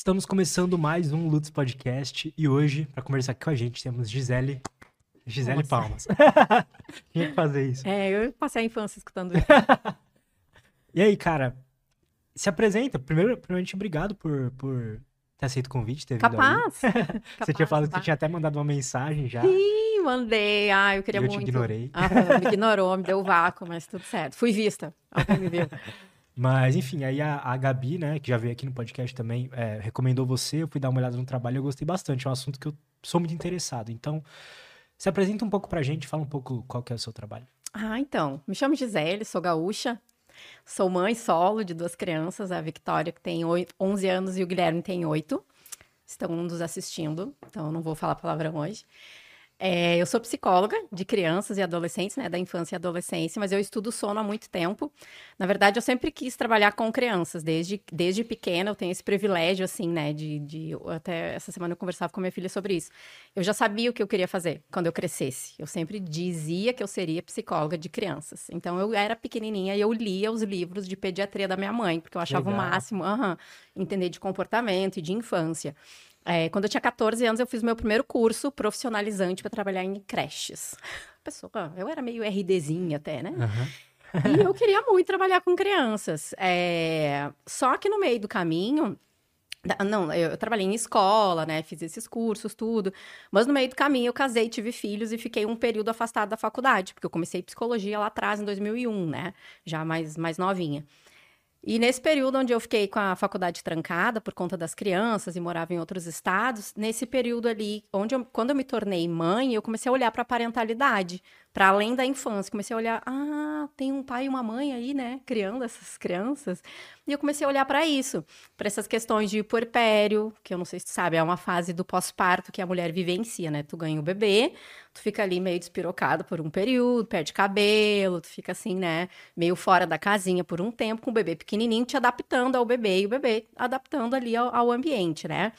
Estamos começando mais um Lutz Podcast e hoje, para conversar aqui com a gente, temos Gisele. Gisele Nossa. Palmas. Tinha que fazer isso. É, eu passei a infância escutando isso. E aí, cara, se apresenta. Primeiro, primeiramente, obrigado por, por ter aceito o convite, ter vindo aí. Capaz. Você tinha falado que você tinha até mandado uma mensagem já. Sim, mandei. Ah, eu queria E eu te muito. ignorei. Ah, me ignorou, me deu vácuo, mas tudo certo. Fui vista. Alguém me viu. Mas, enfim, aí a, a Gabi, né, que já veio aqui no podcast também, é, recomendou você, eu fui dar uma olhada no trabalho eu gostei bastante. É um assunto que eu sou muito interessado. Então, se apresenta um pouco pra gente, fala um pouco qual que é o seu trabalho. Ah, então. Me chamo Gisele, sou gaúcha. Sou mãe solo de duas crianças, a Victoria, que tem oi- 11 anos, e o Guilherme tem 8. Estão nos assistindo, então eu não vou falar palavrão hoje. É, eu sou psicóloga de crianças e adolescentes, né, da infância e adolescência, mas eu estudo sono há muito tempo. Na verdade, eu sempre quis trabalhar com crianças, desde, desde pequena eu tenho esse privilégio, assim, né, de, de... Até essa semana eu conversava com minha filha sobre isso. Eu já sabia o que eu queria fazer quando eu crescesse. Eu sempre dizia que eu seria psicóloga de crianças. Então, eu era pequenininha e eu lia os livros de pediatria da minha mãe, porque eu achava o Legal. máximo aham, entender de comportamento e de infância. É, quando eu tinha 14 anos, eu fiz meu primeiro curso profissionalizante para trabalhar em creches. Pessoa, eu era meio RDzinha até, né? E eu queria muito trabalhar com crianças. É, Só que no meio do caminho. Não, eu eu trabalhei em escola, né? Fiz esses cursos, tudo. Mas no meio do caminho eu casei, tive filhos e fiquei um período afastada da faculdade, porque eu comecei psicologia lá atrás, em 2001, né? Já mais, mais novinha. E nesse período onde eu fiquei com a faculdade trancada por conta das crianças e morava em outros estados, nesse período ali, onde eu- quando eu me tornei mãe, eu comecei a olhar para a parentalidade, para além da infância. Comecei a olhar, ah, tem um pai e uma mãe aí, né, criando essas crianças. E eu comecei a olhar para isso, para essas questões de puerpério, que eu não sei se tu sabe, é uma fase do pós-parto que a mulher vivencia, né? Tu ganha o bebê, tu fica ali meio despirocado por um período, perde cabelo, tu fica assim, né, meio fora da casinha por um tempo, com o bebê pequenininho, te adaptando ao bebê e o bebê adaptando ali ao, ao ambiente, né?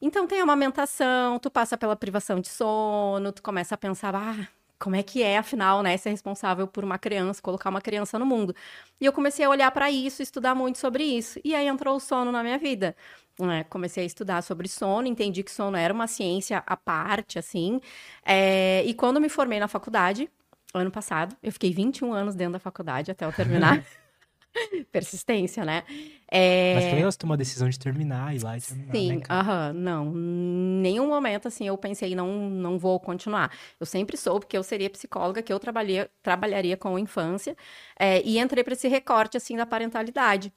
Então tem a amamentação, tu passa pela privação de sono, tu começa a pensar, ah, como é que é, afinal, né, ser responsável por uma criança, colocar uma criança no mundo. E eu comecei a olhar para isso, estudar muito sobre isso. E aí entrou o sono na minha vida. né? comecei a estudar sobre sono, entendi que sono era uma ciência à parte, assim. É, e quando me formei na faculdade, ano passado, eu fiquei 21 anos dentro da faculdade até eu terminar. Persistência, né? É... Mas legal você tomou a decisão de terminar e lá e terminar, Sim, né, cara? aham, não. Em nenhum momento, assim, eu pensei, não, não vou continuar. Eu sempre soube que eu seria psicóloga, que eu trabalhia, trabalharia com infância, é, e entrei para esse recorte, assim, da parentalidade.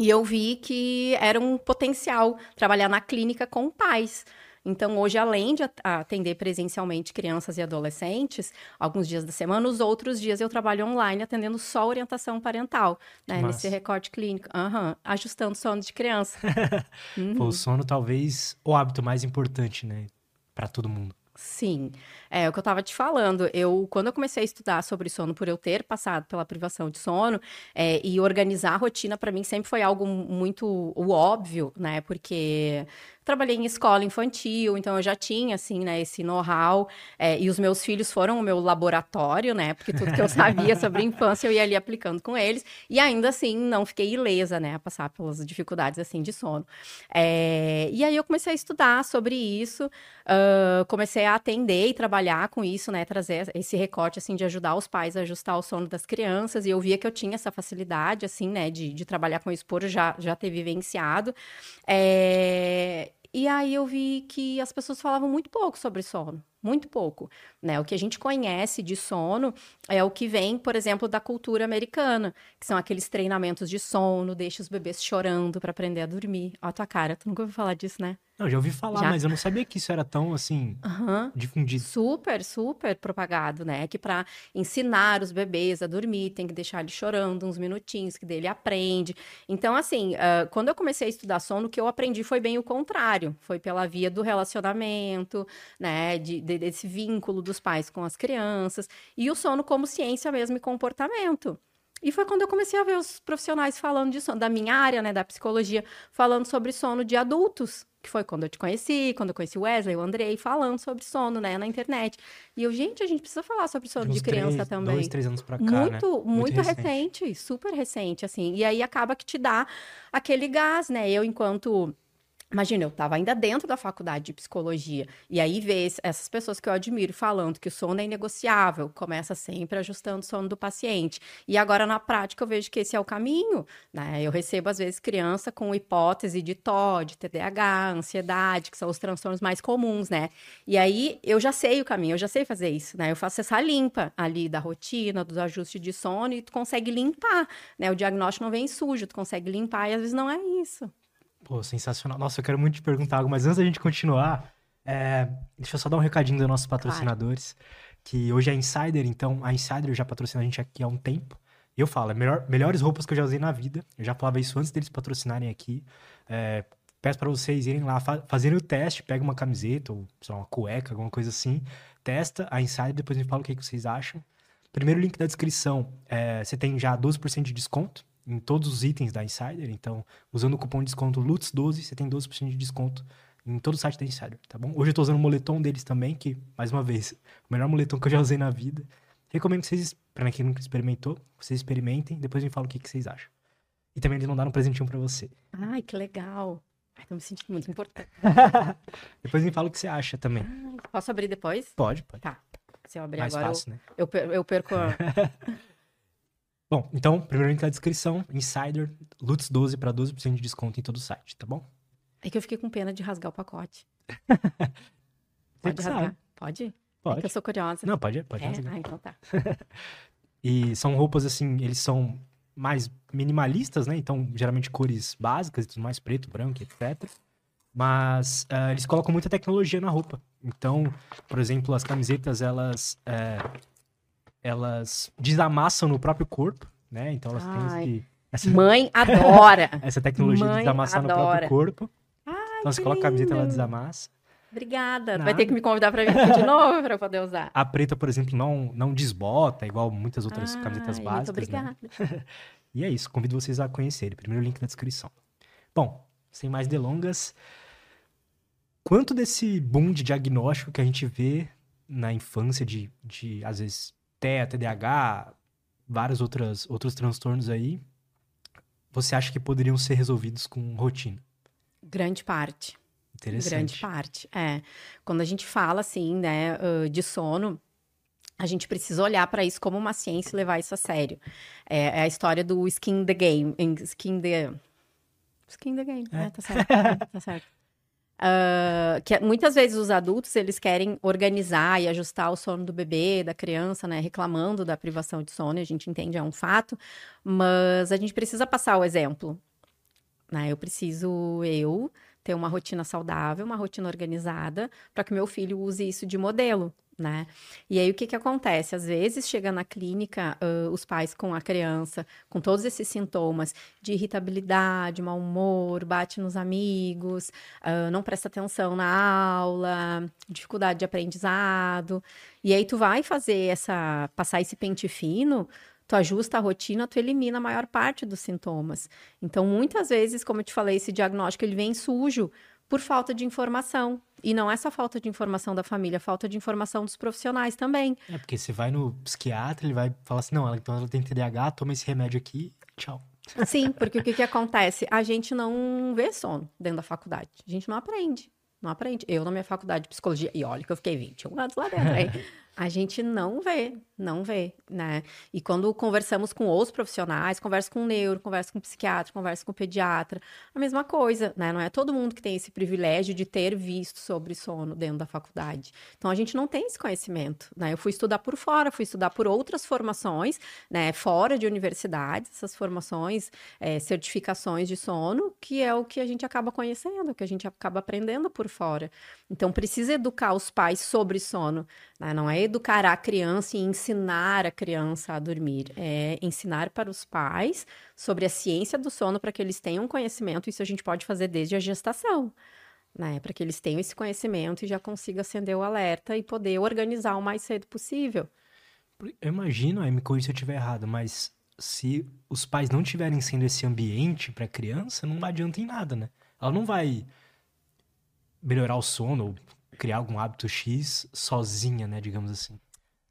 E eu vi que era um potencial trabalhar na clínica com pais. Então, hoje, além de at- atender presencialmente crianças e adolescentes, alguns dias da semana, os outros dias eu trabalho online atendendo só orientação parental, né? Nesse recorte clínico. Aham, ajustando sono de criança. Uhum. Pô, o sono talvez o hábito mais importante, né? Pra todo mundo. Sim, é o que eu estava te falando. Eu, quando eu comecei a estudar sobre sono, por eu ter passado pela privação de sono, é, e organizar a rotina para mim sempre foi algo muito o óbvio, né? Porque trabalhei em escola infantil, então eu já tinha assim, né, esse know-how. é, e os meus filhos foram o meu laboratório, né? Porque tudo que eu sabia sobre infância eu ia ali aplicando com eles. E ainda assim não fiquei ilesa, né, a passar pelas dificuldades assim de sono. É, e aí eu comecei a estudar sobre isso. Ah, comecei a atender e trabalhar com isso, né? Trazer esse recorte, assim, de ajudar os pais a ajustar o sono das crianças. E eu via que eu tinha essa facilidade, assim, né? De, de trabalhar com isso por já, já ter vivenciado. É, E aí eu vi que as pessoas falavam muito pouco sobre sono. Muito pouco, né? O que a gente conhece de sono é o que vem, por exemplo, da cultura americana, que são aqueles treinamentos de sono, deixa os bebês chorando para aprender a dormir. Ó a tua cara, tu nunca ouviu falar disso, né? Não, já ouvi falar, Já? mas eu não sabia que isso era tão, assim, Aham. difundido. Super, super propagado, né? Que para ensinar os bebês a dormir, tem que deixar ele chorando uns minutinhos, que dele aprende. Então, assim, ah, quando eu comecei a estudar sono, o que eu aprendi foi bem o contrário. Foi pela via do relacionamento, né? De, de- desse vínculo dos pais com as crianças. E o sono como ciência mesmo e comportamento. E foi quando eu comecei a ver os profissionais falando de sono, da minha área, né, da psicologia, falando sobre sono de adultos, que foi quando eu te conheci, quando eu conheci o Wesley, o Andrei, falando sobre sono, né, na internet. E eu, gente, a gente precisa falar sobre sono uns de criança três, também. Dois, três anos pra cá, né? Muito, muito, recente. super recente, assim. E aí acaba que te dá aquele gás, né? Eu, enquanto Imagina, eu estava ainda dentro da faculdade de psicologia. E aí ver essas pessoas que eu admiro falando que o sono é inegociável, começa sempre ajustando o sono do paciente. E agora, na prática, eu vejo que esse é o caminho. Né? Eu recebo, às vezes, criança com hipótese de TOD, TDAH, ansiedade, que são os transtornos mais comuns, né? E aí eu já sei o caminho, eu já sei fazer isso, né? Eu faço essa limpa ali da rotina, dos ajustes de sono, e tu consegue limpar, né? O diagnóstico não vem sujo, tu consegue limpar, e às vezes não é isso. Pô, sensacional. Nossa, eu quero muito te perguntar algo, mas antes da gente continuar, é... deixa eu só dar um recadinho dos nossos patrocinadores, claro. que hoje é Insider, então a Insider já patrocina a gente aqui há um tempo. E eu falo, é melhor, melhores roupas que eu já usei na vida. Eu já falava isso antes deles patrocinarem aqui. É, peço para vocês irem lá, fa fazerem o teste, pega uma camiseta ou lá, uma cueca, alguma coisa assim, testa a Insider, depois me fala o que, que vocês acham. Primeiro link da descrição, é, você tem já 12% de desconto em todos os itens da Insider. Então, usando o cupom de desconto LUTS12, você tem 12% de desconto em todo o site da Insider, tá bom? Hoje eu tô usando o moletom deles também, que, mais uma vez, o melhor moletom que eu já usei na vida. Recomendo que vocês, pra quem nunca experimentou, vocês experimentem, depois me falam o que, que vocês acham. E também eles dar um presentinho pra você. Ai, que legal. Ai, tô me sentindo muito importante. depois me fala o que você acha também. Ai, posso abrir depois? Pode, pode. Tá. Se eu abrir Mais agora, fácil, eu, né? eu, eu perco a... Bom, então, primeiro link na descrição, Insider, Lutz 12 para 12% de desconto em todo o site, tá bom? É que eu fiquei com pena de rasgar o pacote. pode rasgar? Pode? Pode. É que eu sou curiosa. Não, pode, pode é? rasgar. Ah, então tá. e são roupas, assim, eles são mais minimalistas, né? Então, geralmente cores básicas, tudo mais preto, branco, etc. Mas uh, eles colocam muita tecnologia na roupa. Então, por exemplo, as camisetas, elas... Uh, elas desamassam no próprio corpo, né? Então elas Ai. têm esse, essa... Mãe adora! essa tecnologia Mãe de desamassar adora. no próprio corpo. Ai, então você coloca a camiseta, ela desamassa. Obrigada. Nada. Vai ter que me convidar pra vir aqui de novo pra eu poder usar. A preta, por exemplo, não, não desbota, igual muitas outras Ai, camisetas Muito básicas. né? obrigada. E é isso, convido vocês a conhecerem. Primeiro link na descrição. Bom, sem mais delongas, quanto desse boom de diagnóstico que a gente vê na infância de, de às vezes, TEA, TDAH, vários outras, outros transtornos aí, você acha que poderiam ser resolvidos com rotina? Grande parte. Interessante. Grande parte. É. Quando a gente fala, assim, né, de sono, a gente precisa olhar para isso como uma ciência e levar isso a sério. É, é a história do skin the game. Skin the. Skin the game, É. né? Tá certo. tá certo. Ah, que muitas vezes os adultos eles querem organizar e ajustar o sono do bebê, da criança, né? Reclamando da privação de sono, a gente entende, é um fato, mas a gente precisa passar o exemplo. Né? Eu preciso, eu, ter uma rotina saudável, uma rotina organizada, para que meu filho use isso de modelo. Né? E aí o que, que acontece? Às vezes chega na clínica ah, os pais com a criança com todos esses sintomas de irritabilidade, mau humor, bate nos amigos, ah, não presta atenção na aula, dificuldade de aprendizado. E aí tu vai fazer essa, passar esse pente fino, tu ajusta a rotina, tu elimina a maior parte dos sintomas. Então, muitas vezes, como eu te falei, esse diagnóstico ele vem sujo por falta de informação. E não é só falta de informação da família, é falta de informação dos profissionais também. É, porque você vai no psiquiatra, ele vai falar assim, não, ela, então ela tem TDAH, toma esse remédio aqui, tchau. Sim, porque o que, que acontece? A gente não vê sono dentro da faculdade. A gente não aprende. Não aprende. Eu, na minha faculdade de psicologia, e olha que eu fiquei 21 anos lá dentro, hein? A gente não vê, não vê, né? E quando conversamos com outros profissionais, conversa com o neuro, conversa com o psiquiatra, conversa com o pediatra, a mesma coisa, né? Não é todo mundo que tem esse privilégio de ter visto sobre sono dentro da faculdade. Então a gente não tem esse conhecimento, né? Eu fui estudar por fora, fui estudar por outras formações, né? Fora de universidades, essas formações, é, certificações de sono, que é o que a gente acaba conhecendo, o que a gente acaba aprendendo por fora. Então precisa educar os pais sobre sono, né? Não é educar a criança e ensinar a criança a dormir, é ensinar para os pais sobre a ciência do sono para que eles tenham conhecimento. Isso a gente pode fazer desde a gestação, né? Para que eles tenham esse conhecimento e já consigam acender o alerta e poder organizar o mais cedo possível. Eu imagino, aí me corrija se eu estiver errado, mas se os pais não tiverem sendo esse ambiente para a criança, não adianta em nada, né? Ela não vai melhorar o sono criar algum hábito X sozinha, né, digamos assim.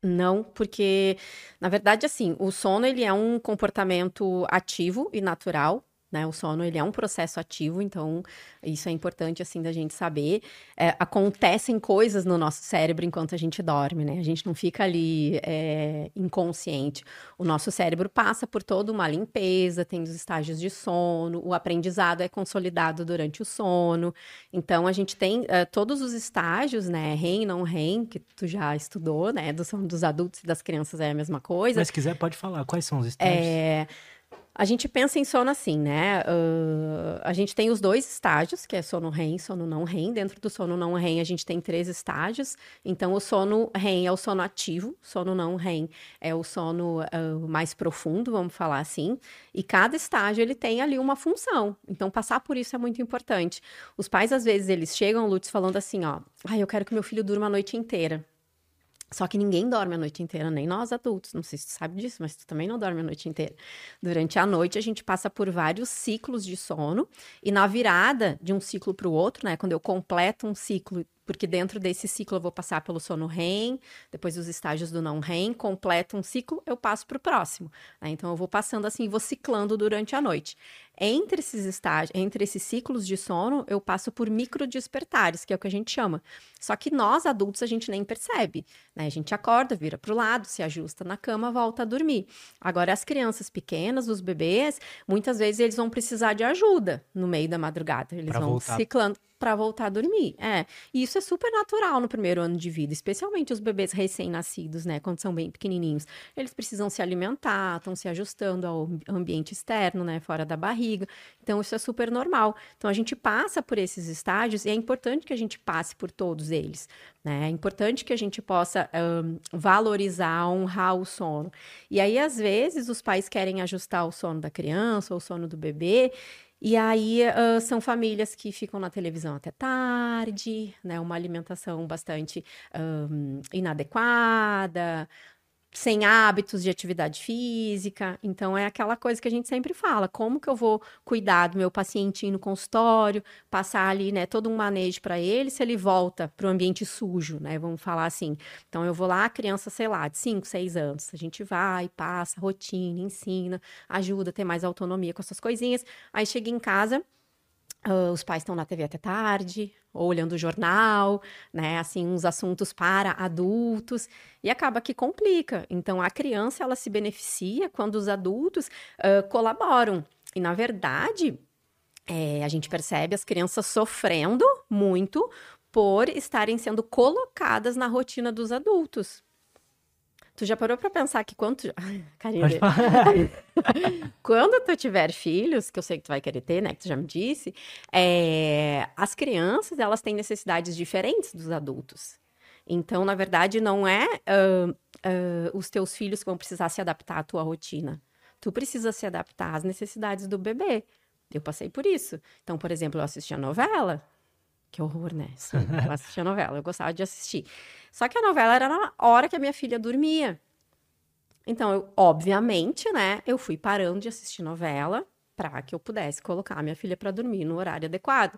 Não, porque na verdade assim, o sono ele é um comportamento ativo e natural, né? O sono, ele é um processo ativo, então isso é importante, assim, da gente saber. É, acontecem coisas no nosso cérebro enquanto a gente dorme, né? A gente não fica ali é, inconsciente. O nosso cérebro passa por toda uma limpeza, tem os estágios de sono, o aprendizado é consolidado durante o sono. Então, a gente tem é, todos os estágios, né? REM, não REM, que tu já estudou, né? Do sono dos adultos e das crianças é a mesma coisa. Mas se quiser, pode falar. Quais são os estágios? É... A gente pensa em sono assim, né? Uh, a gente tem os dois estágios, que é sono REM e sono não REM. Dentro do sono não REM, a gente tem três estágios. Então, o sono REM é o sono ativo, sono não REM é o sono uh, mais profundo, vamos falar assim. E cada estágio, ele tem ali uma função. Então, passar por isso é muito importante. Os pais, às vezes, eles chegam, Lutz, falando assim, ó... Ah, eu quero que meu filho durma a noite inteira. Só que ninguém dorme a noite inteira, nem nós adultos. Não sei se tu sabe disso, mas tu também não dorme a noite inteira. Durante a noite, a gente passa por vários ciclos de sono. E na virada de um ciclo para o outro, né? Quando eu completo um ciclo porque dentro desse ciclo eu vou passar pelo sono REM, depois os estágios do não REM, completo um ciclo, eu passo para o próximo. Né? Então eu vou passando assim, vou ciclando durante a noite. Entre esses estágios, entre esses ciclos de sono, eu passo por micro despertares, que é o que a gente chama. Só que nós adultos a gente nem percebe, né? A gente acorda, vira para o lado, se ajusta na cama, volta a dormir. Agora as crianças pequenas, os bebês, muitas vezes eles vão precisar de ajuda no meio da madrugada. Eles Pra vão voltar. ciclando para voltar a dormir. É. E isso é super natural no primeiro ano de vida, especialmente os bebês recém-nascidos, né, quando são bem pequenininhos. Eles precisam se alimentar, estão se ajustando ao ambiente externo, né, fora da barriga. Então isso é super normal. Então a gente passa por esses estágios e é importante que a gente passe por todos eles, né? É importante que a gente possa um, valorizar, honrar o sono. E aí às vezes os pais querem ajustar o sono da criança ou o sono do bebê e aí uh, são famílias que ficam na televisão até tarde, né? Uma alimentação bastante um, inadequada, sem hábitos de atividade física. Então é aquela coisa que a gente sempre fala: como que eu vou cuidar do meu pacientinho no consultório, passar ali, né, todo um manejo para ele, se ele volta para o ambiente sujo, né? Vamos falar assim. Então eu vou lá, criança, sei lá, de 5, 6 anos, a gente vai, passa rotina, ensina, ajuda a ter mais autonomia com essas coisinhas. Aí chega em casa, Uh, os pais estão na TV até tarde, ou olhando o jornal, né? Assim, uns assuntos para adultos, e acaba que complica. Então, a criança, ela se beneficia quando os adultos uh, colaboram. E, na verdade, é, a gente percebe as crianças sofrendo muito por estarem sendo colocadas na rotina dos adultos. Tu já parou para pensar que quando... tu- Pode falar. quando tu tiver filhos, que eu sei que tu vai querer ter, né? Que tu já me disse, é, as crianças, elas têm necessidades diferentes dos adultos. Então, na verdade, não é ah, ah, os teus filhos que vão precisar se adaptar à tua rotina. Tu precisa se adaptar às necessidades do bebê. Eu passei por isso. Então, por exemplo, eu assistia novela. Que horror, né? Sim, eu assistia novela, eu gostava de assistir. Só que a novela era na hora que a minha filha dormia. Então, eu, obviamente, né, eu fui parando de assistir novela para que eu pudesse colocar a minha filha para dormir no horário adequado.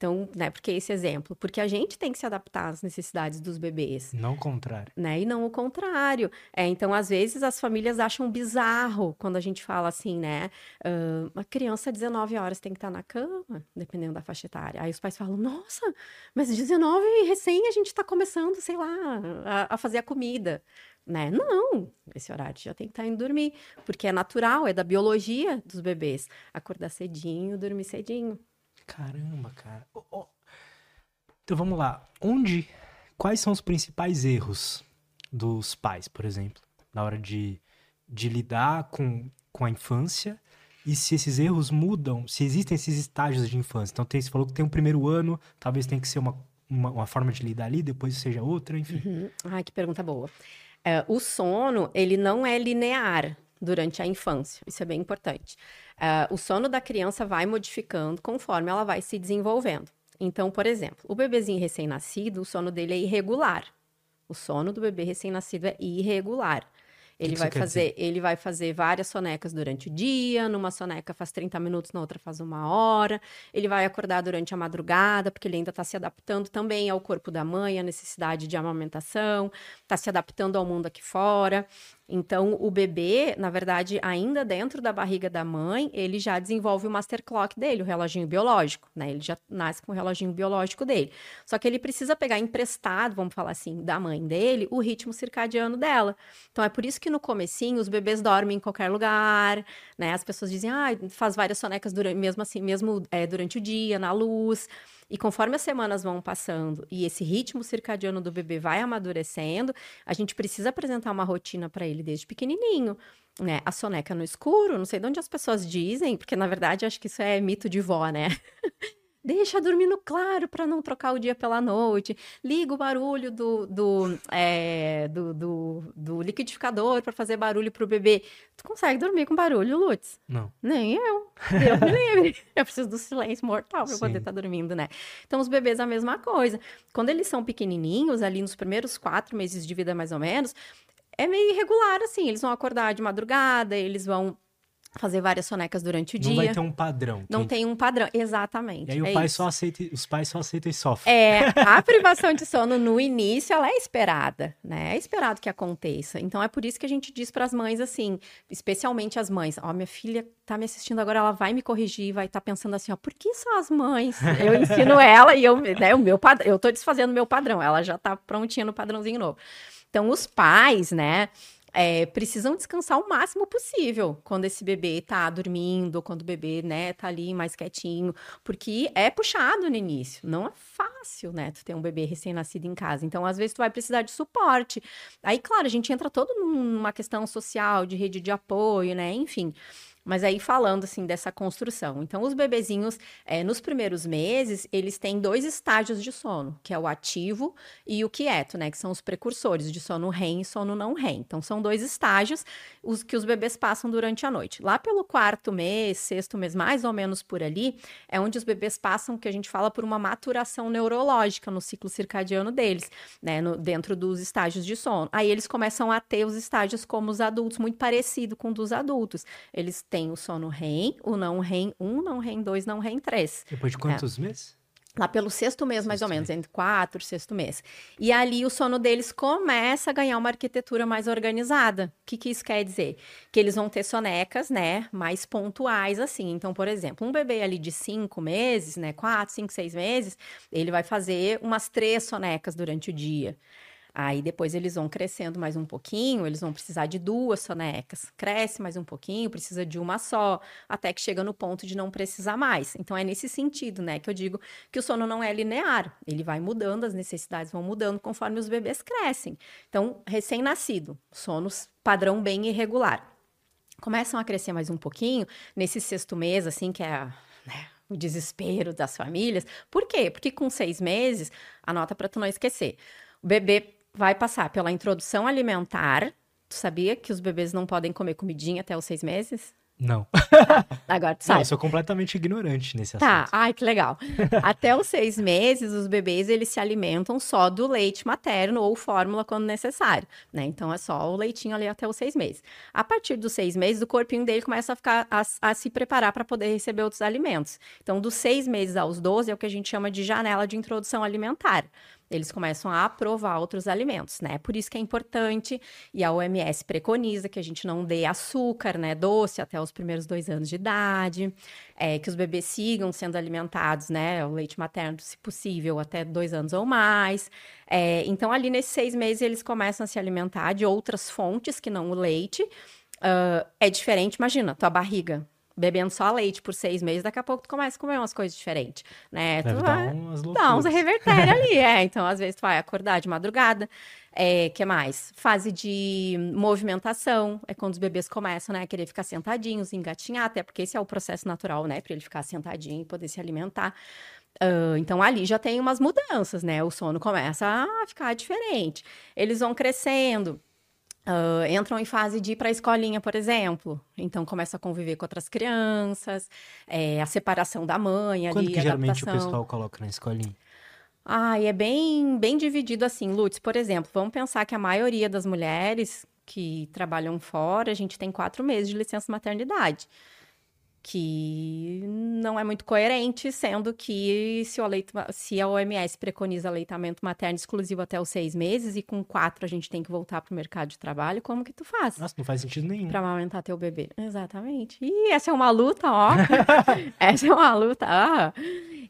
Então, né, porque esse exemplo? Porque a gente tem que se adaptar às necessidades dos bebês Não o contrário. né? E não o contrário. É, então, às vezes, as famílias acham bizarro quando a gente fala assim, né? "Ah, uma criança, 19 horas, tem que estar na cama, dependendo da faixa etária. Aí os pais falam, nossa, mas 19 recém a gente está começando, sei lá, a, a fazer a comida. Né? Não, esse horário já tem que estar indo dormir, porque é natural, é da biologia dos bebês. Acordar cedinho, dormir cedinho. Caramba, cara. Ó, ó. Então vamos lá. Onde. Quais são os principais erros dos pais, por exemplo, na hora de, de lidar com, com a infância? E se esses erros mudam, se existem esses estágios de infância. Então tem, você falou que tem um primeiro ano, talvez tenha que ser uma, uma, uma forma de lidar ali, depois seja outra, enfim. Uhum. Ai, que pergunta boa. É, o sono, ele não é linear durante a infância. Isso é bem importante. É, o sono da criança vai modificando conforme ela vai se desenvolvendo. Então, por exemplo, o bebezinho recém-nascido, o sono dele é irregular. O sono do bebê recém-nascido é irregular. Ele vai fazer, ele vai fazer várias sonecas durante o dia, numa soneca faz 30 minutos, na outra faz uma hora. Ele vai acordar durante a madrugada, porque ele ainda está se adaptando também ao corpo da mãe, à necessidade de amamentação, está se adaptando ao mundo aqui fora. Então, o bebê, na verdade, ainda dentro da barriga da mãe, ele já desenvolve o master clock dele, o reloginho biológico, né? Ele já nasce com o reloginho biológico dele. Só que ele precisa pegar emprestado, vamos falar assim, da mãe dele, o ritmo circadiano dela. Então, é por isso que no comecinho os bebês dormem em qualquer lugar, né? As pessoas dizem, ah, faz várias sonecas durante, mesmo assim, mesmo é, durante o dia, na luz. E conforme as semanas vão passando e esse ritmo circadiano do bebê vai amadurecendo, a gente precisa apresentar uma rotina para ele desde pequenininho. Né? A soneca no escuro, não sei de onde as pessoas dizem, porque na verdade acho que isso é mito de vó, né? Deixa dormir no claro para não trocar o dia pela noite. Liga o barulho do, do, é, do, do, do, liquidificador para fazer barulho para o bebê. Tu consegue dormir com barulho, Lutz? Não. Nem eu. Deus me livre. Eu preciso do silêncio mortal para poder estar tá dormindo, né? Então, os bebês a mesma coisa. Quando eles são pequenininhos, ali nos primeiros quatro meses de vida, mais ou menos, é meio irregular, assim. Eles vão acordar de madrugada, eles vão fazer várias sonecas durante o não dia. Não vai ter um padrão. Não tem um padrão, exatamente. E aí é o pai isso. só aceita, os pais só aceitam e sofrem. É, a privação de sono no início, ela é esperada, né? É esperado que aconteça. Então é por isso que a gente diz para as mães assim, especialmente as mães, ó, oh, minha filha tá me assistindo agora, ela vai me corrigir, vai estar tá pensando assim, ó, por que só as mães? Eu ensino ela e eu, né, o meu padrão, eu tô desfazendo o meu padrão, ela já tá prontinha no padrãozinho novo. Então os pais, né, é, precisam descansar o máximo possível quando esse bebê tá dormindo, quando o bebê, né, tá ali mais quietinho, porque é puxado no início, não é fácil, né, tu ter um bebê recém-nascido em casa. Então, às vezes, tu vai precisar de suporte. Aí, claro, a gente entra todo numa questão social, de rede de apoio, né, enfim. Mas aí falando assim dessa construção. Então, os bebezinhos, é, nos primeiros meses, eles têm dois estágios de sono, que é o ativo e o quieto, né? Que são os precursores de sono REM e sono não REM. Então, são dois estágios os que os bebês passam durante a noite. Lá pelo quarto mês, sexto mês, mais ou menos por ali, é onde os bebês passam, que a gente fala, por uma maturação neurológica no ciclo circadiano deles, né? No, dentro dos estágios de sono. Aí eles começam a ter os estágios como os adultos, muito parecido com dos adultos. Eles tem o sono REM, o não REM 1, não REM 2, não REM 3. Depois de quantos é. meses? Lá pelo sexto mês, mais ou menos, entre quatro, sexto mês. E ali o sono deles começa a ganhar uma arquitetura mais organizada. O que, que isso quer dizer? Que eles vão ter sonecas, né, mais pontuais, assim. Então, por exemplo, um bebê ali de cinco meses, né, quatro, cinco, seis meses, ele vai fazer umas três sonecas durante o dia. Aí depois eles vão crescendo mais um pouquinho, eles vão precisar de duas sonecas. Cresce mais um pouquinho, precisa de uma só, até que chega no ponto de não precisar mais. Então é nesse sentido, né, que eu digo que o sono não é linear. Ele vai mudando, as necessidades vão mudando conforme os bebês crescem. Então, recém-nascido, sonos padrão bem irregular. Começam a crescer mais um pouquinho nesse sexto mês, assim, que é né, o desespero das famílias. Por quê? Porque com seis meses, anota para tu não esquecer. O bebê vai passar pela introdução alimentar. Tu sabia que os bebês não podem comer comidinha até os seis meses? Não. Tá, agora tu sabe. Não, eu sou completamente ignorante nesse tá. assunto. Tá, ai, que legal. Até os seis meses, os bebês, eles se alimentam só do leite materno ou fórmula quando necessário, né? Então, é só o leitinho ali até os seis meses. A partir dos seis meses, o corpinho dele começa a ficar, a, a se preparar para poder receber outros alimentos. Então, dos seis meses aos 12 é o que a gente chama de janela de introdução alimentar eles começam a aprovar outros alimentos, né? Por isso que é importante, e a OMS preconiza que a gente não dê açúcar, né, doce até os primeiros dois anos de idade, é, que os bebês sigam sendo alimentados, né, o leite materno, se possível, até dois anos ou mais. É, então, ali nesses seis meses, eles começam a se alimentar de outras fontes que não o leite. Uh, é diferente, imagina, tua barriga bebendo só leite por seis meses, daqui a pouco tu começa a comer umas coisas diferentes, né? Deve tu dar vai umas dar uns loucuras. revertério ali, é. Então, às vezes, tu vai acordar de madrugada. É, que mais? Fase de movimentação, é quando os bebês começam, né, a querer ficar sentadinhos, engatinhar, até porque esse é o processo natural, né, para ele ficar sentadinho e poder se alimentar. Uh, então ali já tem umas mudanças, né? O sono começa a ficar diferente. Eles vão crescendo, Uh, entram em fase de ir para a escolinha, por exemplo. Então começa a conviver com outras crianças, é, a separação da mãe Quando ali, que geralmente adaptação. o pessoal coloca na escolinha? Ah, e é bem, bem dividido assim, Lutz. Por exemplo, vamos pensar que a maioria das mulheres que trabalham fora, a gente tem quatro meses de licença maternidade. Que não é muito coerente, sendo que se, o leito, se a OMS preconiza aleitamento materno exclusivo até os seis meses e com quatro a gente tem que voltar para o mercado de trabalho, como que tu faz? Nossa, não faz sentido nenhum. Para amamentar teu bebê. Exatamente. E essa é uma luta, ó. essa é uma luta. Ah.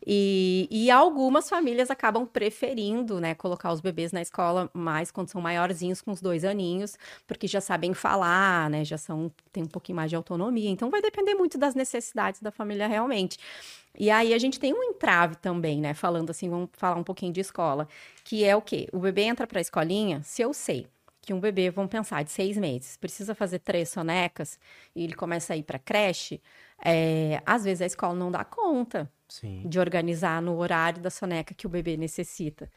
E, e algumas famílias acabam preferindo, né, colocar os bebês na escola mais quando são maiorzinhos, com os dois aninhos, porque já sabem falar, né, já são, tem um pouquinho mais de autonomia. Então vai depender muito das necessidades da família realmente. E aí a gente tem um entrave também, né, falando assim, vamos falar um pouquinho de escola, que é o quê? O bebê entra para a escolinha, se eu sei que um bebê, vamos pensar, de seis meses, precisa fazer três sonecas e ele começa a ir para creche, é, às vezes a escola não dá conta Sim. de organizar no horário da soneca que o bebê necessita.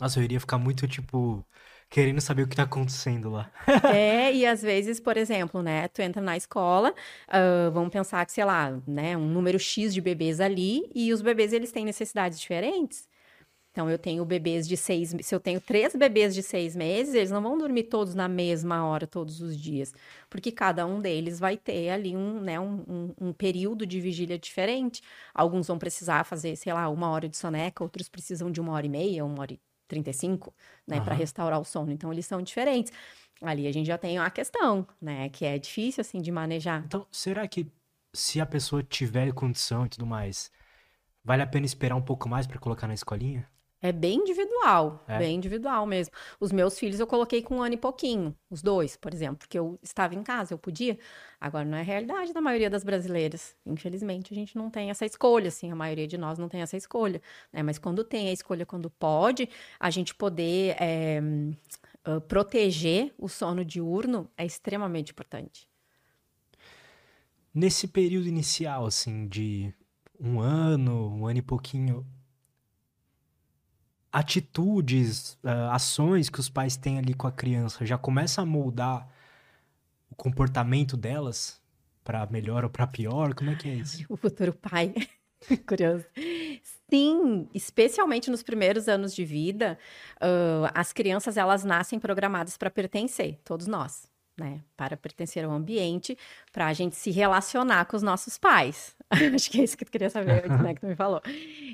Nossa, eu iria ficar muito, tipo, querendo saber o que tá acontecendo lá. é, e às vezes, por exemplo, né, tu entra na escola, uh, vamos pensar que, sei lá, né, um número X de bebês ali, e os bebês, eles têm necessidades diferentes. Então, eu tenho bebês de seis... Se eu tenho três bebês de seis meses, eles não vão dormir todos na mesma hora, todos os dias. Porque cada um deles vai ter ali um, né, um, um, um período de vigília diferente. Alguns vão precisar fazer, sei lá, uma hora de soneca, outros precisam de uma hora e meia, uma hora e trinta e cinco, né? Uhum. Para restaurar o sono. Então, eles são diferentes. Ali a gente já tem uma questão, né? Que é difícil, assim, de manejar. Então, será que se a pessoa tiver condição e tudo mais, vale a pena esperar um pouco mais para colocar na escolinha? É bem individual, é. bem individual mesmo. Os meus filhos eu coloquei com um ano e pouquinho, os dois, por exemplo, porque eu estava em casa, eu podia. Agora não é realidade da maioria das brasileiras. Infelizmente, a gente não tem essa escolha, assim, a maioria de nós não tem essa escolha. Né? Mas quando tem a escolha, quando pode, a gente poder é, proteger o sono diurno é extremamente importante. Nesse período inicial, assim, de um ano, um ano e pouquinho, atitudes, uh, ações que os pais têm ali com a criança já começa a moldar o comportamento delas para melhor ou para pior? Como é que é isso? O futuro pai. Curioso. Sim, especialmente nos primeiros anos de vida, uh, as crianças elas nascem programadas para pertencer, todos nós né, para pertencer ao ambiente, para a gente se relacionar com os nossos pais. Acho que é isso que tu queria saber, né, que tu me falou.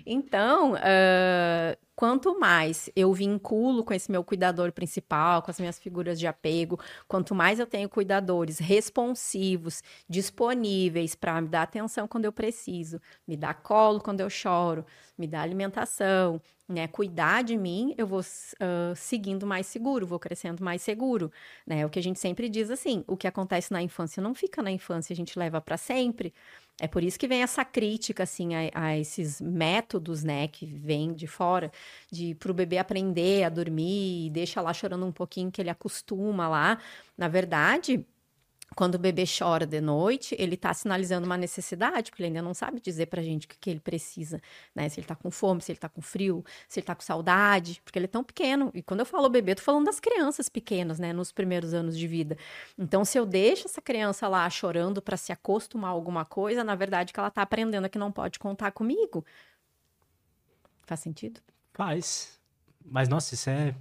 Então, uh, quanto mais eu vinculo com esse meu cuidador principal, com as minhas figuras de apego, quanto mais eu tenho cuidadores responsivos, disponíveis para me dar atenção quando eu preciso, me dar colo quando eu choro, me dar alimentação, né, cuidar de mim, eu vou uh, seguindo mais seguro, vou crescendo mais seguro, né? O que a gente sempre diz assim, o que acontece na infância não fica na infância, a gente leva para sempre. É por isso que vem essa crítica assim a, a, esses métodos, né, que vêm de fora, de para o bebê aprender a dormir, e deixa lá chorando um pouquinho que ele acostuma lá. Na verdade, quando o bebê chora de noite, ele está sinalizando uma necessidade, porque ele ainda não sabe dizer para a gente o que, que, ele precisa, né? Se ele está com fome, se ele está com frio, se ele está com saudade, porque ele é tão pequeno. E quando eu falo bebê, eu tô falando das crianças pequenas, né? Nos primeiros anos de vida. Então, se eu deixo essa criança lá chorando para se acostumar a alguma coisa, na verdade, que ela está aprendendo que não pode contar comigo. Faz sentido? Faz. Mas, nossa, isso é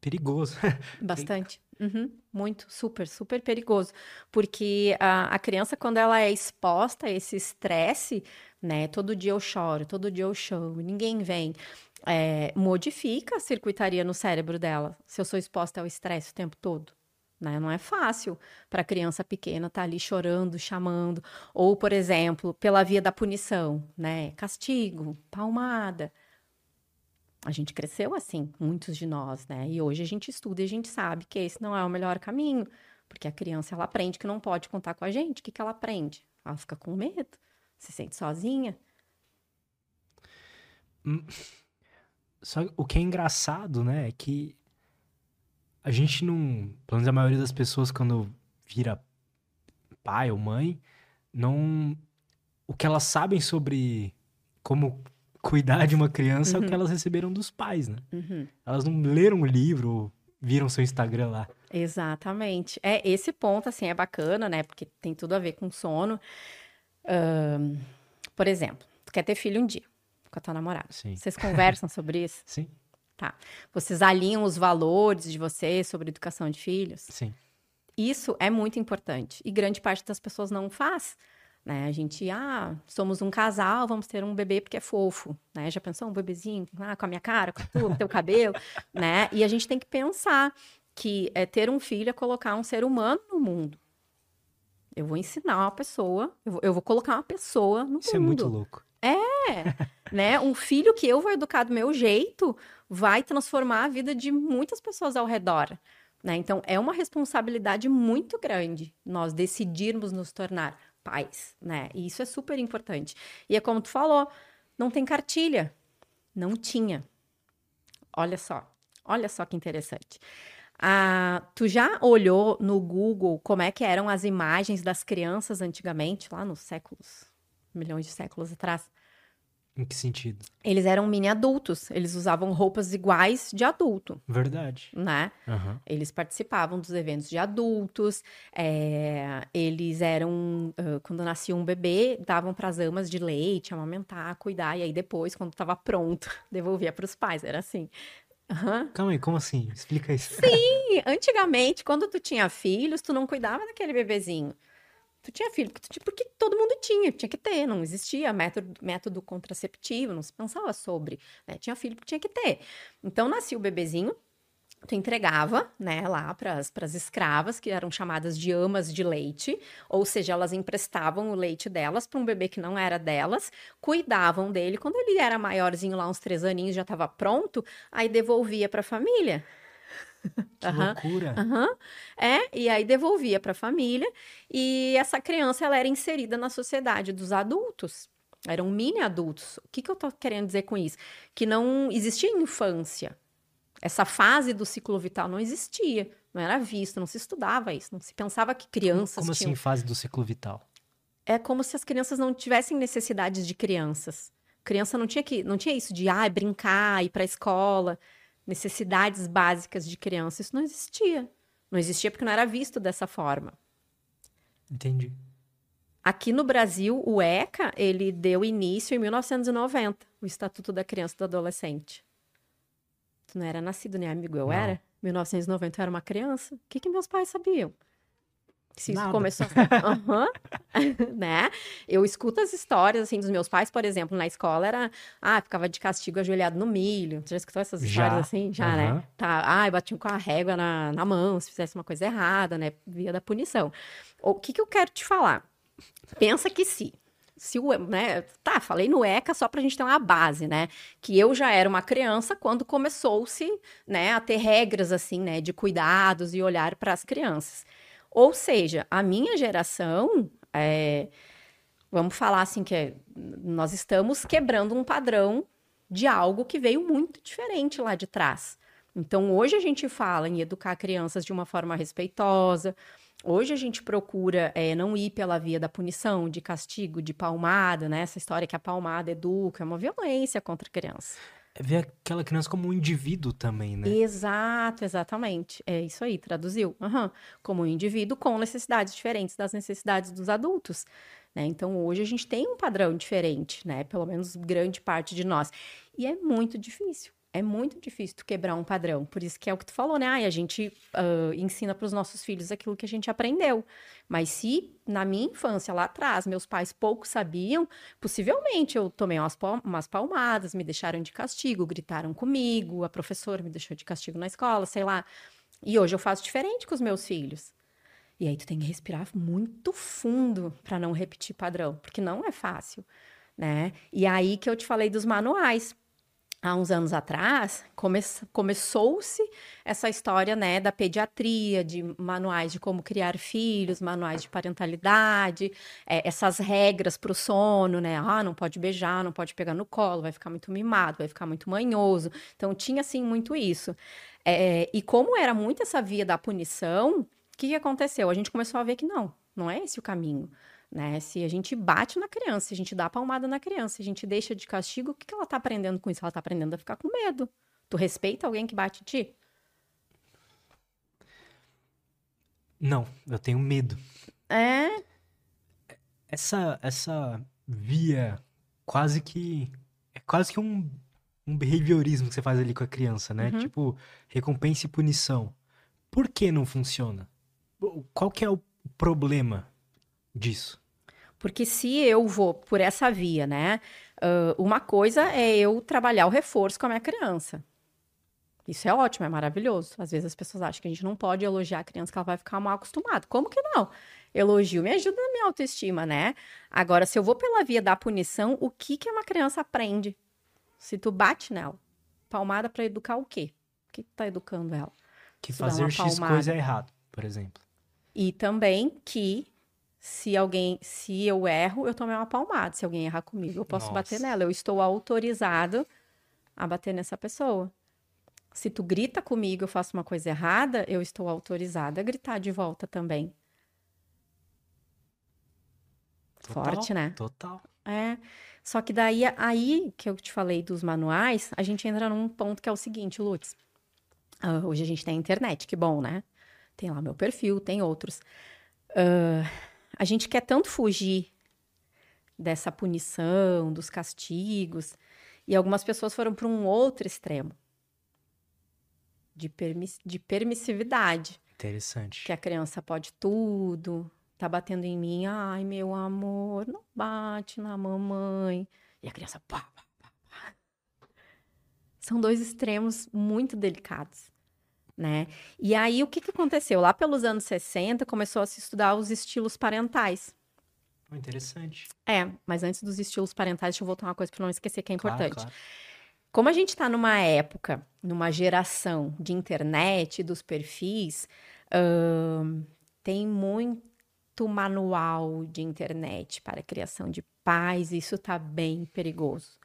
perigoso. Bastante. Uhum, muito, super, super perigoso. Porque a, a criança, quando ela é exposta a esse estresse, né? Todo dia eu choro, todo dia eu choro, ninguém vem. É, modifica a circuitaria no cérebro dela, se eu sou exposta ao estresse o tempo todo. Né? Não é fácil para criança pequena estar tá ali chorando, chamando. Ou, por exemplo, pela via da punição, né? Castigo, palmada. A gente cresceu assim, muitos de nós, né? E hoje a gente estuda e a gente sabe que esse não é o melhor caminho, porque a criança ela aprende que não pode contar com a gente. O que, que ela aprende? Ela fica com medo, se sente sozinha. Hum, só o que é engraçado, né, é que a gente não, pelo menos a maioria das pessoas quando vira pai ou mãe, não o que elas sabem sobre como cuidar de uma criança uhum. é o que uhum. elas receberam dos pais, né? Uhum. Elas não leram o livro, viram seu Instagram lá. Exatamente. É, esse ponto, assim, é bacana, né? Porque tem tudo a ver com sono. Um, por exemplo, tu quer ter filho um dia com a tua namorada. Sim. Vocês conversam sobre isso? Sim. Tá. Vocês alinham os valores de vocês sobre educação de filhos? Sim. Isso é muito importante. E grande parte das pessoas não faz Né? A gente, ah, somos um casal, vamos ter um bebê porque é fofo, né? Já pensou um bebezinho, ah, com a minha cara, com com teu cabelo, né? E a gente tem que pensar que é ter um filho é colocar um ser humano no mundo. Eu vou ensinar uma pessoa, eu vou, eu vou colocar uma pessoa no Isso mundo. Isso é muito louco. É, né? Um filho que eu vou educar do meu jeito vai transformar a vida de muitas pessoas ao redor. Né? Então, é uma responsabilidade muito grande nós decidirmos nos tornar pais, né? E isso é super importante. E é como tu falou, não tem cartilha. Não tinha. Olha só, olha só que interessante. Ah, tu já olhou no Google como é que eram as imagens das crianças antigamente, lá nos séculos, milhões de séculos atrás? Em que sentido? Eles eram mini adultos, eles usavam roupas iguais de adulto. Verdade. Né? Uhum. Eles participavam dos eventos de adultos, é, eles eram, uh, quando nascia um bebê, davam para as amas de leite, amamentar, cuidar, e aí depois, quando estava pronto, devolvia para os pais, era assim. Uhum. Calma aí, como assim? Explica isso. Sim, antigamente, quando tu tinha filhos, tu não cuidava daquele bebezinho. Tu tinha filho, porque, tu, porque todo mundo tinha, tinha que ter, não existia método, método contraceptivo, não se pensava sobre, né? Tinha filho porque tinha que ter. Então, nascia o bebezinho, tu entregava, né, lá para as escravas, que eram chamadas de amas de leite, ou seja, elas emprestavam o leite delas para um bebê que não era delas, cuidavam dele, quando ele era maiorzinho, lá uns três aninhos, já estava pronto, aí devolvia para a família. Que uhum. loucura. Uhum. É, e aí devolvia para a família e essa criança ela era inserida na sociedade dos adultos. Eram mini adultos. O que, que eu estou querendo dizer com isso? Que não existia infância. Essa fase do ciclo vital não existia, não era visto, não se estudava isso, não se pensava que crianças Como, como tinham... assim fase do ciclo vital? É como se as crianças não tivessem necessidades de crianças. Criança não tinha que, não tinha isso de ah, brincar, ir para a escola necessidades básicas de criança. Isso não existia. Não existia porque não era visto dessa forma. Entendi. Aqui no Brasil, o ECA, ele deu início em 1990, o Estatuto da Criança e do Adolescente. Tu não era nascido, né, amigo? Eu não. era. 1990 eu era uma criança. O que, que meus pais sabiam? Se isso começou. uhum. né? Eu escuto as histórias assim dos meus pais, por exemplo, na escola era, ah, ficava de castigo ajoelhado no milho. Você já escutou essas já. histórias assim? Já, uhum. né? Tá, ah, batiam com a régua na, na mão se fizesse uma coisa errada, né? Via da punição. O que, que eu quero te falar? Pensa que se se o, né, tá, falei no ECA só para a gente ter uma base, né, que eu já era uma criança quando começou-se, né, a ter regras assim, né, de cuidados e olhar para as crianças. Ou seja, a minha geração, é, vamos falar assim, que é, nós estamos quebrando um padrão de algo que veio muito diferente lá de trás. Então, hoje a gente fala em educar crianças de uma forma respeitosa. Hoje a gente procura é, não ir pela via da punição, de castigo, de palmada, né? Essa história que a palmada educa, é uma violência contra a criança. Ver aquela criança como um indivíduo também, né? Exato, exatamente. É isso aí, traduziu. Uhum. Como um indivíduo com necessidades diferentes das necessidades dos adultos. Né? Então, hoje a gente tem um padrão diferente, né? Pelo menos grande parte de nós. E é muito difícil é muito difícil tu quebrar um padrão. Por isso que é o que tu falou, né? A gente uh, ensina para os nossos filhos aquilo que a gente aprendeu. Mas se na minha infância, lá atrás, meus pais pouco sabiam, possivelmente eu tomei umas, umas palmadas, me deixaram de castigo, gritaram comigo, a professora me deixou de castigo na escola, sei lá. E hoje eu faço diferente com os meus filhos. E aí tu tem que respirar muito fundo para não repetir padrão, porque não é fácil, né? E aí que eu te falei dos manuais há uns anos atrás, come começou-se essa história né, da pediatria, de manuais de como criar filhos, manuais de parentalidade, é, essas regras para o sono, né? Ah, não pode beijar, não pode pegar no colo, vai ficar muito mimado, vai ficar muito manhoso. Então, tinha, assim, muito isso. É, e como era muito essa via da punição, o que, que aconteceu? A gente começou a ver que não, não é esse o caminho. Né? Se a gente bate na criança, se a gente dá palmada na criança, se a gente deixa de castigo, o que, que ela está aprendendo com isso? Ela está aprendendo a ficar com medo. Tu respeita alguém que bate em ti? Não, eu tenho medo. É? Essa, essa via quase que. É quase que um, um behaviorismo que você faz ali com a criança, né? Uhum. Tipo, recompensa e punição. Por que não funciona? Qual que é o problema? Disso? Porque se eu vou por essa via, né? Uh, uma coisa é eu trabalhar o reforço com a minha criança. Isso é ótimo, é maravilhoso. Às vezes as pessoas acham que a gente não pode elogiar a criança que ela vai ficar mal acostumada. Como que não? Elogio me ajuda na minha autoestima, né? Agora, se eu vou pela via da punição, o que que uma criança aprende? Se tu bate nela, palmada para educar o quê? O que tu tá educando ela? Que fazer X coisa é errado, por exemplo. E também que se alguém, se eu erro, eu tomei uma palmada. Se alguém errar comigo, eu posso Nossa. bater nela. Eu estou autorizado a bater nessa pessoa. Se tu grita comigo, eu faço uma coisa errada, eu estou autorizada a gritar de volta também. Total, Forte, né? Total. É. Só que daí, aí que eu te falei dos manuais, a gente entra num ponto que é o seguinte, Lutz. Uh, hoje a gente tem a internet, que bom, né? Tem lá meu perfil, tem outros. Uh, a gente quer tanto fugir dessa punição, dos castigos, e algumas pessoas foram para um outro extremo de, permiss de permissividade. Interessante. Que a criança pode tudo, tá batendo em mim, ai meu amor, não bate na mamãe. E a criança pá, pá, pá, pá. São dois extremos muito delicados, né? E aí o que, que aconteceu? Lá pelos anos 60 começou a se estudar os estilos parentais. interessante. É, mas antes dos estilos parentais, deixa eu voltar uma coisa para não esquecer que é importante. Claro, claro. Como a gente está numa época, numa geração de internet, dos perfis, tem muito manual de internet para criação de pais, e isso está bem perigoso.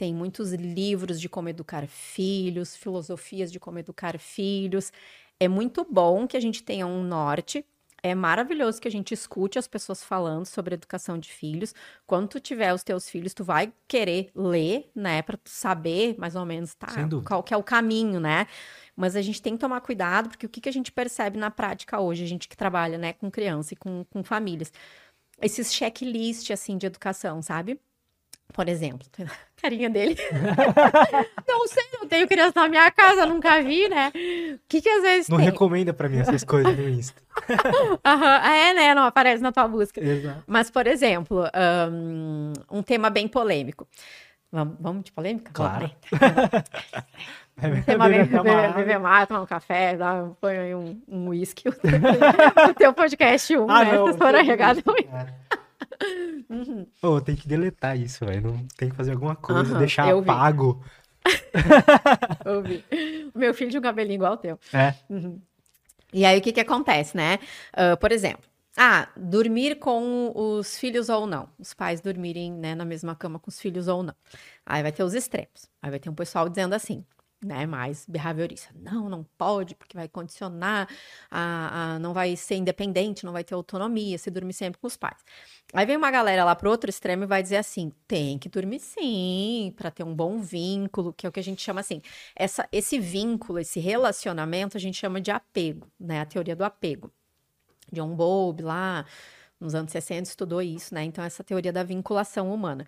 Tem muitos livros de como educar filhos, filosofias de como educar filhos. É muito bom que a gente tenha um norte é maravilhoso que a gente escute as pessoas falando sobre educação de filhos. Quando tu tiver os teus filhos, tu vai querer ler, né, para tu saber mais ou menos tá, qual que é o caminho, né? Mas a gente tem que tomar cuidado, porque o que, que a gente percebe na prática hoje, a gente que trabalha, né, com criança e com, com famílias, esses checklist assim de educação, sabe? Por exemplo, carinha dele. não sei, não tenho criança na minha casa, nunca vi, né? O que que às vezes Não tem? recomenda para mim essas coisas no Insta. uhum. É, né? Não aparece na tua busca. Exato. Mas, por exemplo, um, um tema bem polêmico. Vamos, vamos de polêmica? Claro. Um tema bem, beber, beber mais, tomar um café, dar, põe aí um uísque. Um o teu podcast um, ah, né? Não, Vocês foram regados. Uhum. Oh, tem que deletar isso, velho. Não tem que fazer alguma coisa, uhum, deixar apago. eu vi. Meu filho de um cabelinho igual ao teu. É. Uhum. E aí, o que que acontece, né? Uh, por exemplo, ah, dormir com os filhos ou não. Os pais dormirem né, na mesma cama com os filhos ou não. Aí vai ter os extremos. Aí vai ter um pessoal dizendo assim: né, mais behaviorista. Não, não pode, porque vai condicionar, a, a, não vai ser independente, não vai ter autonomia, se dormir sempre com os pais. Aí vem uma galera lá pro outro extremo e vai dizer assim: tem que dormir sim, para ter um bom vínculo, que é o que a gente chama assim. Essa, esse vínculo, esse relacionamento, a gente chama de apego, né? A teoria do apego. John Bowlby lá, nos anos 60, estudou isso, né? Então, essa teoria da vinculação humana.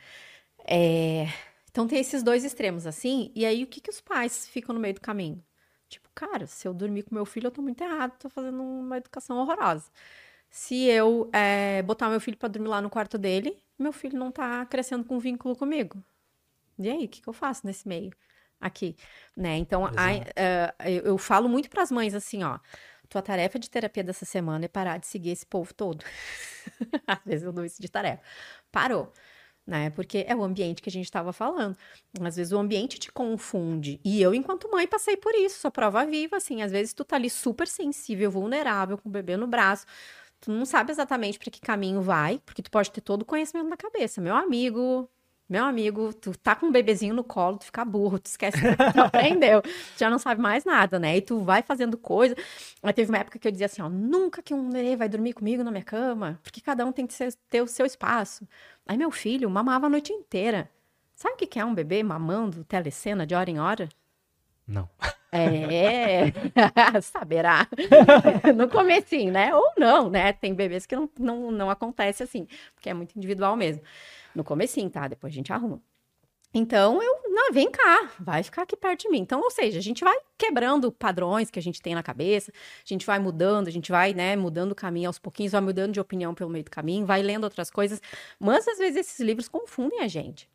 É então tem esses dois extremos, assim, e aí o que, que os pais ficam no meio do caminho? Tipo, cara, se eu dormir com meu filho, eu tô muito errado, tô fazendo uma educação horrorosa. Se eu é, botar meu filho para dormir lá no quarto dele, meu filho não tá crescendo com vínculo comigo. E aí, o que, que eu faço nesse meio? Aqui, né? Então, a, uh, eu, eu falo muito para as mães assim, ó. Tua tarefa de terapia dessa semana é parar de seguir esse povo todo. Às vezes eu dou isso de tarefa. Parou né? Porque é o ambiente que a gente estava falando. Às vezes o ambiente te confunde. E eu, enquanto mãe, passei por isso, sou prova viva, assim. Às vezes tu tá ali super sensível, vulnerável, com o bebê no braço. Tu não sabe exatamente para que caminho vai, porque tu pode ter todo o conhecimento na cabeça. Meu amigo, meu amigo, tu tá com um bebezinho no colo, tu fica burro, tu esquece que tu aprendeu, tu já não sabe mais nada, né? E tu vai fazendo coisa. Mas teve uma época que eu dizia assim, ó, nunca que um bebê vai dormir comigo na minha cama, porque cada um tem que ter o seu espaço. Aí meu filho mamava a noite inteira. Sabe o que é um bebê mamando telecena de hora em hora? Não. É, saberá. no comecinho, né? Ou não, né? Tem bebês que não, não, não acontece assim, porque é muito individual mesmo. No comecinho, tá? Depois a gente arruma. Então, eu não, vem cá, vai ficar aqui perto de mim. Então, ou seja, a gente vai quebrando padrões que a gente tem na cabeça, a gente vai mudando, a gente vai, né, mudando o caminho aos pouquinhos, vai mudando de opinião pelo meio do caminho, vai lendo outras coisas. Mas às vezes esses livros confundem a gente.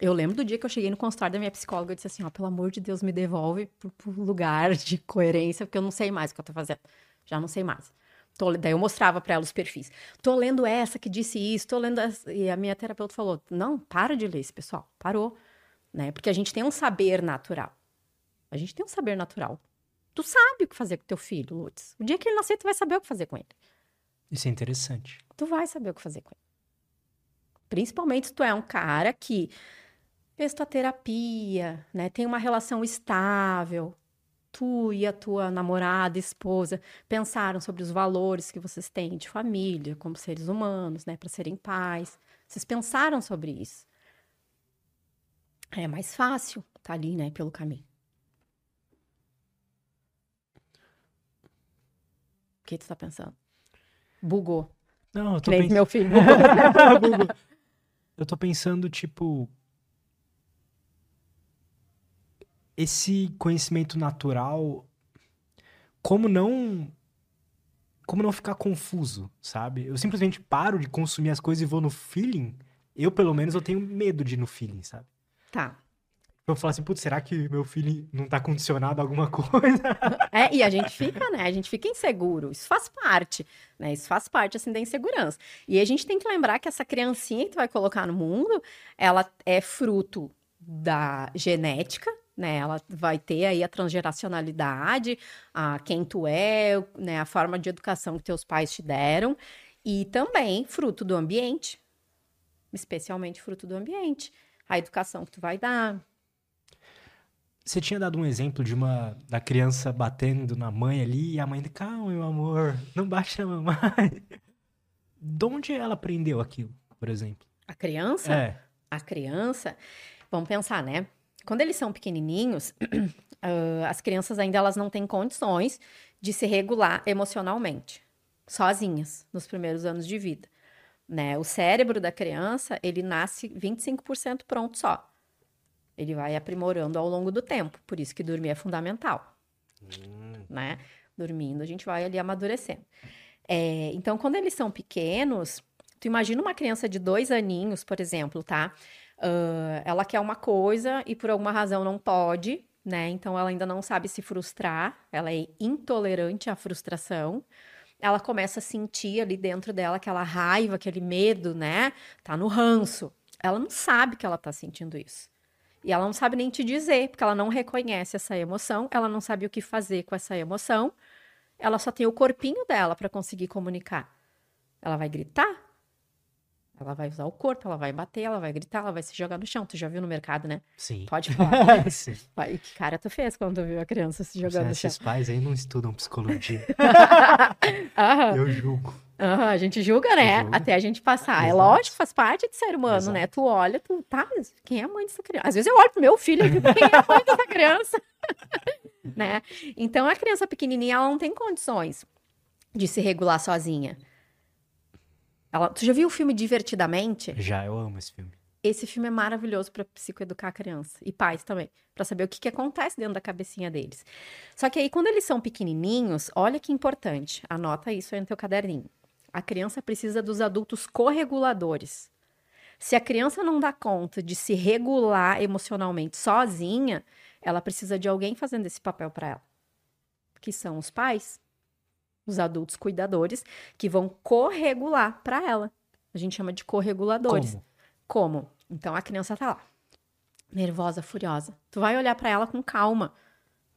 Eu lembro do dia que eu cheguei no consultório da minha psicóloga e disse assim: ó, pelo amor de Deus, me devolve pro, pro lugar de coerência, porque eu não sei mais o que eu tô fazendo. Já não sei mais. Tô, daí eu mostrava para ela os perfis. Tô lendo essa que disse isso, tô lendo essa. E a minha terapeuta falou: não, para de ler esse pessoal. Parou. Né? Porque a gente tem um saber natural. A gente tem um saber natural. Tu sabe o que fazer com teu filho, Lutz. O dia que ele nascer, tu vai saber o que fazer com ele. Isso é interessante. Tu vai saber o que fazer com ele. Principalmente se tu é um cara que fez tua terapia, né? Tem uma relação estável, tu e a tua namorada, esposa, pensaram sobre os valores que vocês têm de família, como seres humanos, né, para serem pais. Vocês pensaram sobre isso. É mais fácil tá ali, né, pelo caminho. O que tu tá pensando? Bugou. Não, eu tô pensando. meu filho. Eu tô pensando, tipo, esse conhecimento natural, como não como não ficar confuso, sabe? Eu simplesmente paro de consumir as coisas e vou no feeling. Eu, pelo menos, eu tenho medo de ir no feeling, sabe? Tá. Eu falo assim, putz, será que meu feeling não tá condicionado a alguma coisa? É, e a gente fica, né? A gente fica inseguro. Isso faz parte, né? Isso faz parte, assim, da insegurança. E a gente tem que lembrar que essa criancinha que tu vai colocar no mundo, ela é fruto da genética, né? Ela vai ter aí a transgeracionalidade, a quem tu é, né? A forma de educação que teus pais te deram e também fruto do ambiente, especialmente fruto do ambiente, a educação que tu vai dar. Você tinha dado um exemplo de uma da criança batendo na mãe ali e a mãe, calma, meu amor, não bate na mamãe. De onde ela aprendeu aquilo, por exemplo? A criança? É. A criança, vamos pensar, né? Quando eles são pequenininhos, uh, as crianças ainda elas não têm condições de se regular emocionalmente, sozinhas, nos primeiros anos de vida. Né? O cérebro da criança, ele nasce 25% pronto só. Ele vai aprimorando ao longo do tempo, por isso que dormir é fundamental. Hum. Né? Dormindo, a gente vai ali amadurecendo. É, então, quando eles são pequenos, tu imagina uma criança de dois aninhos, por exemplo, tá? Uh, ela quer uma coisa e por alguma razão não pode, né? Então ela ainda não sabe se frustrar, ela é intolerante à frustração. Ela começa a sentir ali dentro dela aquela raiva, aquele medo, né? Tá no ranço. Ela não sabe que ela tá sentindo isso. E ela não sabe nem te dizer, porque ela não reconhece essa emoção, ela não sabe o que fazer com essa emoção. Ela só tem o corpinho dela para conseguir comunicar. Ela vai gritar, ela vai usar o corpo, ela vai bater, ela vai gritar, ela vai se jogar no chão. Tu já viu no mercado, né? Sim. Pode falar. Sim. Pai, que cara tu fez quando tu viu a criança se jogando no chão? Esses pais aí não estudam psicologia. Eu julgo. a gente julga, né? Até a gente passar. É Exato. É lógico, faz parte de ser humano, Exato. né? Tu olha, tu tá, quem é a mãe dessa criança? Às vezes eu olho pro meu filho e digo, quem é a mãe dessa criança? né? Então a criança pequenininha, ela não tem condições de se regular sozinha. Ela, tu já viu o filme Divertidamente? Já, eu amo esse filme. Esse filme é maravilhoso para psicoeducar a criança e pais também, para saber o que, que acontece dentro da cabecinha deles. Só que aí, quando eles são pequenininhos, olha que importante, anota isso aí no teu caderninho. A criança precisa dos adultos correguladores. Se a criança não dá conta de se regular emocionalmente sozinha, ela precisa de alguém fazendo esse papel para ela, que são os pais os adultos cuidadores, que vão corregular para ela. A gente chama de correguladores. Como? Como? Então a criança tá lá, nervosa, furiosa. Tu vai olhar para ela com calma.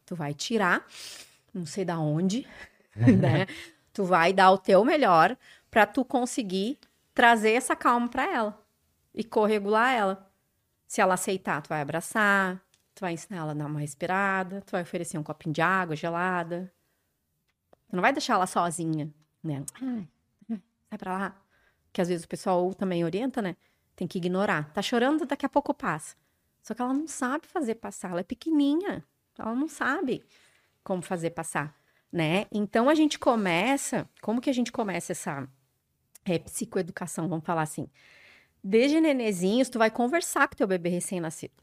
Tu vai tirar, não sei da onde, né? Tu vai dar o teu melhor para tu conseguir trazer essa calma para ela e corregular ela. Se ela aceitar, tu vai abraçar, tu vai ensinar ela a dar uma respirada, tu vai oferecer um copinho de água gelada, você não vai deixar ela sozinha, né? Ai, sai pra lá. Que às vezes o pessoal também orienta, né? Tem que ignorar. Tá chorando, daqui a pouco passa. Só que ela não sabe fazer passar. Ela é pequenininha. Ela não sabe como fazer passar, né? Então a gente começa. Como que a gente começa essa é, psicoeducação? Vamos falar assim. Desde nenezinhos, tu vai conversar com teu bebê recém-nascido.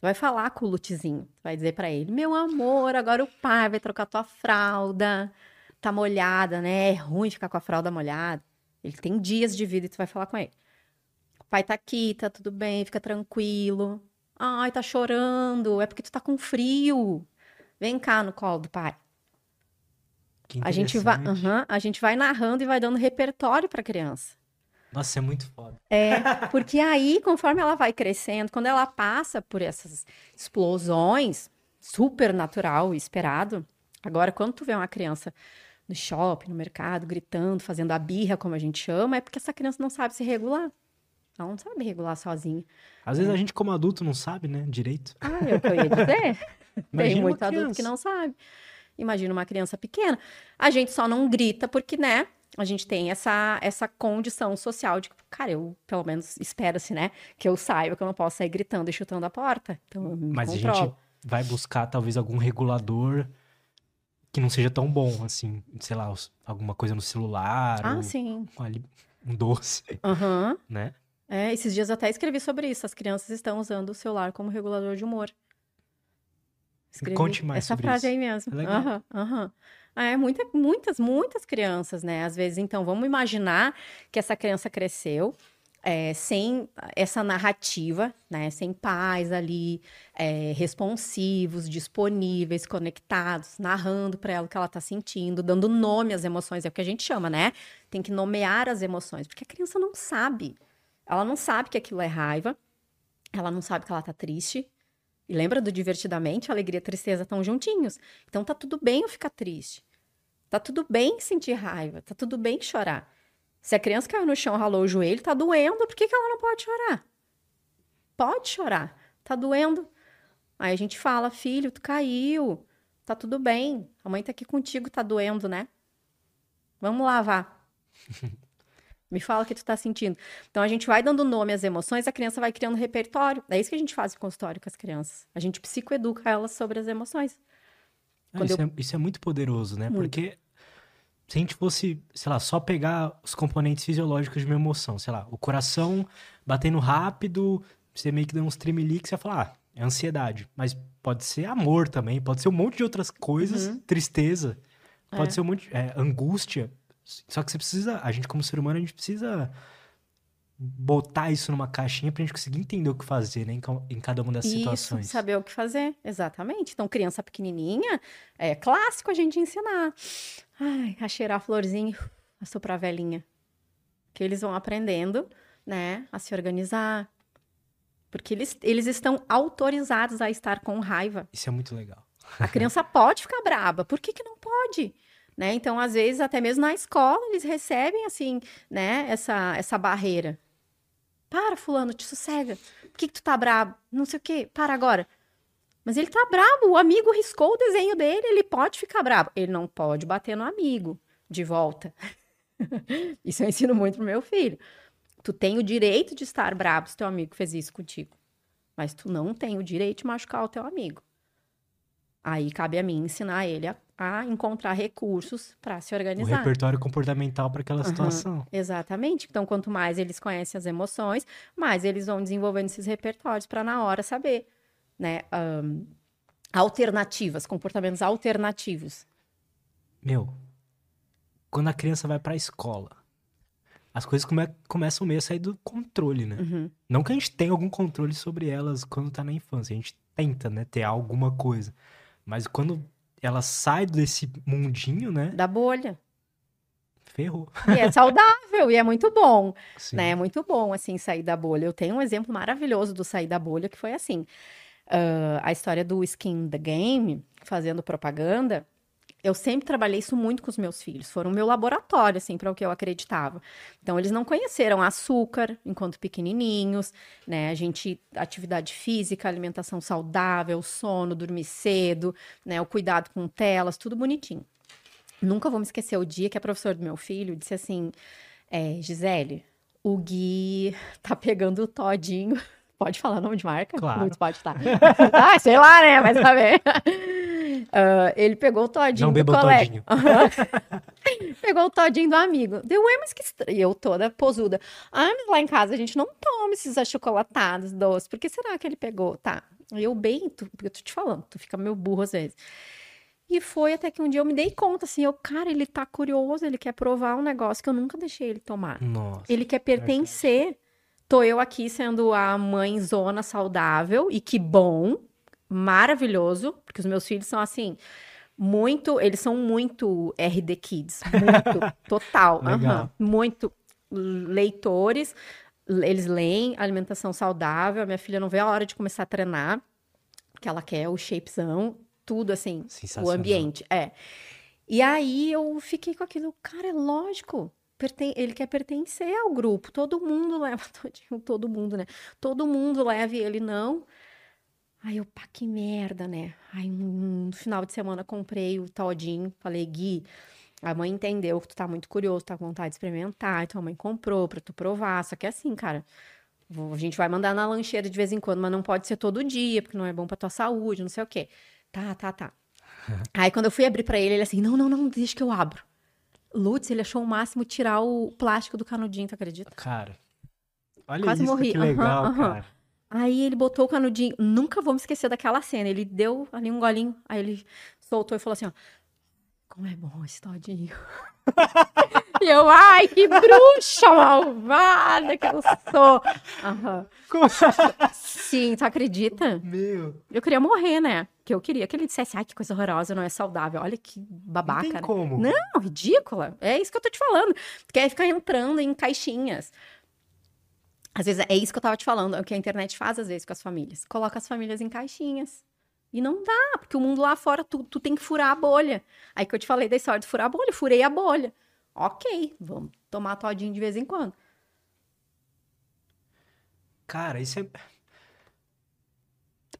Vai falar com o Lutezinho. Vai dizer para ele: Meu amor, agora o pai vai trocar tua fralda. Tá molhada, né? É ruim ficar com a fralda molhada. Ele tem dias de vida e tu vai falar com ele. O pai tá aqui, tá tudo bem, fica tranquilo. Ai, tá chorando, é porque tu tá com frio. Vem cá no colo do pai. a gente vai, uhum, a gente vai narrando e vai dando repertório para criança. Nossa, é muito foda. É, porque aí, conforme ela vai crescendo, quando ela passa por essas explosões, super natural, esperado. Agora, quando tu vê uma criança no shopping, no mercado, gritando, fazendo a birra, como a gente chama, é porque essa criança não sabe se regular. Ela não sabe regular sozinha. Às vezes a gente, como adulto, não sabe, né? Direito. Ah, é que eu ia dizer. Tem muito adulto que não sabe. Imagina uma criança pequena. A gente só não grita porque, né? A gente tem essa, essa condição social de, cara, eu, pelo menos, espera-se, né? Que eu saiba que eu não posso sair gritando e chutando a porta. Então, Mas controlo. a gente vai buscar, talvez, algum regulador que não seja tão bom, assim, sei lá, alguma coisa no celular. Ah, sim. Um doce. Uhum. Né? É, esses dias eu até escrevi sobre isso. As crianças estão usando o celular como regulador de humor. Escrevi Conte mais essa frase isso. aí mesmo. Aham, uhum, aham. Uhum. É, muita, muitas, muitas crianças, né? Às vezes, então, vamos imaginar que essa criança cresceu é, sem essa narrativa, né? Sem pais ali é, responsivos, disponíveis, conectados, narrando para ela o que ela está sentindo, dando nome às emoções, é o que a gente chama, né? Tem que nomear as emoções, porque a criança não sabe. Ela não sabe que aquilo é raiva, ela não sabe que ela está triste. E lembra do divertidamente, alegria e tristeza estão juntinhos. Então tá tudo bem eu ficar triste. Tá tudo bem sentir raiva, tá tudo bem chorar. Se a criança caiu no chão, ralou o joelho, tá doendo, por que, que ela não pode chorar? Pode chorar, tá doendo. Aí a gente fala, filho, tu caiu, tá tudo bem, a mãe tá aqui contigo, tá doendo, né? Vamos lavar. Me fala o que tu tá sentindo. Então a gente vai dando nome às emoções, a criança vai criando repertório. É isso que a gente faz em consultório com as crianças. A gente psicoeduca elas sobre as emoções. Ah, isso, eu... é, isso, é, muito poderoso, né? Muito. Porque se a gente fosse, sei lá, só pegar os componentes fisiológicos de uma emoção, sei lá, o coração batendo rápido, você meio que dá uns tremeliques, você vai falar, ah, é ansiedade. Mas pode ser amor também, pode ser um monte de outras coisas, uhum. tristeza, pode é. ser um monte de é, angústia. Só que você precisa, a gente como ser humano, a gente precisa botar isso numa caixinha pra gente conseguir entender o que fazer, né, em, em cada uma dessas isso, situações. saber o que fazer, exatamente. Então, criança pequenininha, é clássico a gente ensinar. Ai, a cheirar a florzinha, a soprar a velhinha. Que eles vão aprendendo, né, a se organizar. Porque eles, eles estão autorizados a estar com raiva. Isso é muito legal. A criança pode ficar braba. Por que, que não pode? Né? Então, às vezes, até mesmo na escola, eles recebem, assim, né, essa, essa barreira. Para, fulano, te sossega. Por que, que tu tá brabo? Não sei o quê. Para agora. Mas ele tá brabo. O amigo riscou o desenho dele, ele pode ficar brabo. Ele não pode bater no amigo de volta. isso eu ensino muito pro meu filho. Tu tem o direito de estar brabo se teu amigo fez isso contigo. Mas tu não tem o direito de machucar o teu amigo. Aí cabe a mim ensinar ele a a encontrar recursos para se organizar. O repertório comportamental para aquela uhum, situação. Exatamente. Então, quanto mais eles conhecem as emoções, mais eles vão desenvolvendo esses repertórios para na hora saber, né? Um, alternativas, comportamentos alternativos. Meu, quando a criança vai para a escola, as coisas come começam meio a sair do controle, né? Uhum. Não que a gente tenha algum controle sobre elas quando tá na infância, a gente tenta, né, ter alguma coisa. Mas quando ela sai desse mundinho, né? Da bolha. Ferrou. E é saudável, e é muito bom, Sim. né? É muito bom, assim, sair da bolha. Eu tenho um exemplo maravilhoso do sair da bolha, que foi assim. Uh, a história do Skin the Game, fazendo propaganda, eu sempre trabalhei isso muito com os meus filhos. Foram o meu laboratório, assim, para o que eu acreditava. Então, eles não conheceram açúcar enquanto pequenininhos, né? A gente, atividade física, alimentação saudável, sono, dormir cedo, né? O cuidado com telas, tudo bonitinho. Nunca vou me esquecer o dia que a professora do meu filho disse assim: é, Gisele, o Gui tá pegando o todinho. Pode falar nome de marca? Claro. Não pode estar. ah, sei lá, né? Mas saber. Uh, ele pegou o todinho Não do colega. Uhum. pegou o todinho do amigo. Deu, ué, mas que estranho. E eu toda posuda. Ah, mas lá em casa a gente não toma esses achocolatados doces. Por que será que ele pegou? Tá. Eu bem, tu, porque eu tô te falando, tu fica meio burro às vezes. E foi até que um dia eu me dei conta, assim, eu, cara, ele tá curioso, ele quer provar um negócio que eu nunca deixei ele tomar. Nossa. Ele quer pertencer. Tô eu aqui sendo a mãe zona saudável, e que bom, maravilhoso, porque os meus filhos são assim, muito, eles são muito RD Kids, muito, total, aham, muito leitores, eles leem alimentação saudável, minha filha não vê a hora de começar a treinar, que ela quer o shapezão, tudo assim, o ambiente, é. E aí eu fiquei com aquilo, cara, é lógico, ele quer pertencer ao grupo, todo mundo leva, todo mundo, né? Todo mundo leva ele não. Aí eu, pá, que merda, né? Aí um- no final de semana comprei o todinho, falei, Gui, a mãe entendeu que tu tá muito curioso, tá com vontade de experimentar, então a mãe comprou pra tu provar, só que é assim, cara, a gente vai mandar na lancheira de vez em quando, mas não pode ser todo dia, porque não é bom pra tua saúde, não sei o quê. Tá, tá, tá. Aí quando eu fui abrir pra ele, ele assim, não, não, não, deixa que eu abro. Lutz, ele achou o máximo tirar o plástico do canudinho, tu acredita? Cara. Olha Quase isso, morri. que legal, cara. Aí ele botou o canudinho. Nunca vou me esquecer daquela cena. Ele deu ali um golinho. Aí ele soltou e falou assim: ó. Como é bom esse todinho. e eu, ai, que bruxa malvada que eu sou. Aham. Como- Sim, tu acredita? Meu. Eu queria morrer, né? Que eu queria que ele dissesse, ai, que coisa horrorosa, não é saudável. Olha que Não babaca, tem né? como. Não, ridícula. É isso que eu tô te falando. Tu quer ficar entrando em caixinhas. Às vezes é isso que eu tava te falando, é o que a internet faz às vezes com as famílias. Coloca as famílias em caixinhas. E não dá, porque o mundo lá fora, tu, tu tem que furar a bolha. Aí que eu te falei da história de furar a bolha, furei a bolha. Ok, vamos tomar todinho de vez em quando. Cara, isso é.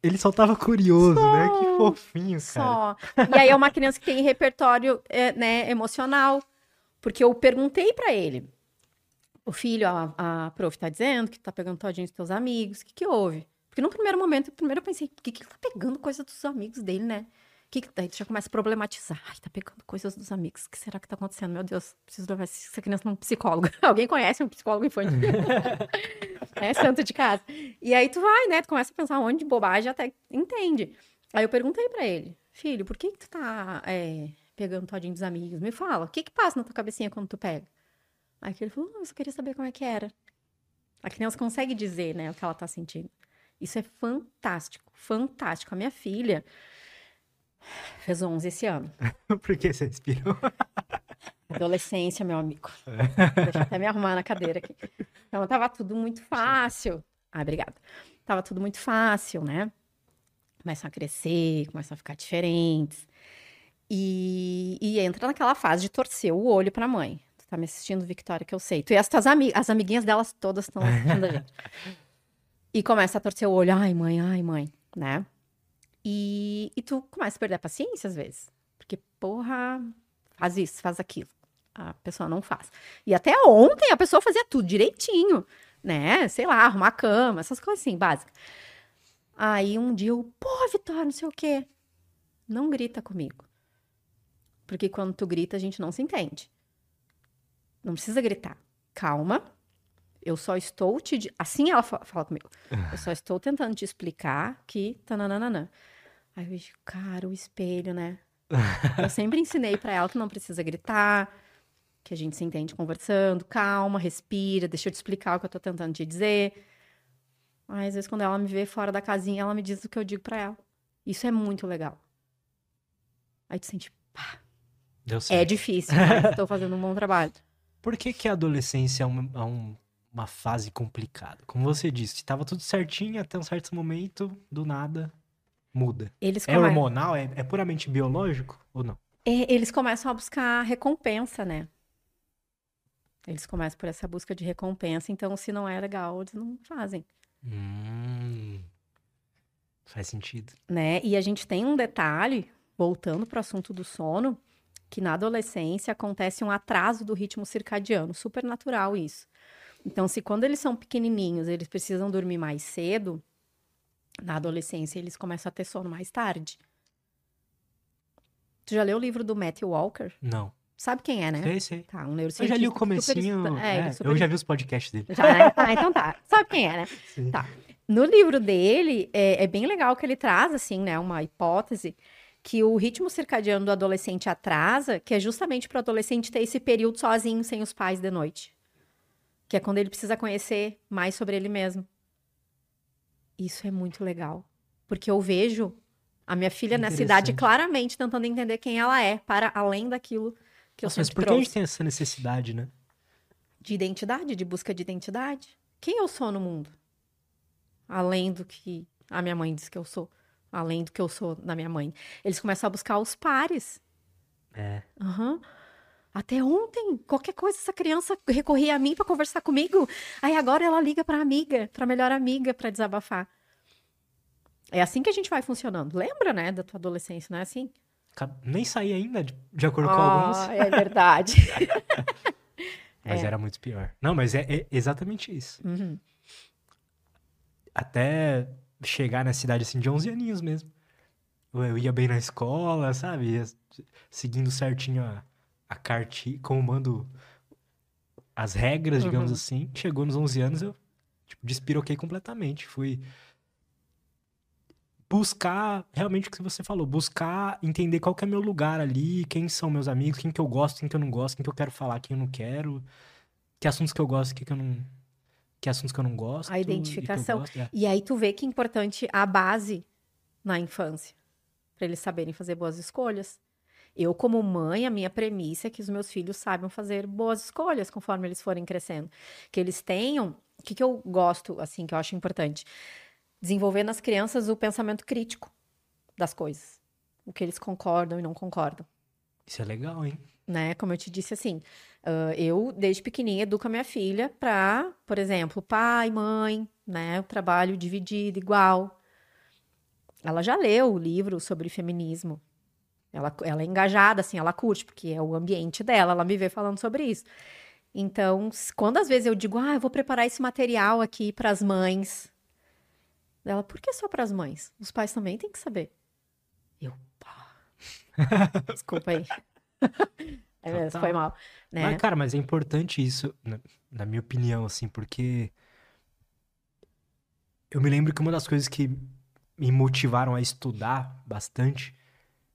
Ele só tava curioso, né? Que fofinho, cara. Só. E aí é uma criança que tem repertório é, né, emocional. Porque eu perguntei pra ele. O filho, a, a prof tá dizendo que tá pegando todinho dos teus amigos. O que que houve? Porque no primeiro momento, primeiro eu pensei, por que que ele tá pegando coisa dos amigos dele, né? Que que, daí tu já começa a problematizar. Ai, tá pegando coisas dos amigos. O que será que tá acontecendo? Meu Deus, preciso levar essa criança num psicólogo. Alguém conhece um psicólogo infantil? é santo de casa. E aí tu vai, né? Tu começa a pensar um monte de bobagem até entende. Aí eu perguntei pra ele, filho, por que que tu tá é, pegando todinho dos amigos? Me fala, o que que passa na tua cabecinha quando tu pega? Aí que ele falou, "Ah, eu só queria saber como é que era. A criança consegue dizer, né, o que ela tá sentindo. Isso é fantástico, fantástico. A minha filha fez 11 esse ano. Por que você inspirou? Adolescência, meu amigo. Deixa eu até me arrumar na cadeira aqui. Então, tava tudo muito fácil. Ah, obrigada. Tava tudo muito fácil, né? Começam a crescer, começam a ficar diferentes. E, e entra naquela fase de torcer o olho pra mãe. Tá me assistindo, Victoria, que eu sei. Tu e as tuas amigas, as amiguinhas delas todas estão assistindo a gente. E começa a torcer o olho. Ai, mãe, ai, mãe, né? E, e tu começa a perder a paciência às vezes. Porque, porra, faz isso, faz aquilo. A pessoa não faz. E até ontem a pessoa fazia tudo direitinho, né? Sei lá, arrumar a cama, essas coisas assim, básicas. Aí um dia eu, pô, Vitória, não sei o quê. Não grita comigo. Porque quando tu grita, a gente não se entende. Não precisa gritar. Calma. Eu só estou te. Assim ela fa- fala comigo. Eu só estou tentando te explicar que. Tananana. Aí eu vejo, cara, o espelho, né? Eu sempre ensinei pra ela que não precisa gritar, que a gente se entende conversando, calma, respira, deixa eu te explicar o que eu tô tentando te dizer. Aí, às vezes, quando ela me vê fora da casinha, ela me diz o que eu digo pra ela. Isso é muito legal. Aí tu sente, pá, Deu é certo. difícil, mas tô fazendo um bom trabalho. Por que, que a adolescência é uma, é um- uma fase complicada? Como você disse, estava tudo certinho até um certo momento, do nada, muda. Eles É hormonal? É, é puramente biológico ou não? É, eles começam a buscar recompensa, né? Eles começam por essa busca de recompensa, então se não é legal, eles não fazem, Hum, faz sentido. né? E a gente tem um detalhe, voltando para o assunto do sono, que na adolescência acontece um atraso do ritmo circadiano, super natural isso. Então, se quando eles são pequenininhos, eles precisam dormir mais cedo, na adolescência eles começam a ter sono mais tarde. Tu já leu o livro do Matthew Walker? Não. Sabe quem é, né? Sei, sei. Tá, um Eu neurocientista. já li o super comecinho. estu- é, é super Eu já vi os podcasts dele. Já, né? Ah, então tá. Sabe quem é, né? Sim. Tá. no livro dele, é, é, bem legal que ele traz, assim, né, uma hipótese que o ritmo circadiano do adolescente atrasa, que é justamente para o adolescente ter esse período sozinho, sem os pais de noite. Que é quando ele precisa conhecer mais sobre ele mesmo. Isso é muito legal. Porque eu vejo a minha filha nessa idade claramente tentando entender quem ela é, para além daquilo que Nossa, eu sempre Mas por que a gente tem essa necessidade, né? De identidade, de busca de identidade. Quem eu sou no mundo? Além do que a minha mãe diz que eu sou. Além do que eu sou na minha mãe. Eles começam a buscar os pares. É. Uhum. Até ontem, qualquer coisa, essa criança recorria a mim para conversar comigo. Aí agora ela liga para amiga, para melhor amiga, para desabafar. É assim que a gente vai funcionando. Lembra, né, da tua adolescência, não é assim? Nem saí ainda, de, de acordo oh, com alguns. É verdade. mas é. era muito pior. Não, mas é, é exatamente isso. Uhum. Até chegar na cidade, assim, de 11 aninhos mesmo. Eu ia bem na escola, sabe? Ia seguindo certinho a, a cartilha, comando as regras, uhum. digamos assim. Chegou nos 11 anos, eu tipo, despiroquei completamente. Fui buscar realmente o que você falou, buscar entender qual que é meu lugar ali, quem são meus amigos, quem que eu gosto, quem que eu não gosto, quem que eu quero falar, quem eu não quero, que assuntos que eu gosto, que que eu não que assuntos que eu não gosto. A identificação. E, é. e aí tu vê que é importante a base na infância, para eles saberem fazer boas escolhas. Eu, como mãe, a minha premissa é que os meus filhos saibam fazer boas escolhas conforme eles forem crescendo. Que eles tenham. O que, que eu gosto, assim, que eu acho importante? Desenvolver nas crianças o pensamento crítico das coisas. O que eles concordam e não concordam. Isso é legal, hein? Né? Como eu te disse, assim, uh, eu, desde pequenininha, educo a minha filha para, por exemplo, pai, mãe, né? O trabalho dividido, igual. Ela já leu o livro sobre feminismo. Ela, ela é engajada, assim, ela curte, porque é o ambiente dela, ela me vê falando sobre isso. Então, quando às vezes eu digo, ah, eu vou preparar esse material aqui para as mães. Ela, por que só para as mães? Os pais também têm que saber. Eu, pá. Desculpa aí. é mesmo, foi mal. Né? Mas, cara, mas é importante isso, na, minha opinião, assim, porque eu me lembro que uma das coisas que me motivaram a estudar bastante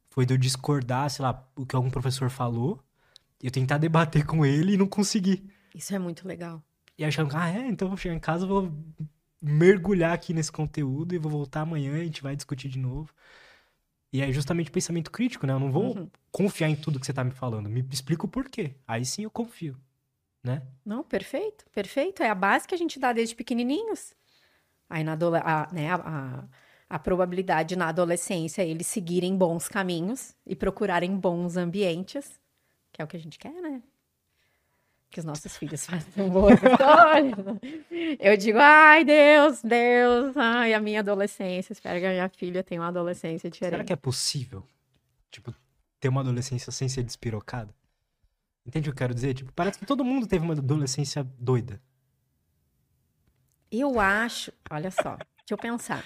foi de eu discordar, sei lá, o que algum professor falou, e eu tentar debater com ele e não conseguir. Isso é muito legal. E achando, ah, é, então vou chegar em casa, vou mergulhar aqui nesse conteúdo e vou voltar amanhã e a gente vai discutir de novo. E é justamente o pensamento crítico, né? Eu não vou uhum. confiar em tudo que você tá me falando. Me explica o porquê. Aí sim eu confio, né? Não, perfeito, perfeito. É a base que a gente dá desde pequenininhos. Aí na a, né, a, a a probabilidade na adolescência é eles seguirem bons caminhos e procurarem bons ambientes, que é o que a gente quer, né? Que os nossos filhos façam boas histórias. Eu digo, ai, Deus, Deus, ai, a minha adolescência. Espero que a minha filha tenha uma adolescência diferente. Será que é possível, tipo, ter uma adolescência sem ser despirocada? Entende o que eu quero dizer? Tipo, parece que todo mundo teve uma adolescência doida. Eu acho, olha só, deixa eu pensar.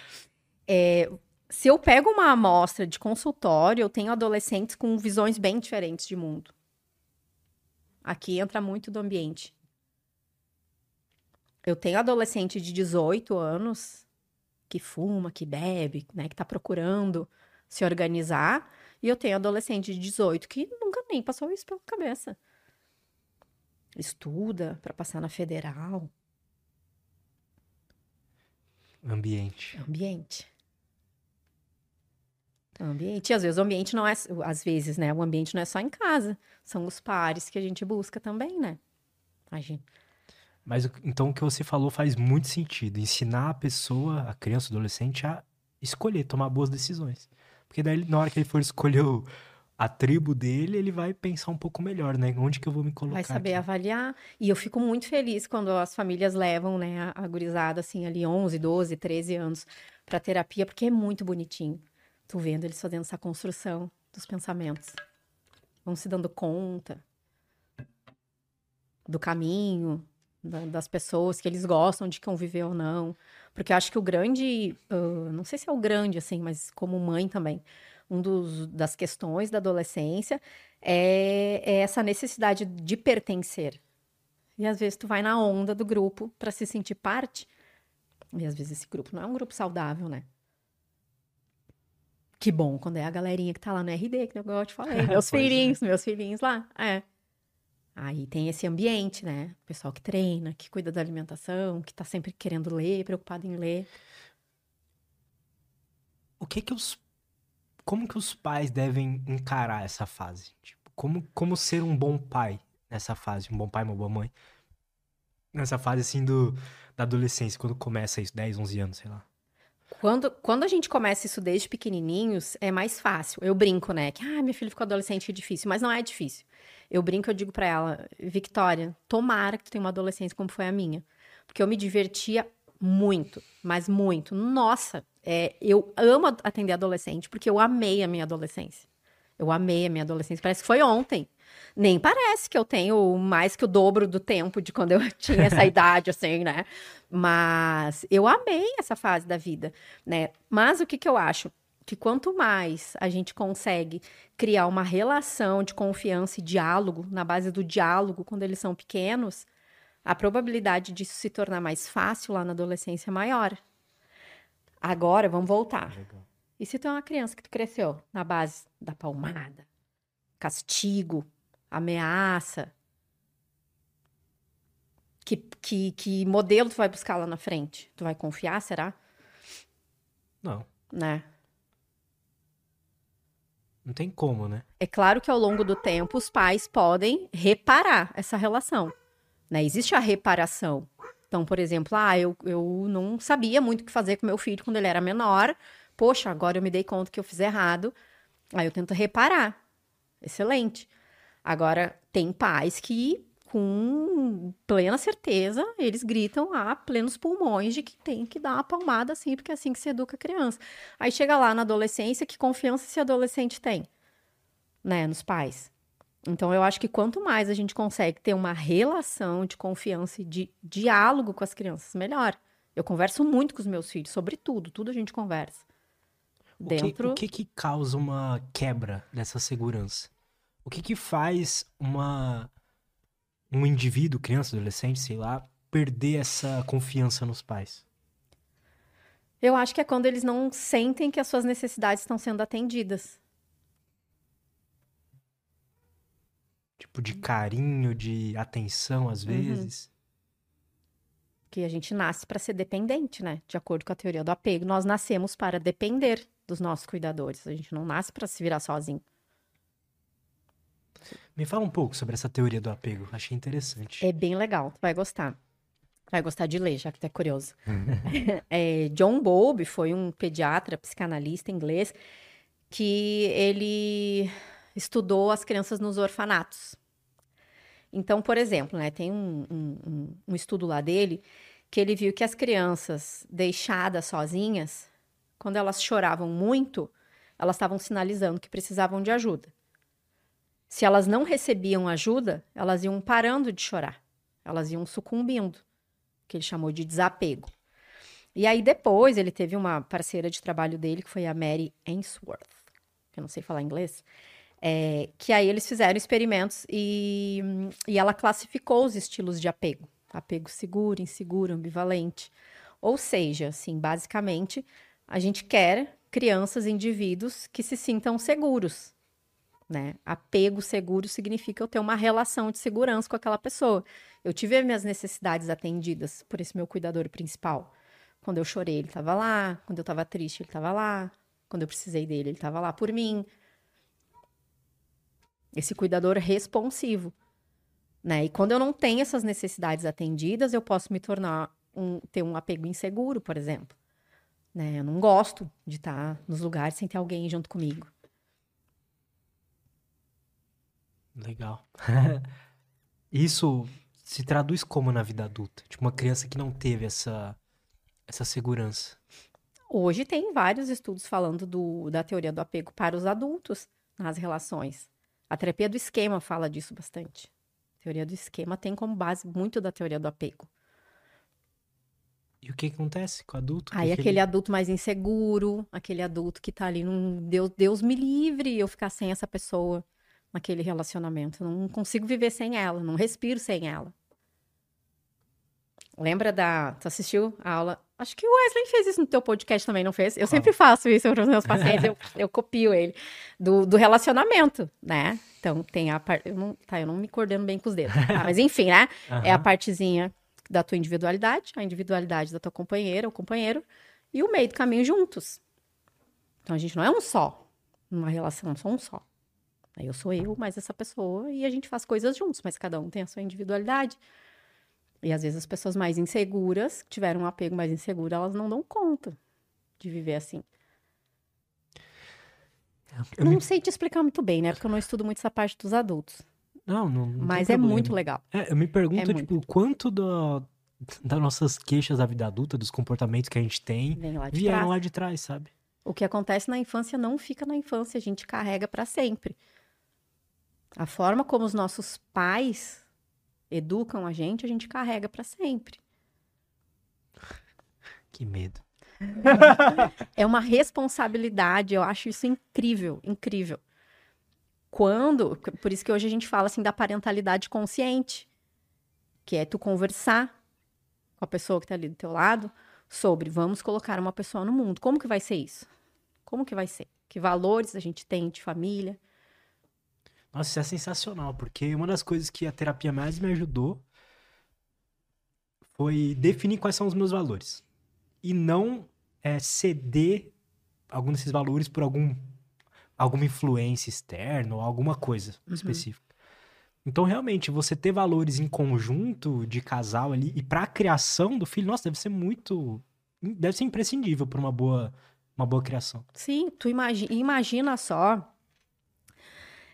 É, se eu pego uma amostra de consultório, eu tenho adolescentes com visões bem diferentes de mundo. Aqui entra muito do ambiente. Eu tenho adolescente de 18 anos que fuma, que bebe, né, que está procurando se organizar, e eu tenho adolescente de 18 que nunca nem passou isso pela cabeça. Estuda para passar na federal. Ambiente. Ambiente. Ambiente. E às vezes o ambiente não é. Às vezes, né? O ambiente não é só em casa. São os pares que a gente busca também, né? Imagina. Mas então o que você falou faz muito sentido. Ensinar a pessoa, a criança, o adolescente, a escolher, tomar boas decisões. Porque daí, na hora que ele for escolher o, a tribo dele, ele vai pensar um pouco melhor, né? Onde que eu vou me colocar? Vai saber aqui? avaliar. E eu fico muito feliz quando as famílias levam, né, a gurizada, assim, ali 11, 12, 13 anos para terapia, porque é muito bonitinho. Tô vendo eles fazendo essa construção dos pensamentos. Vão se dando conta do caminho, da, das pessoas que eles gostam de conviver ou não. Porque eu acho que o grande, uh, não sei se é o grande, assim, mas como mãe também, um dos, das questões da adolescência é, é essa necessidade de pertencer. E às vezes tu vai na onda do grupo para se sentir parte, E às vezes esse grupo não é um grupo saudável, né? Que bom quando é a galerinha que tá lá no RD, que eu te falei. Meus é. filhinhos, é. meus filhinhos lá. É. Aí tem esse ambiente, né? O pessoal que treina, que cuida da alimentação, que tá sempre querendo ler, preocupado em ler. O que que os... Como que os pais devem encarar essa fase? Tipo, como, como ser um bom pai nessa fase? Um bom pai, uma boa mãe? Nessa fase, assim, do, da adolescência, quando começa isso, 10, 11 anos, sei lá. Quando, quando a gente começa isso desde pequenininhos, é mais fácil. Eu brinco, né? Que, ah, minha filha ficou adolescente, é difícil. Mas não é difícil. Eu brinco, eu digo para ela, Victoria, tomara que tu tenha uma adolescência como foi a minha. Porque eu me divertia muito, mas muito. Nossa, é, eu amo atender adolescente, porque eu amei a minha adolescência. Eu amei a minha adolescência. Parece que foi ontem. Nem parece que eu tenho mais que o dobro do tempo de quando eu tinha essa idade, assim, né? Mas eu amei essa fase da vida, né? Mas o que, que eu acho? que quanto mais a gente consegue criar uma relação de confiança e diálogo, na base do diálogo, quando eles são pequenos, a probabilidade disso se tornar mais fácil lá na adolescência é maior. Agora, vamos voltar. Legal. E se tu é uma criança que tu cresceu na base da palmada, castigo, ameaça, que, que, que modelo tu vai buscar lá na frente? Tu vai confiar, será? Não. Né? Não tem como, né? É claro que ao longo do tempo os pais podem reparar essa relação. Né? Existe a reparação. Então, por exemplo, ah, eu, eu não sabia muito o que fazer com meu filho quando ele era menor. Poxa, agora eu me dei conta que eu fiz errado. Aí eu tento reparar. Excelente. Agora, tem pais que, com plena certeza, eles gritam a plenos pulmões de que tem que dar uma palmada assim, porque é assim que se educa a criança. Aí chega lá na adolescência, que confiança esse adolescente tem, né, nos pais? Então, eu acho que quanto mais a gente consegue ter uma relação de confiança e de diálogo com as crianças, melhor. Eu converso muito com os meus filhos sobre tudo, tudo a gente conversa. O Dentro... que, o que, que causa uma quebra dessa segurança? O que que faz uma um indivíduo, criança, adolescente, sei lá, perder essa confiança nos pais? Eu acho que é quando eles não sentem que as suas necessidades estão sendo atendidas. Tipo, de carinho, de atenção, às uhum. vezes. Uhum. Que a gente nasce para ser dependente, né? De acordo com a teoria do apego, nós nascemos para depender dos nossos cuidadores. A gente não nasce para se virar sozinho. Me fala um pouco sobre essa teoria do apego. Achei interessante. É bem legal, tu vai gostar. Vai gostar de ler, já que tu é curioso. é, John Bowlby foi um pediatra, psicanalista inglês, que ele estudou as crianças nos orfanatos. Então, por exemplo, né, tem um, um, um estudo lá dele que ele viu que as crianças deixadas sozinhas, quando elas choravam muito, elas estavam sinalizando que precisavam de ajuda. Se elas não recebiam ajuda, elas iam parando de chorar. Elas iam sucumbindo, que ele chamou de desapego. E aí depois ele teve uma parceira de trabalho dele, que foi a Mary Ainsworth, que eu não sei falar inglês, é, que aí eles fizeram experimentos e, e ela classificou os estilos de apego. Apego seguro, inseguro, ambivalente. Ou seja, assim, basicamente, a gente quer crianças, indivíduos que se sintam seguros, né? Apego seguro significa eu ter uma relação de segurança com aquela pessoa. Eu tive minhas necessidades atendidas por esse meu cuidador principal. Quando eu chorei, ele estava lá. Quando eu estava triste, ele estava lá. Quando eu precisei dele, ele estava lá por mim. Esse cuidador responsivo. Né? E quando eu não tenho essas necessidades atendidas, eu posso me tornar um, ter um apego inseguro, por exemplo. Né? Eu não gosto de estar nos lugares sem ter alguém junto comigo. Legal. Isso se traduz como na vida adulta? Tipo, uma criança que não teve essa, essa segurança. Hoje tem vários estudos falando do, da teoria do apego para os adultos nas relações. A terapia do esquema fala disso bastante. A teoria do esquema tem como base muito da teoria do apego. E o que acontece com o adulto? Aí aquele... aquele adulto mais inseguro, aquele adulto que tá ali num Deus, Deus me livre eu ficar sem essa pessoa naquele relacionamento. Eu não consigo viver sem ela, não respiro sem ela. Lembra da. Tu assistiu a aula Acho que o Wesley fez isso no teu podcast também, não fez? Eu sempre faço isso para os meus pacientes, eu, eu copio ele. Do, do relacionamento, né? Então, tem a parte... Tá, eu não me coordeno bem com os dedos. Tá? Mas, enfim, né? Uhum. É a partezinha da tua individualidade, a individualidade da tua companheira ou companheiro, e o meio do caminho juntos. Então, a gente não é um só. Numa relação, só um só. Eu sou eu, mais essa pessoa, e a gente faz coisas juntos, mas cada um tem a sua individualidade. E às vezes as pessoas mais inseguras, que tiveram um apego mais inseguro, elas não dão conta de viver assim. Eu não me... sei te explicar muito bem, né? Porque eu não estudo muito essa parte dos adultos. Não, não. não Mas é muito legal. É, eu me pergunto, é tipo, muito. quanto do, das nossas queixas da vida adulta, dos comportamentos que a gente tem, lá vieram trás. lá de trás, sabe? O que acontece na infância não fica na infância, a gente carrega para sempre. A forma como os nossos pais educam a gente, a gente carrega para sempre. Que medo. é uma responsabilidade, eu acho isso incrível, incrível. Quando, por isso que hoje a gente fala assim da parentalidade consciente, que é tu conversar com a pessoa que está ali do teu lado sobre vamos colocar uma pessoa no mundo. Como que vai ser isso? Como que vai ser? Que valores a gente tem de família? Nossa, isso é sensacional, porque uma das coisas que a terapia mais me ajudou foi definir quais são os meus valores. E não é, ceder algum desses valores por algum, alguma influência externa ou alguma coisa uhum. específica. Então, realmente, você ter valores em conjunto de casal ali e para a criação do filho, nossa, deve ser muito. Deve ser imprescindível para uma boa, uma boa criação. Sim, tu imagina, imagina só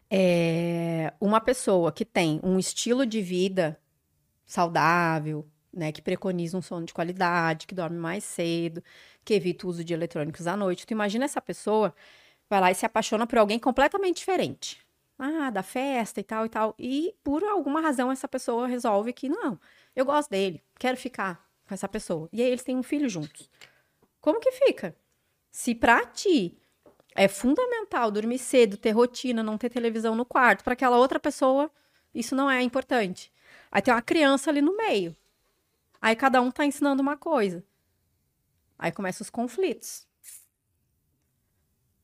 é, uma pessoa que tem um estilo de vida saudável, né, que preconiza um sono de qualidade, que dorme mais cedo, que evita o uso de eletrônicos à noite. Tu imagina essa pessoa vai lá e se apaixona por alguém completamente diferente. Ah, da festa e tal e tal. E por alguma razão essa pessoa resolve que não, eu gosto dele, quero ficar com essa pessoa. E aí eles têm um filho juntos. Como que fica? Se pra ti é fundamental dormir cedo, ter rotina, não ter televisão no quarto. Para aquela outra pessoa, isso não é importante. Aí tem uma criança ali no meio. Aí cada um tá ensinando uma coisa. Aí começam os conflitos.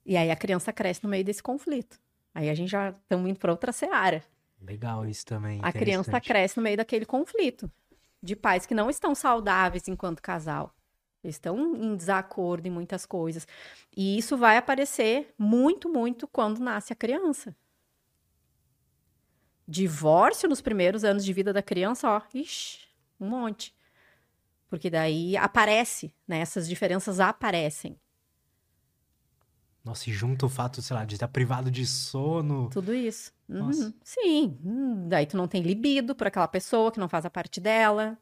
E aí a criança cresce no meio desse conflito. Aí a gente já estamos indo para outra seara. Legal isso também. A criança cresce no meio daquele conflito de pais que não estão saudáveis enquanto casal. Eles estão em desacordo em muitas coisas. E isso vai aparecer muito, muito quando nasce a criança. Divórcio nos primeiros anos de vida da criança, ó, ixi, um monte. Porque daí aparece, né? Essas diferenças aparecem. Nossa, e junto o fato, sei lá, de estar privado de sono. Tudo isso. Uhum. Sim. Hum, daí tu não tem libido por aquela pessoa que não faz a parte dela.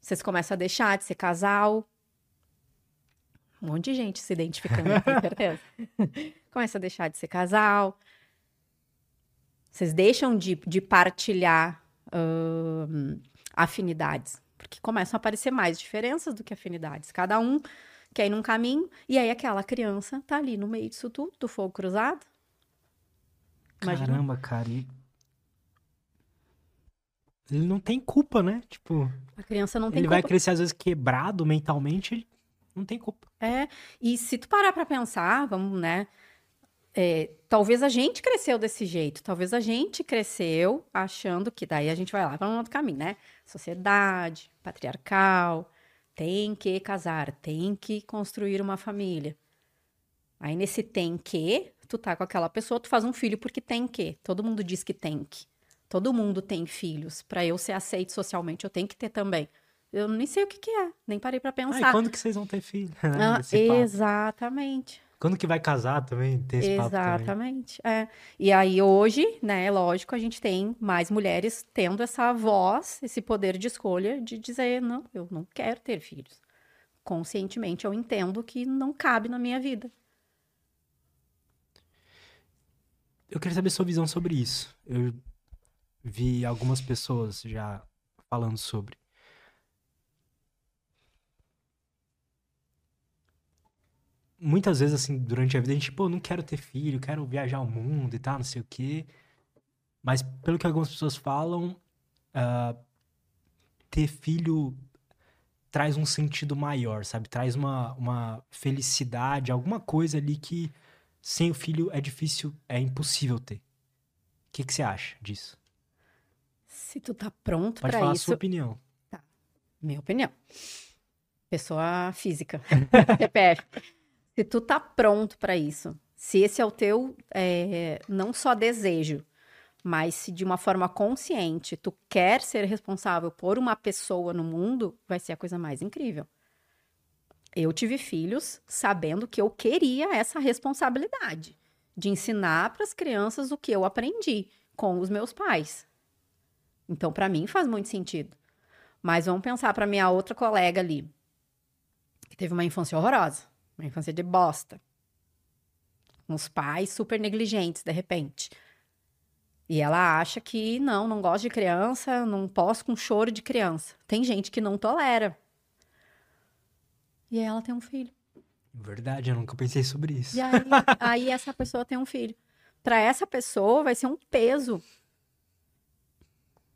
Vocês começam a deixar de ser casal. Um monte de gente se identificando, com certeza. Começa a deixar de ser casal. Vocês deixam de, de partilhar afinidades. Porque começam a aparecer mais diferenças do que afinidades. Cada um quer ir num caminho, e aí aquela criança tá ali no meio disso tudo, do fogo cruzado. Imagina. Caramba, cara. Ele... ele não tem culpa, né? Tipo. A criança não tem ele culpa. Ele vai crescer, às vezes, quebrado mentalmente. Não tem culpa. É, e se tu parar pra pensar, vamos, né? É, talvez a gente cresceu desse jeito, talvez a gente cresceu achando que daí a gente vai lá para um outro caminho, né? Sociedade, patriarcal, tem que casar, tem que construir uma família. Aí nesse tem que, tu tá com aquela pessoa, tu faz um filho porque tem que. Todo mundo diz que tem que. Todo mundo tem filhos. Para eu ser aceito socialmente, eu tenho que ter também. Eu nem sei o que, que é, nem parei para pensar. Ah, quando que vocês vão ter filho? Ah, exatamente. Quando que vai casar também? Tem esse Exatamente. É. E aí hoje, né, lógico, a gente tem mais mulheres tendo essa voz, esse poder de escolha de dizer, não, eu não quero ter filhos. Conscientemente eu entendo que não cabe na minha vida. Eu queria saber sua visão sobre isso. Eu vi algumas pessoas já falando sobre. Muitas vezes, assim, durante a vida, a gente, pô, não quero ter filho, quero viajar o mundo e tal, não sei o quê. Mas, pelo que algumas pessoas falam, uh, ter filho traz um sentido maior, sabe? Traz uma, uma felicidade, alguma coisa ali que sem o filho é difícil, é impossível ter. O que, que você acha disso? Se tu tá pronto Pode para falar isso. a sua opinião. Tá. Minha opinião. Pessoa física. CPF. Se tu tá pronto para isso, se esse é o teu é, não só desejo, mas se de uma forma consciente tu quer ser responsável por uma pessoa no mundo, vai ser a coisa mais incrível. Eu tive filhos sabendo que eu queria essa responsabilidade de ensinar para as crianças o que eu aprendi com os meus pais. Então, para mim faz muito sentido. Mas vamos pensar para minha outra colega ali, que teve uma infância horrorosa, uma infância de bosta. Uns pais super negligentes, de repente. E ela acha que não, não gosto de criança, não posso com choro de criança. Tem gente que não tolera. E ela tem um filho. Verdade, eu nunca pensei sobre isso. E aí, aí essa pessoa tem um filho. Para essa pessoa vai ser um peso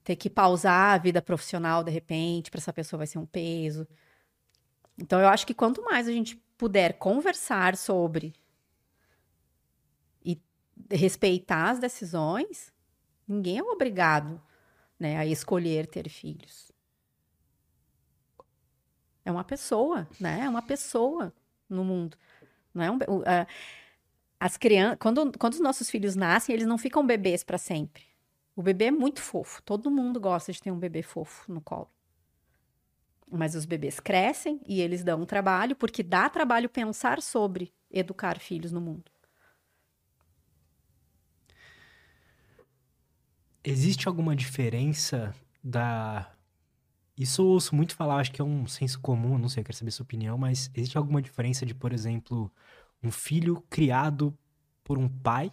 ter que pausar a vida profissional de repente, para essa pessoa vai ser um peso. Então eu acho que quanto mais a gente puder conversar sobre e respeitar as decisões, ninguém é obrigado, né, a escolher ter filhos. É uma pessoa, né? É uma pessoa no mundo. Não é um, uh, as crianças, quando, quando os nossos filhos nascem, eles não ficam bebês para sempre. O bebê é muito fofo. Todo mundo gosta de ter um bebê fofo no colo. Mas os bebês crescem e eles dão trabalho, porque dá trabalho pensar sobre educar filhos no mundo. Existe alguma diferença da. Isso eu ouço muito falar, acho que é um senso comum, não sei, eu quero saber sua opinião, mas existe alguma diferença de, por exemplo, um filho criado por um pai,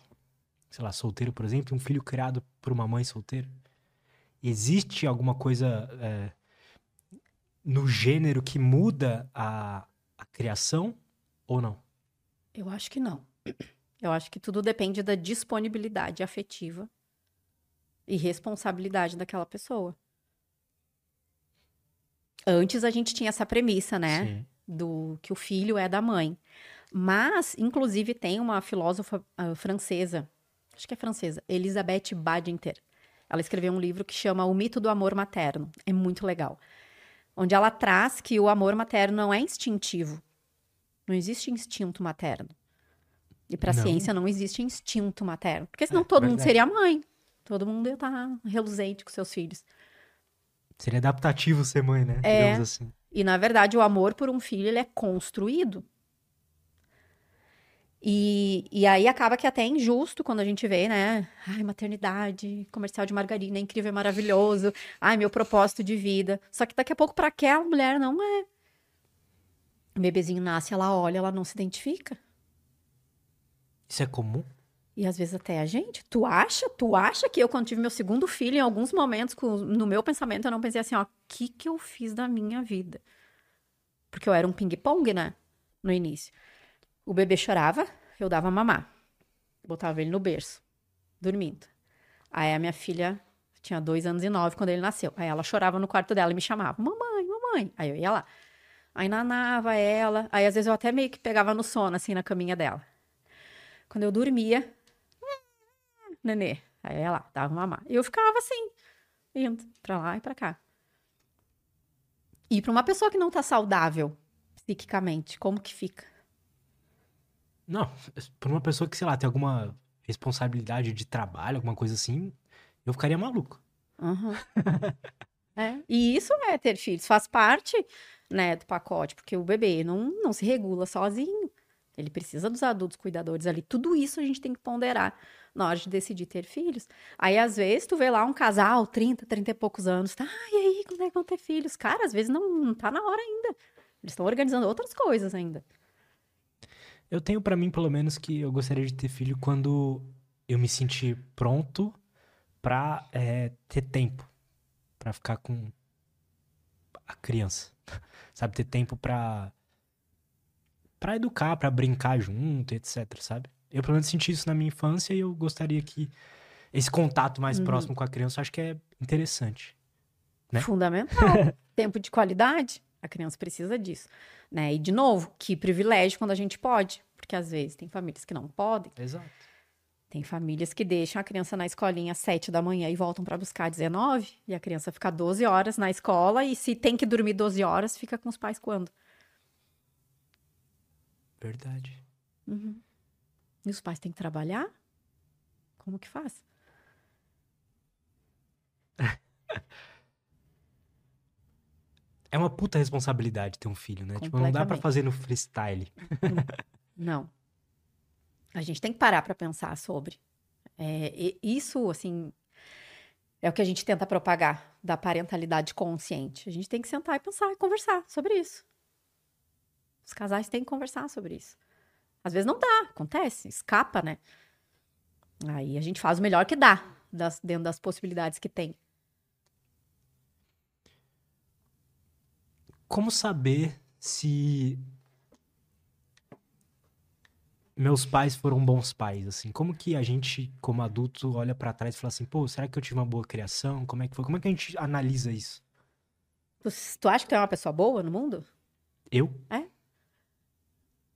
sei lá, solteiro, por exemplo, e um filho criado por uma mãe solteira? Existe alguma coisa é, no gênero que muda a, a criação ou não? Eu acho que não. Eu acho que tudo depende da disponibilidade afetiva e responsabilidade daquela pessoa. Antes a gente tinha essa premissa, né? Sim. Do que o filho é da mãe. Mas, inclusive, tem uma filósofa uh, francesa, acho que é francesa, Elisabeth Badinter. Ela escreveu um livro que chama O Mito do Amor Materno. É muito legal. Onde ela traz que o amor materno não é instintivo. Não existe instinto materno. E para a ciência não existe instinto materno. Porque senão É, todo mundo verdade. seria mãe. Todo mundo ia estar reluzente com seus filhos. Seria adaptativo ser mãe, né? É. Digamos assim. E, na verdade, o amor por um filho, ele é construído. E, e aí acaba que até é injusto quando a gente vê, né? Ai, maternidade, comercial de margarina, é incrível, é maravilhoso. Ai, meu propósito de vida. Só que daqui a pouco, para aquela mulher, não é. O bebezinho nasce, ela olha, ela não se identifica. Isso é comum? E às vezes até a gente. Tu acha? Tu acha que eu, quando tive meu segundo filho, em alguns momentos, no meu pensamento, eu não pensei assim, ó, o que que eu fiz da minha vida? Porque eu era um ping-pong, né? No início. O bebê chorava, eu dava mamar. Botava ele no berço, dormindo. Aí a minha filha tinha dois anos e nove quando ele nasceu. Aí ela chorava no quarto dela e me chamava, mamãe, mamãe. Aí eu ia lá. Aí nanava ela. Aí às vezes eu até meio que pegava no sono, assim, na caminha dela. Quando eu dormia, nenê. Aí ela dava mamar. E eu ficava assim, indo pra lá e pra cá. E pra uma pessoa que não tá saudável psiquicamente, como que fica? Não, por uma pessoa que, sei lá, tem alguma responsabilidade de trabalho, alguma coisa assim, eu ficaria maluco. Uhum. É, E isso é ter filhos, faz parte, né, do pacote, porque o bebê não, não se regula sozinho. Ele precisa dos adultos cuidadores ali. Tudo isso a gente tem que ponderar na hora de decidir ter filhos. Aí, às vezes, tu vê lá um casal, 30, 30 e poucos anos, tá? Ah, e aí, quando é que vão ter filhos? Cara, às vezes não, não tá na hora ainda. Eles estão organizando outras coisas ainda. Eu tenho pra mim, pelo menos, que eu gostaria de ter filho quando eu me sentir pronto pra é, ter tempo. Pra ficar com a criança. Sabe? Ter tempo pra, pra educar, pra brincar junto, etc, sabe? Eu, pelo menos, senti isso na minha infância e eu gostaria que esse contato mais Uhum. próximo com a criança, eu acho que é interessante. Né? Fundamental. Tempo de qualidade. A criança precisa disso, né? E de novo, que privilégio quando a gente pode, porque às vezes tem famílias que não podem. Exato. Tem famílias que deixam a criança na escolinha às 7 da manhã e voltam para buscar às 19, e a criança fica 12 horas na escola e se tem que dormir 12 horas, fica com os pais quando? Verdade. Uhum. E os pais têm que trabalhar? Como que faz? É uma puta responsabilidade ter um filho, né? Tipo, não dá pra Completamente. fazer no freestyle. Não. A gente tem que parar para pensar sobre. É, isso, assim, é o que a gente tenta propagar da parentalidade consciente. A gente tem que sentar e pensar e conversar sobre isso. Os casais têm que conversar sobre isso. Às vezes não dá, acontece, escapa, né? Aí a gente faz o melhor que dá, das- dentro das possibilidades que tem. Como saber se meus pais foram bons pais, assim? Como que a gente, como adulto, olha pra trás e fala assim, pô, será que eu tive uma boa criação? Como é que foi? Como é que a gente analisa isso? Tu, acha que tu é uma pessoa boa no mundo? Eu? É?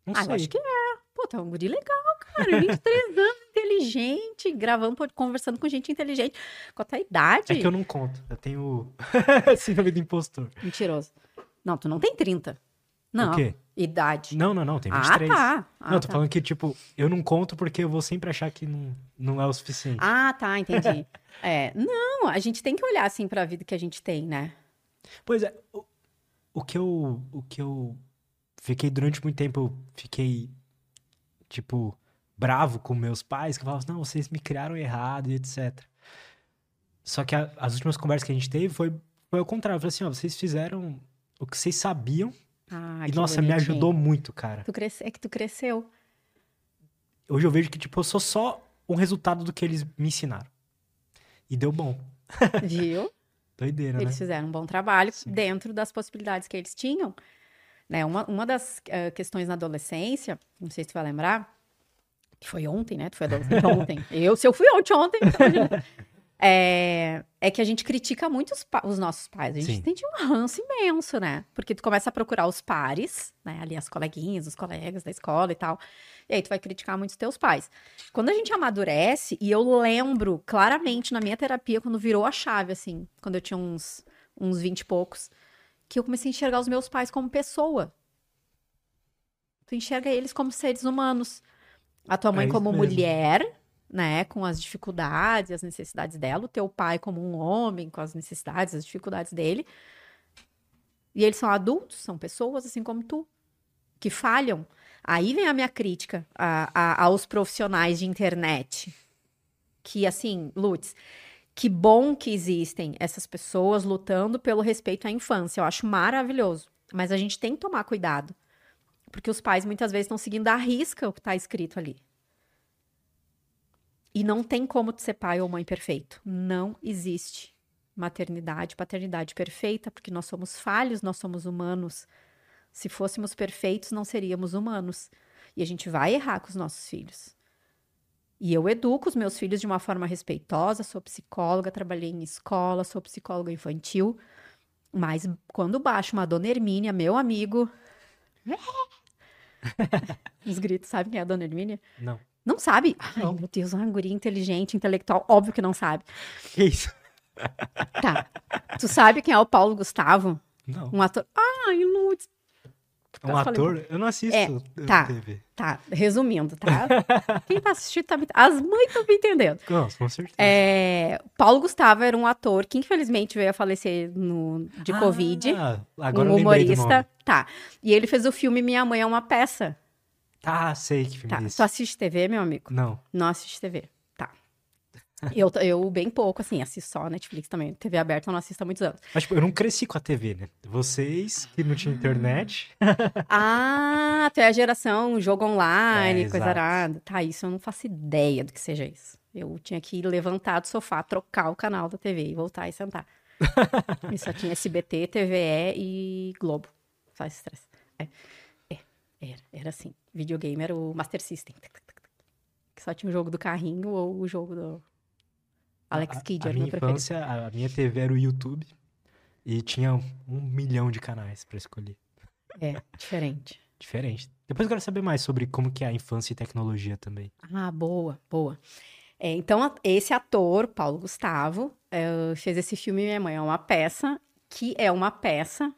Não ah, sei. eu acho que é. Pô, tá um guri legal, cara. 23 anos, inteligente, gravando, conversando com gente inteligente. Com a tua idade. É que eu não conto. Eu tenho síndrome do impostor. Mentiroso. Não, tu não tem 30. Não. O quê? Idade. Não, não, não. Tem ah, 23. tá. Ah, não, tô tá. falando que, tipo, eu não conto porque eu vou sempre achar que não, não é o suficiente. Ah, tá, entendi. é, não, a gente tem que olhar assim pra vida que a gente tem, né? Pois é, o, o que eu o que eu fiquei durante muito tempo, eu fiquei tipo bravo com meus pais, que eu falava, não, vocês me criaram errado e etc. Só que a- as últimas conversas que a gente teve foi foi ao contrário, eu falei assim, ó, vocês fizeram o que vocês sabiam Ah, e nossa, me bonitinho. ajudou muito, cara. Tu cresce... É que tu cresceu. Hoje eu vejo que tipo eu sou só um resultado do que eles me ensinaram. E deu bom. Viu? Doideira, Eles né? fizeram um bom trabalho Sim. dentro das possibilidades que eles tinham. Né? Uma, uma das eh, questões na adolescência, não sei se tu vai lembrar, que foi ontem, né? Tu foi adolescente ontem. Eu, se eu fui ontem, ontem. É, é que a gente critica muito os, os nossos pais. A gente Sim. tem um ranço imenso, né? Porque tu começa a procurar os pares, né? Ali as coleguinhas, os colegas da escola e tal. E aí tu vai criticar muito os teus pais. Quando a gente amadurece, e eu lembro claramente na minha terapia, quando virou a chave, assim, quando eu tinha uns, uns 20 e poucos, que eu comecei a enxergar os meus pais como pessoa. Tu enxerga eles como seres humanos. A tua mãe É como mesmo. mulher, né, com as dificuldades as necessidades dela, o teu pai como um homem com as necessidades, as dificuldades dele. E eles são adultos, são pessoas assim como tu, que falham. Aí vem a minha crítica a- a- aos profissionais de internet. Que, assim, Lutz, que bom que existem essas pessoas lutando pelo respeito à infância. Eu acho maravilhoso. Mas a gente tem que tomar cuidado. Porque os pais muitas vezes estão seguindo à risca o que está escrito ali. E não tem como ser pai ou mãe perfeito. Não existe maternidade, paternidade perfeita, porque nós somos falhos, nós somos humanos. Se fôssemos perfeitos, não seríamos humanos. E a gente vai errar com os nossos filhos. E eu educo os meus filhos de uma forma respeitosa, sou psicóloga, trabalhei em escola, sou psicóloga infantil. Mas quando baixa uma dona Hermínia, meu amigo. Os gritos, sabe quem é a dona Hermínia? Não. Não sabe? Ai, Não. meu Deus, uma guria inteligente, intelectual, óbvio que não sabe. Que isso? Tá. Tu sabe quem é o Paulo Gustavo? Não. Um ator. Ai, Lutz. Um eu falei- ator? Eu não assisto É, tá. TV. Tá, resumindo, tá? Quem tá assistindo tá me... As mães estão me entendendo. Não, com certeza. É, Paulo Gustavo era um ator que infelizmente veio a falecer no, de Covid. Ah, agora um humorista. Tá. E ele fez o filme Minha Mãe é uma Peça. Tá, sei que filme Tá. é esse. Tu assiste TV, meu amigo? Não. Não assiste TV. Tá. Eu, eu bem pouco, assim, assisto só Netflix também. TV aberta eu não assisto há muitos anos. Mas, tipo, eu não cresci com a TV, né? Vocês que não tinham internet. Ah, tu é a geração jogo online, É, coisa exato. arada. Tá, isso eu não faço ideia do que seja isso. Eu tinha que levantar do sofá, trocar o canal da TV e voltar e sentar. e só tinha SBT, TVE e Globo. Três. É, é, era, era assim. Videogame era o Master System. Que só tinha o jogo do carrinho ou o jogo do Alex A- Kidd, a, era minha preferido. infância, a minha TV era o YouTube. E tinha um milhão de canais para escolher. É, diferente. Diferente. Depois eu quero saber mais sobre como que é a infância e tecnologia também. Ah, boa, boa. É, então, esse ator, Paulo Gustavo, é, fez esse filme Minha Mãe é uma peça, que é uma peça.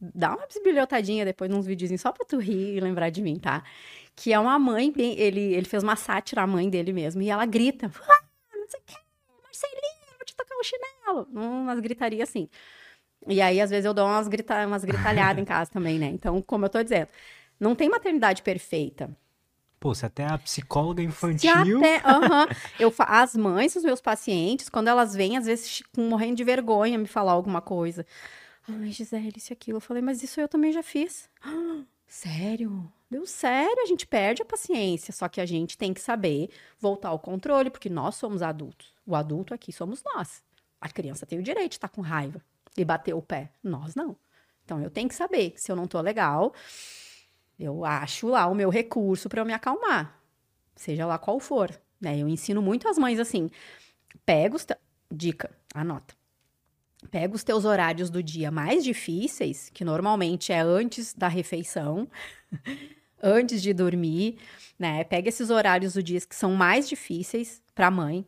Dá uma bisbilhotadinha depois nos videozinhos só pra tu rir e lembrar de mim, tá? Que é uma mãe, bem, ele, ele fez uma sátira à mãe dele mesmo, e ela grita: ah, não sei o que, Marcelinho, vou te tocar um chinelo. Umas gritarias assim. E aí, às vezes, eu dou umas, grita umas gritalhadas em casa também, né? Então, como eu tô dizendo, não tem maternidade perfeita. Pô, você até a psicóloga infantil. até, uh -huh, eu, as mães os meus pacientes, quando elas vêm, às vezes, morrendo de vergonha, me falar alguma coisa. Ai, Gisele, isso e aquilo. Eu falei, mas isso eu também já fiz. Ah, sério? Deu sério, a gente perde a paciência. Só que a gente tem que saber voltar ao controle, porque nós somos adultos. O adulto aqui somos nós. A criança tem o direito de estar com raiva e bater o pé. Nós não. Então eu tenho que saber que se eu não tô legal, eu acho lá o meu recurso para eu me acalmar, seja lá qual for. Né? Eu ensino muito as mães assim: pega os. Dica, anota. Pega os teus horários do dia mais difíceis, que normalmente é antes da refeição, antes de dormir, né? Pega esses horários do dia que são mais difíceis para a mãe,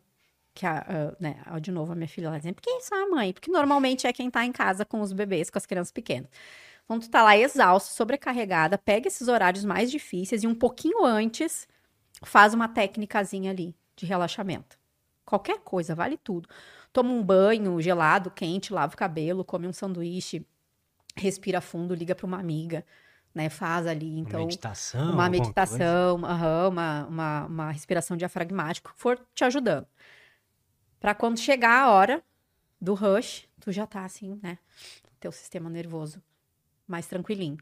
que a, uh, né, de novo a minha filha lá dizendo, por que isso é a mãe? Porque normalmente é quem tá em casa com os bebês, com as crianças pequenas. Quando tu tá lá exausto, sobrecarregada, pega esses horários mais difíceis e um pouquinho antes faz uma técnicazinha ali de relaxamento. Qualquer coisa, vale tudo. Toma um banho gelado, quente, lava o cabelo, come um sanduíche, respira fundo, liga para uma amiga, né? Faz ali, então... Uma meditação? Uma meditação, uhum, uma, uma, uma respiração diafragmática, que for te ajudando. Para quando chegar a hora do rush, tu já tá assim, né? Teu sistema nervoso mais tranquilinho.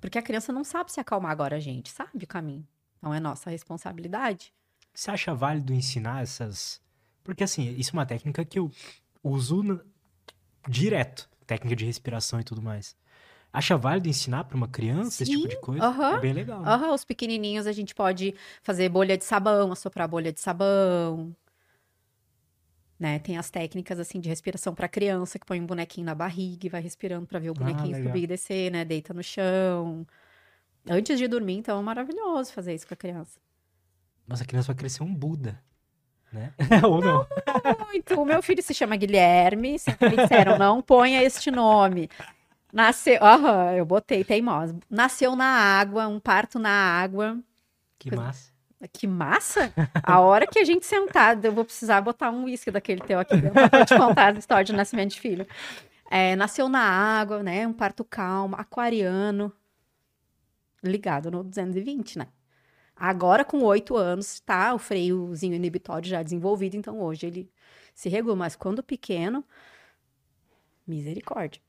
Porque a criança não sabe se acalmar agora, a gente sabe o caminho. Não é nossa responsabilidade. Você acha válido ensinar essas. Porque, assim, isso é uma técnica que eu uso na... direto técnica de respiração e tudo mais. Acha válido ensinar para uma criança Sim, esse tipo de coisa? Uh -huh, é bem legal. Né? Uh -huh, os pequenininhos a gente pode fazer bolha de sabão, assoprar bolha de sabão, né? Tem as técnicas assim de respiração para criança, que põe um bonequinho na barriga e vai respirando para ver o ah, bonequinho ah, subir e descer, né? Deita no chão. Antes de dormir, então é maravilhoso fazer isso com a criança. Mas a criança vai crescer um Buda, né? Ou não? não muito. O meu filho se chama Guilherme, sempre me disseram, não ponha este nome. Nasceu, aham, eu botei teimosa. Nasceu na água, um parto na água. Que massa. Que massa! A hora que a gente sentar, eu vou precisar botar um uísque daquele teu aqui pra te contar a história de nascimento de filho. É, nasceu na água, né? Um parto calmo, aquariano, ligado no 220, né? Agora, com oito anos, tá o freiozinho inibitório já desenvolvido, então hoje ele se regula. Mas quando pequeno, misericórdia.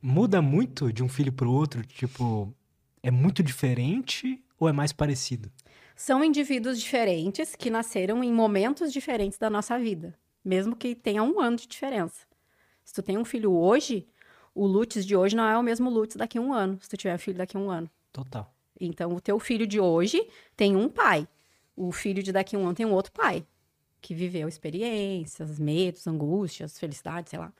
Muda muito de um filho pro outro? Tipo, é muito diferente ou é mais parecido? São indivíduos diferentes que nasceram em momentos diferentes da nossa vida, mesmo que tenha um ano de diferença. Se tu tem um filho hoje, o Lutz de hoje não é o mesmo Lutz daqui a um ano, se tu tiver filho daqui a um ano. Total. Então, o teu filho de hoje tem um pai. O filho de daqui a um ano tem um outro pai, que viveu experiências, medos, angústias, felicidades, sei lá.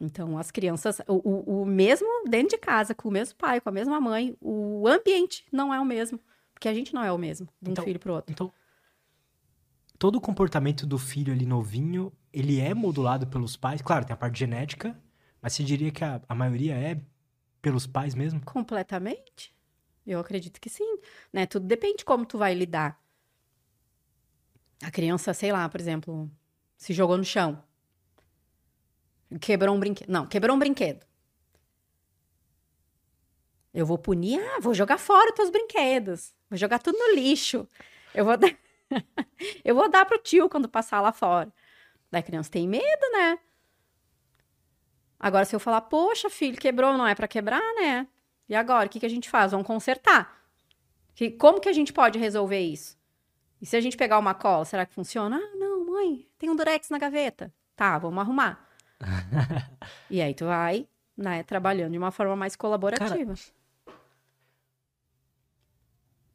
Então, as crianças, o, o, o, mesmo dentro de casa, com o mesmo pai, com a mesma mãe, o ambiente não é o mesmo. Porque a gente não é o mesmo de um então, filho pro outro. Então, todo o comportamento do filho ali novinho, ele é modulado pelos pais? Claro, tem a parte genética, mas você diria que a, a maioria é pelos pais mesmo? Completamente. Eu acredito que sim. Né? Tudo depende de como tu vai lidar. A criança, sei lá, por exemplo, se jogou no chão Quebrou um brinquedo. Não, quebrou um brinquedo. Eu vou punir, ah, vou jogar fora os teus brinquedos. Vou jogar tudo no lixo. Eu vou dar, eu vou dar pro tio quando passar lá fora. Daí a criança tem medo, né? Agora, se eu falar, poxa, filho, quebrou, não é para quebrar, né? E agora, o que, que a gente faz? Vamos consertar. Que, como que a gente pode resolver isso? E se a gente pegar uma cola, será que funciona? Ah, não, mãe, tem um durex na gaveta. Tá, vamos arrumar. e aí tu vai, né, trabalhando de uma forma mais colaborativa. Cara,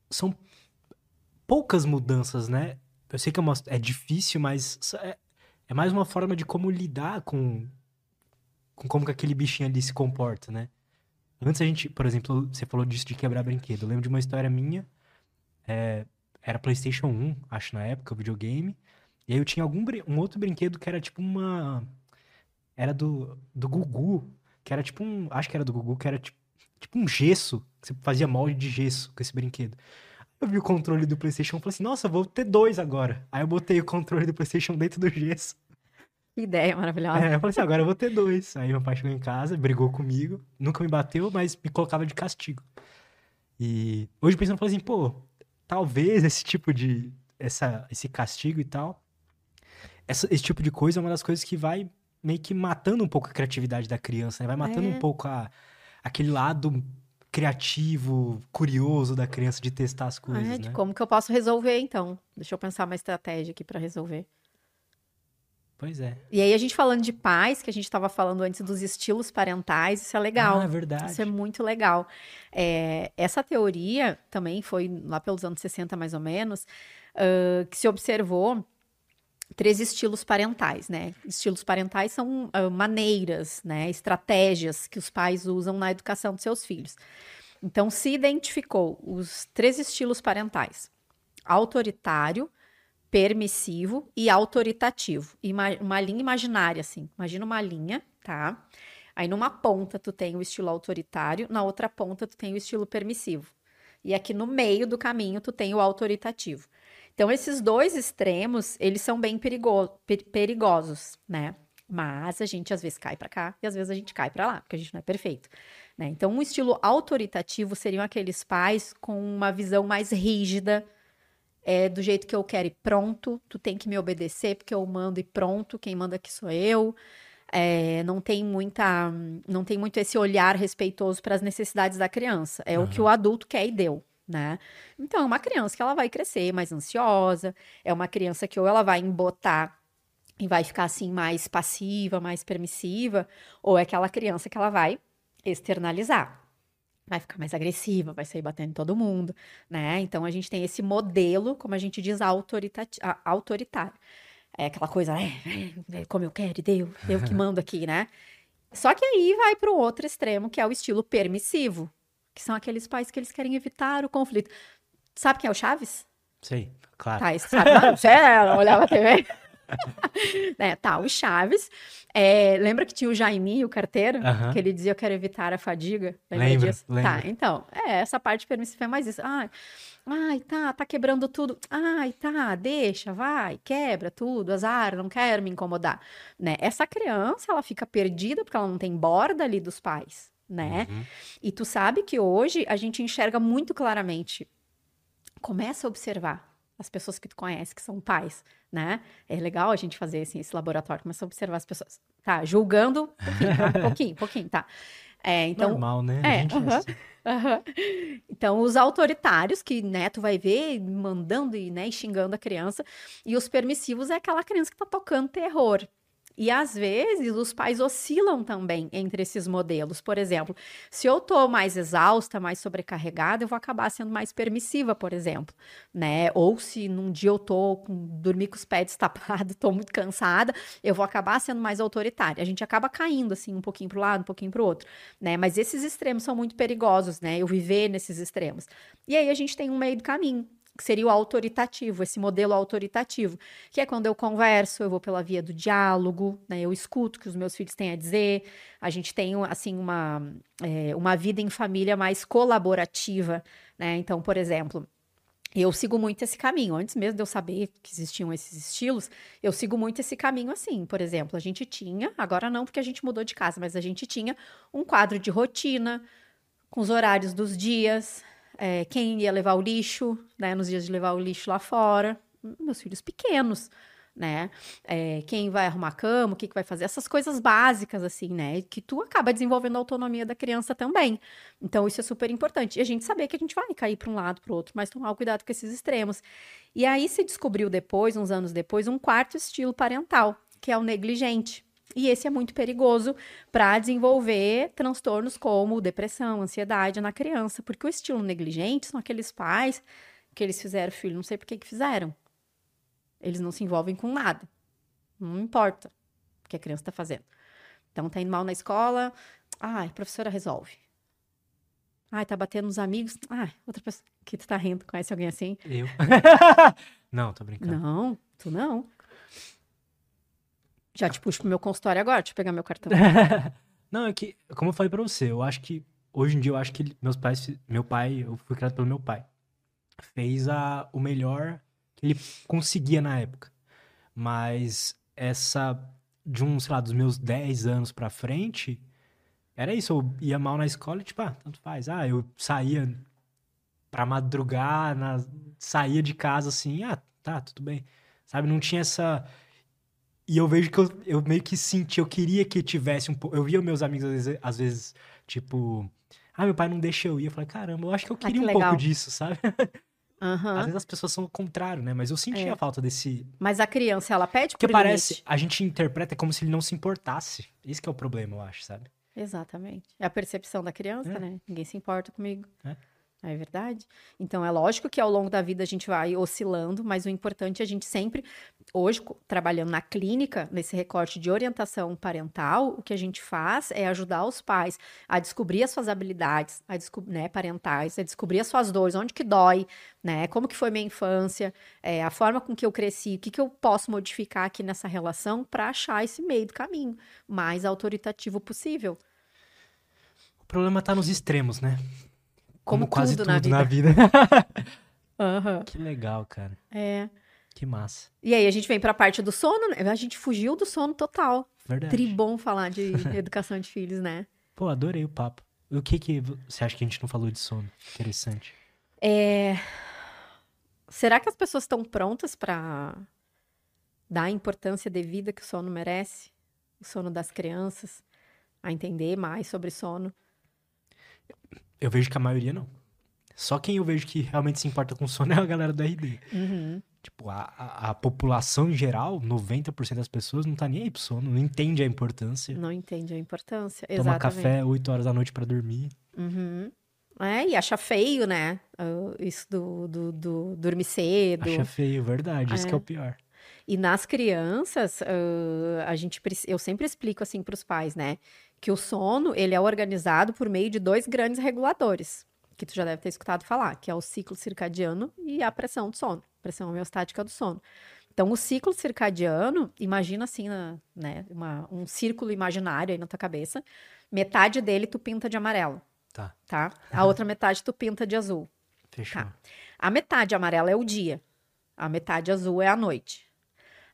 são poucas mudanças, né? Eu sei que é, uma, é difícil, mas é, é mais uma forma de como lidar com, com como que aquele bichinho ali se comporta, né? Antes a gente, por exemplo, você falou disso de quebrar brinquedo. Eu lembro de uma história minha, é, era PlayStation 1, acho na época, o videogame. E aí eu tinha algum um outro brinquedo que era tipo uma. Era do, do Gugu, que era tipo um. Acho que era do Gugu, que era tipo, tipo um gesso. Você fazia molde de gesso com esse brinquedo. Eu vi o controle do PlayStation e falei assim: nossa, vou ter dois agora. Aí eu botei o controle do PlayStation dentro do gesso. Que ideia maravilhosa. É, eu falei assim, agora eu vou ter dois. Aí meu pai chegou em casa, brigou comigo, nunca me bateu, mas me colocava de castigo. E hoje pensando, eu falei assim, pô, talvez esse tipo de, essa, esse castigo e tal, essa, esse tipo de coisa é uma das coisas que vai meio que matando um pouco a criatividade da criança, né? Vai matando é. um pouco a, aquele lado criativo, curioso da criança de testar as coisas, é, de né? como que eu posso resolver, então. Deixa eu pensar uma estratégia aqui para resolver. Pois é. E aí, a gente falando de pais, que a gente estava falando antes dos estilos parentais, isso é legal. Ah, é verdade. Isso é muito legal. É, essa teoria também foi lá pelos anos 60, mais ou menos, uh, que se observou três estilos parentais, né? Estilos parentais são uh, maneiras, né? Estratégias que os pais usam na educação de seus filhos. Então, se identificou os três estilos parentais: autoritário, permissivo e autoritativo. Ima uma linha imaginária, assim. Imagina uma linha, tá? Aí numa ponta tu tem o estilo autoritário, na outra ponta tu tem o estilo permissivo. E aqui no meio do caminho tu tem o autoritativo. Então esses dois extremos, eles são bem perigo per perigosos, né? Mas a gente às vezes cai para cá e às vezes a gente cai para lá, porque a gente não é perfeito. Né? Então, um estilo autoritativo seriam aqueles pais com uma visão mais rígida, é do jeito que eu quero e pronto, tu tem que me obedecer porque eu mando e pronto, quem manda aqui sou eu. É, não tem muita, não tem muito esse olhar respeitoso para as necessidades da criança. É uhum. o que o adulto quer e deu, né? Então, é uma criança que ela vai crescer mais ansiosa, é uma criança que ou ela vai embotar e vai ficar assim mais passiva, mais permissiva, ou é aquela criança que ela vai externalizar vai ficar mais agressiva, vai sair batendo em todo mundo, né? Então a gente tem esse modelo, como a gente diz, autoritário. É aquela coisa, é, é, como eu quero, deu, eu que mando aqui, né? Só que aí vai para o outro extremo, que é o estilo permissivo, que são aqueles pais que eles querem evitar o conflito. Sabe quem é o Chaves? Sim, claro. Tá, isso sabe. Não, você olhava a TV. né, tá, o Chaves. É, lembra que tinha o Jaime, o carteiro? Que ele dizia, eu quero evitar a fadiga. Lembra disso? Lembro. Tá, então, é, essa parte permissiva é mais isso. Ai, ai, tá, tá quebrando tudo. Ai, tá, deixa, vai, quebra tudo, azar, não quero me incomodar. Né? Essa criança, ela fica perdida porque ela não tem borda ali dos pais, né? Uhum. E tu sabe que hoje a gente enxerga muito claramente. Começa a observar as pessoas que tu conhece, que são pais, né? É legal a gente fazer assim, esse laboratório, começar a observar as pessoas. Tá, julgando, pouquinho, tá? pouquinho, pouquinho, tá. É, então, Normal, né? É, uh -huh, uh -huh. Então, os autoritários, que né, tu vai ver mandando e, né, xingando a criança, e os permissivos é aquela criança que tá tocando terror, e às vezes os pais oscilam também entre esses modelos. Por exemplo, se eu tô mais exausta, mais sobrecarregada, eu vou acabar sendo mais permissiva, por exemplo, né? Ou se num dia eu tô com dormir com os pés tapados, tô muito cansada, eu vou acabar sendo mais autoritária. A gente acaba caindo assim um pouquinho pro lado, um pouquinho pro outro, né? Mas esses extremos são muito perigosos, né? Eu viver nesses extremos. E aí a gente tem um meio do caminho, que seria o autoritativo, esse modelo autoritativo, que é quando eu converso, eu vou pela via do diálogo, né, eu escuto o que os meus filhos têm a dizer, a gente tem, assim, uma, é, uma vida em família mais colaborativa, né, então, por exemplo, eu sigo muito esse caminho. Antes mesmo de eu saber que existiam esses estilos, eu sigo muito esse caminho assim. Por exemplo, a gente tinha, agora não porque a gente mudou de casa, mas a gente tinha um quadro de rotina com os horários dos dias, é, quem ia levar o lixo, né, nos dias de levar o lixo lá fora, meus filhos pequenos, né, é, quem vai arrumar a cama, o que, que vai fazer, essas coisas básicas, assim, né, que tu acaba desenvolvendo a autonomia da criança também. Então, isso é super importante. E a gente saber que a gente vai cair para um lado, para o outro, mas tomar cuidado com esses extremos. E aí se descobriu depois, uns anos depois, um quarto estilo parental, que é o negligente. E esse é muito perigoso para desenvolver transtornos como depressão, ansiedade na criança, porque o estilo negligente são aqueles pais que eles fizeram filho, não sei por que que fizeram. Eles não se envolvem com nada. Não importa o que a criança está fazendo. Então, tá indo mal na escola. Ai, professora resolve. Ai, tá batendo nos amigos. Ai, outra pessoa que tu tá rindo. Conhece alguém assim? Eu. não, tô brincando. Não, tu não. Já te puxo pro meu consultório agora, deixa eu pegar meu cartão. não, é que, como eu falei pra você, eu acho que, hoje em dia, eu acho que meus pais, meu pai, eu fui criado pelo meu pai, fez a, o melhor que ele conseguia na época. Mas essa, de um, sei lá, dos meus 10 anos pra frente, era isso, eu ia mal na escola e tipo, ah, tanto faz. Ah, eu saía pra madrugar, na, saía de casa assim, ah, tá, tudo bem. Sabe, não tinha essa e eu vejo que eu, eu meio que senti, eu queria que tivesse um pouco. Eu via meus amigos, às vezes, às vezes, tipo, ah, meu pai não deixa eu ir. Eu falei, caramba, eu acho que eu queria ah, que um legal. pouco disso, sabe? Uhum. Às vezes as pessoas são o contrário, né? Mas eu senti é. a falta desse. Mas a criança, ela pede Porque parece, limite. a gente interpreta como se ele não se importasse. Esse é o problema, eu acho, sabe? Exatamente. É a percepção da criança, é. né? Ninguém se importa comigo. É. É verdade? Então, é lógico que ao longo da vida a gente vai oscilando, mas o importante é a gente sempre, hoje, trabalhando na clínica, nesse recorte de orientação parental, o que a gente faz é ajudar os pais a descobrir as suas habilidades, a né, parentais, a descobrir as suas dores, onde que dói, né? Como que foi minha infância, é, a forma com que eu cresci, o que, que eu posso modificar aqui nessa relação para achar esse meio do caminho mais autoritativo possível. O problema está nos extremos, né? Como, Como quase tudo, tudo na vida. Na vida. uhum. Que legal, cara. É. Que massa. E aí a gente vem pra parte do sono, né? A gente fugiu do sono total. Verdade. Tribom falar de educação de filhos, né? Pô, adorei o papo. O que que você acha que a gente não falou de sono? Interessante. É... Será que as pessoas estão prontas para dar a importância devida que o sono merece? O sono das crianças? A entender mais sobre sono? Eu vejo que a maioria não. Só quem eu vejo que realmente se importa com sono é a galera do RD. Uhum. Tipo, a, a, a, população em geral, 90% das pessoas não tá nem aí pro sono, não entende a importância. Não entende a importância, Toma exatamente. café 8 horas da noite para dormir. Uhum. É, e acha feio, né? Uh, isso do, do, do, dormir cedo. Acha feio, verdade. É. Isso que é o pior. E nas crianças, uh, a gente, eu sempre explico assim para os pais, né? Que o sono, ele é organizado por meio de dois grandes reguladores, que tu já deve ter escutado falar, que é o ciclo circadiano e a pressão do sono, pressão homeostática do sono. Então, o ciclo circadiano, imagina assim, né, uma, um círculo imaginário aí na tua cabeça. Metade dele tu pinta de amarelo. Tá. Tá? A outra metade tu pinta de azul. Fechou. Tá. A metade amarela é o dia. A metade azul é a noite.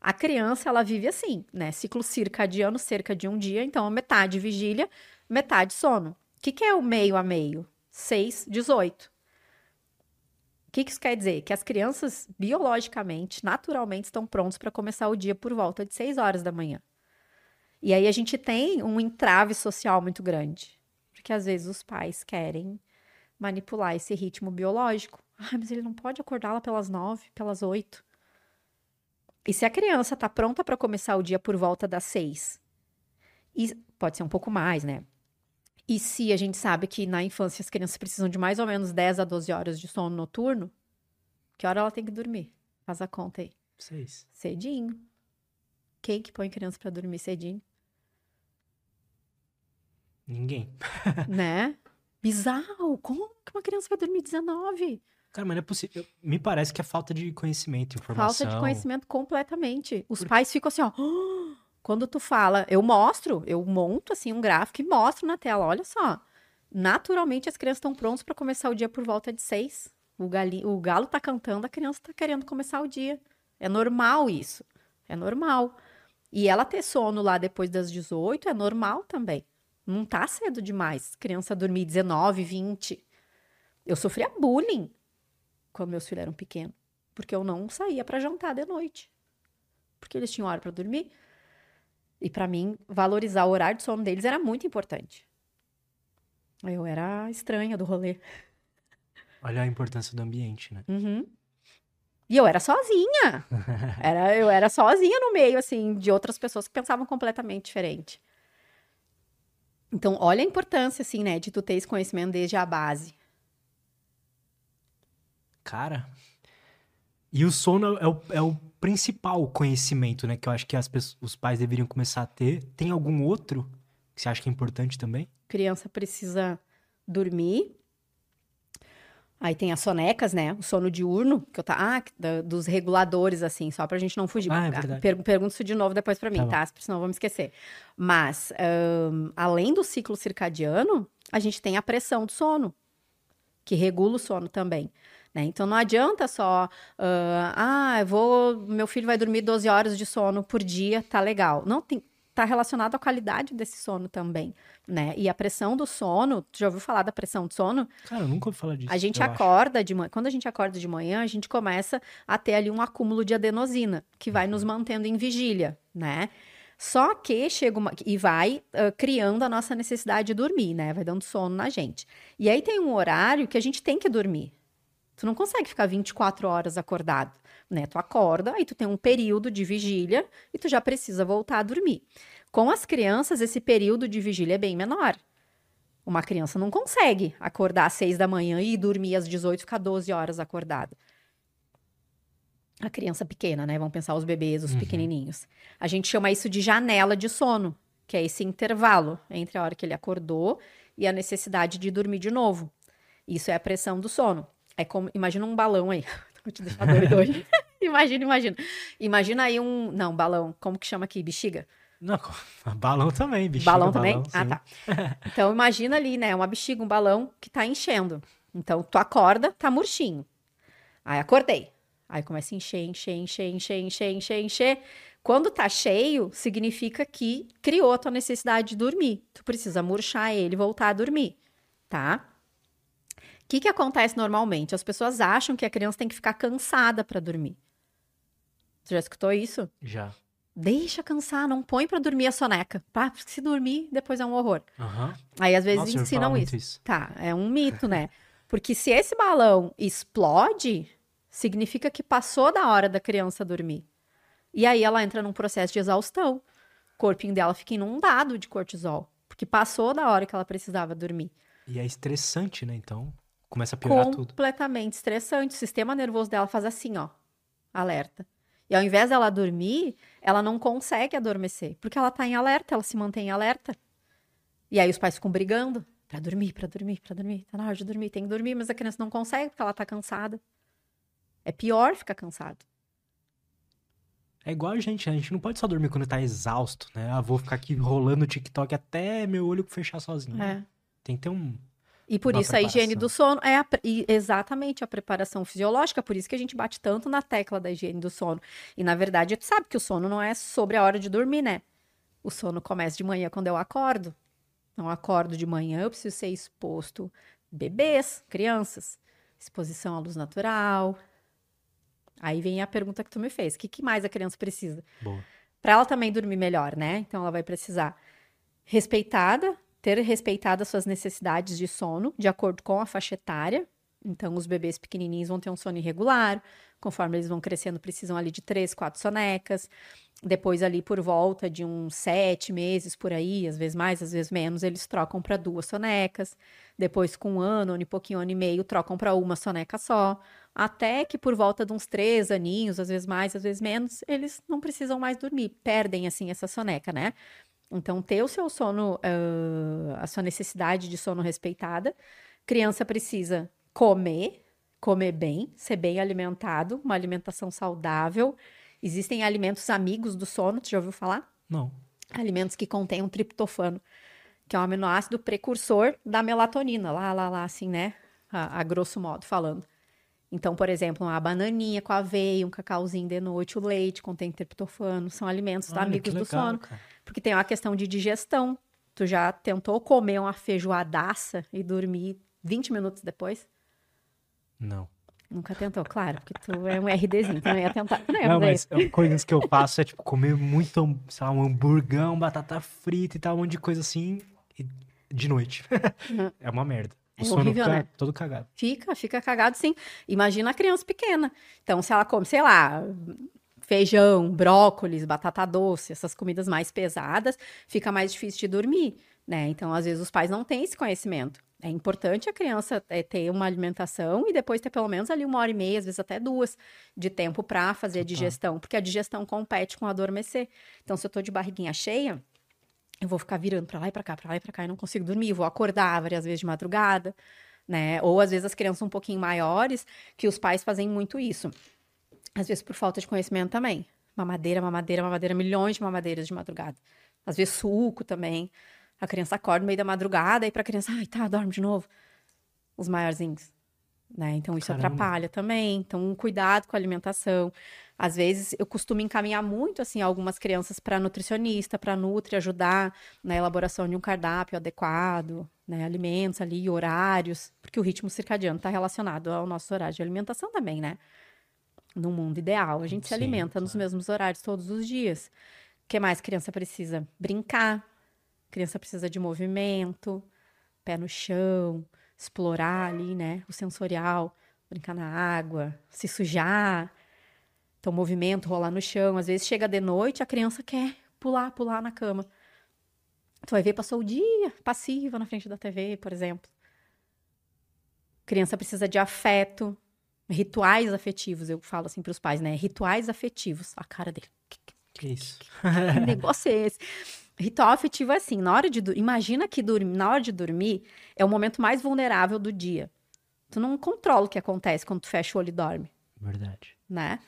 A criança, ela vive assim, né? Ciclo circadiano, cerca de um dia. Então, metade vigília, metade sono. O que, que é o meio a meio? 6, 18. O que, que isso quer dizer? Que as crianças, biologicamente, naturalmente, estão prontos para começar o dia por volta de 6 horas da manhã. E aí a gente tem um entrave social muito grande. Porque às vezes os pais querem manipular esse ritmo biológico. Ah, mas ele não pode acordá-la pelas nove, pelas oito. E se a criança está pronta para começar o dia por volta das seis, e pode ser um pouco mais, né? E se a gente sabe que na infância as crianças precisam de mais ou menos 10 a 12 horas de sono noturno, que hora ela tem que dormir? Faz a conta aí. Seis. Cedinho. Quem que põe criança para dormir cedinho? Ninguém. né? Bizarro. Como que uma criança vai dormir 19? Cara, mas não é possível. Me parece que é falta de conhecimento, informação. Falta de conhecimento completamente. Os Por... pais ficam assim, ó. Quando tu fala, eu mostro, eu monto assim um gráfico e mostro na tela. Olha só. Naturalmente as crianças estão prontas para começar o dia por volta de seis. O, gali... o galo tá cantando, a criança tá querendo começar o dia. É normal isso. É normal. E ela ter sono lá depois das 18 é normal também. Não tá cedo demais. Criança dormir 19, 20. Eu sofria bullying quando meus filhos eram pequenos, porque eu não saía para jantar de noite, porque eles tinham hora para dormir. E para mim, valorizar o horário de sono deles era muito importante. Eu era estranha do rolê. Olha a importância do ambiente, né? Uhum. E eu era sozinha. Era, eu era sozinha no meio, assim, de outras pessoas que pensavam completamente diferente. Então, olha a importância, assim, né, de tu ter esse conhecimento desde a base. Cara. E o sono é o, é o principal conhecimento, né? Que eu acho que as pessoas, os pais deveriam começar a ter. Tem algum outro que você acha que é importante também? Criança precisa dormir. Aí tem as sonecas, né? O sono diurno, que eu tá. Ah, da, dos reguladores, assim, só pra gente não fugir. Ah, é verdade. Per, pergunta isso de novo depois pra mim, Tá tá? Senão vamos esquecer. Mas, ahn, além do ciclo circadiano, a gente tem a pressão do sono, que regula o sono também. Né? Então não adianta só, ah, ah, eu vou, meu filho vai dormir 12 horas de sono por dia, tá legal. Não, tem, tá relacionado à qualidade desse sono também, né? E a pressão do sono, tu já ouviu falar da pressão do sono? Cara, eu nunca ouvi falar disso. A gente eu acho. acorda de manhã, quando a gente acorda de manhã, a gente começa a ter ali um acúmulo de adenosina, que vai nos mantendo em vigília, né? Só que chega uma. E vai ah, criando a nossa necessidade de dormir, né? Vai dando sono na gente. E aí tem um horário que a gente tem que dormir. Tu não consegue ficar 24 horas acordado, né? Tu acorda, aí tu tem um período de vigília e tu já precisa voltar a dormir. Com as crianças, esse período de vigília é bem menor. Uma criança não consegue acordar às 6 da manhã e dormir às 18, ficar 12 horas acordada. A criança pequena, né? Vamos pensar os bebês, os Uhum. pequenininhos. A gente chama isso de janela de sono, que é esse intervalo entre a hora que ele acordou e a necessidade de dormir de novo. Isso é a pressão do sono. É como, imagina um balão aí. Vou te deixar doido hoje. imagina, imagina. Imagina aí um, não, balão, como que chama aqui? Bexiga? Não, balão também, bicho. balão também? ah, tá. Então imagina ali, né, uma bexiga, um balão que tá enchendo. Então tu acorda, tá murchinho. Aí acordei. Aí começa a encher, encher, encher, encher, encher, encher, encher. Quando tá cheio, significa que criou a tua necessidade de dormir. Tu precisa murchar ele e voltar a dormir, tá? O que que acontece normalmente? As pessoas acham que a criança tem que ficar cansada para dormir. Você já escutou isso? Já. Deixa cansar, não põe para dormir a soneca, tá? Porque se dormir, depois é um horror. Aham. Aí às vezes Nossa, ensinam isso. isso. Tá, é um mito, né? Porque se esse balão explode, significa que passou da hora da criança dormir. E aí ela entra num processo de exaustão. O corpinho dela fica inundado de cortisol, porque passou da hora que ela precisava dormir. E é estressante, né? Então, começa a piorar tudo. Completamente estressante. O sistema nervoso dela faz assim, ó, alerta. E ao invés dela dormir, ela não consegue adormecer, porque ela tá em alerta, ela se mantém em alerta. E aí os pais ficam brigando pra dormir, pra dormir, pra dormir. Tá na hora de dormir, tem que dormir, mas a criança não consegue porque ela tá cansada. É pior ficar cansado. É igual a gente? A gente não pode só dormir quando tá exausto, né? Ah, vou ficar aqui rolando o TikTok até meu olho fechar sozinho. É. Tem que ter um. E por Uma isso a higiene preparação. do sono é a exatamente a preparação fisiológica, por isso que a gente bate tanto na tecla da higiene do sono. E na verdade, tu sabe que o sono não é sobre a hora de dormir, né? O sono começa de manhã quando eu acordo. Eu acordo de manhã, eu preciso ser exposto. Bebês, crianças, exposição à luz natural. Aí vem a pergunta que tu me fez: o que, que mais a criança precisa? Para ela também dormir melhor, né? Então ela vai precisar respeitada, ter respeitado as suas necessidades de sono de acordo com a faixa etária. Então os bebês pequenininhos vão ter um sono irregular, conforme eles vão crescendo precisam ali de três, quatro sonecas. Depois ali por volta de uns sete meses por aí, às vezes mais, às vezes menos, eles trocam para duas sonecas. Depois com um ano, um pouquinho, um ano e meio, trocam para uma soneca só. Até que por volta de uns três aninhos, às vezes mais, às vezes menos, eles não precisam mais dormir, perdem assim essa soneca, né? Então, ter o seu sono, ah, a sua necessidade de sono respeitada. Criança precisa comer, comer bem, ser bem alimentado, uma alimentação saudável. Existem alimentos amigos do sono, tu já ouviu falar? Não. Alimentos que contêm um triptofano, que é um aminoácido precursor da melatonina, lá, lá, lá, assim, né? A, a grosso modo falando. Então, por exemplo, uma bananinha com aveia, um cacauzinho de noite, o leite contém triptofano, são alimentos Olha, amigos que do legal, sono. cara. Porque tem uma questão de digestão. Tu já tentou comer uma feijoadaça e dormir 20 minutos depois? Não. Nunca tentou, claro, porque tu é um RDzinho, tu não ia tentar. Não, ia Não, mas é, coisas que eu faço é tipo comer muito, sei lá, um hamburgão, batata frita e tal, um monte de coisa assim de noite. Uhum. É uma merda. O É sono horrível, fica né? todo cagado. Fica, fica cagado sim. Imagina a criança pequena. Então, se ela come, sei lá, feijão, brócolis, batata doce, essas comidas mais pesadas, fica mais difícil de dormir, né? Então, às vezes os pais não têm esse conhecimento. É importante a criança é, ter uma alimentação e depois ter pelo menos ali uma hora e meia, às vezes até duas, de tempo para fazer a digestão, porque a digestão compete com adormecer. Então, se eu tô de barriguinha cheia, eu vou ficar virando para lá e para cá, para lá e para cá e não consigo dormir, vou acordar várias vezes de madrugada, né? Ou às vezes as crianças um pouquinho maiores, que os pais fazem muito isso. Às vezes por falta de conhecimento também. Mamadeira, mamadeira, mamadeira, milhões de mamadeiras de madrugada. Às vezes suco também. A criança acorda no meio da madrugada e para a criança, ai, tá, dorme de novo. Os maiorzinhos. Né? Então isso Caramba. atrapalha também. Então, um cuidado com a alimentação. Às vezes eu costumo encaminhar muito assim algumas crianças para nutricionista, para nutri, ajudar na elaboração de um cardápio adequado, né, alimentos ali, horários, porque o ritmo circadiano está relacionado ao nosso horário de alimentação também, né? No mundo ideal, a gente Sim, se alimenta claro. nos mesmos horários todos os dias. O que mais criança precisa? Brincar, criança precisa de movimento, pé no chão, explorar ali, né? O sensorial, brincar na água, se sujar. Então, movimento, rolar no chão. Às vezes chega de noite, a criança quer pular, pular na cama. Tu vai ver, passou o dia passiva na frente da TV, por exemplo. Criança precisa de afeto, rituais afetivos, eu falo assim para os pais, né? Rituais afetivos. A cara dele. Que, que isso? Que negócio é esse? Ritual afetivo é assim, na hora de imagina que dormir, na hora de dormir é o momento mais vulnerável do dia. Tu não controla o que acontece quando tu fecha o olho e dorme. Verdade. Né?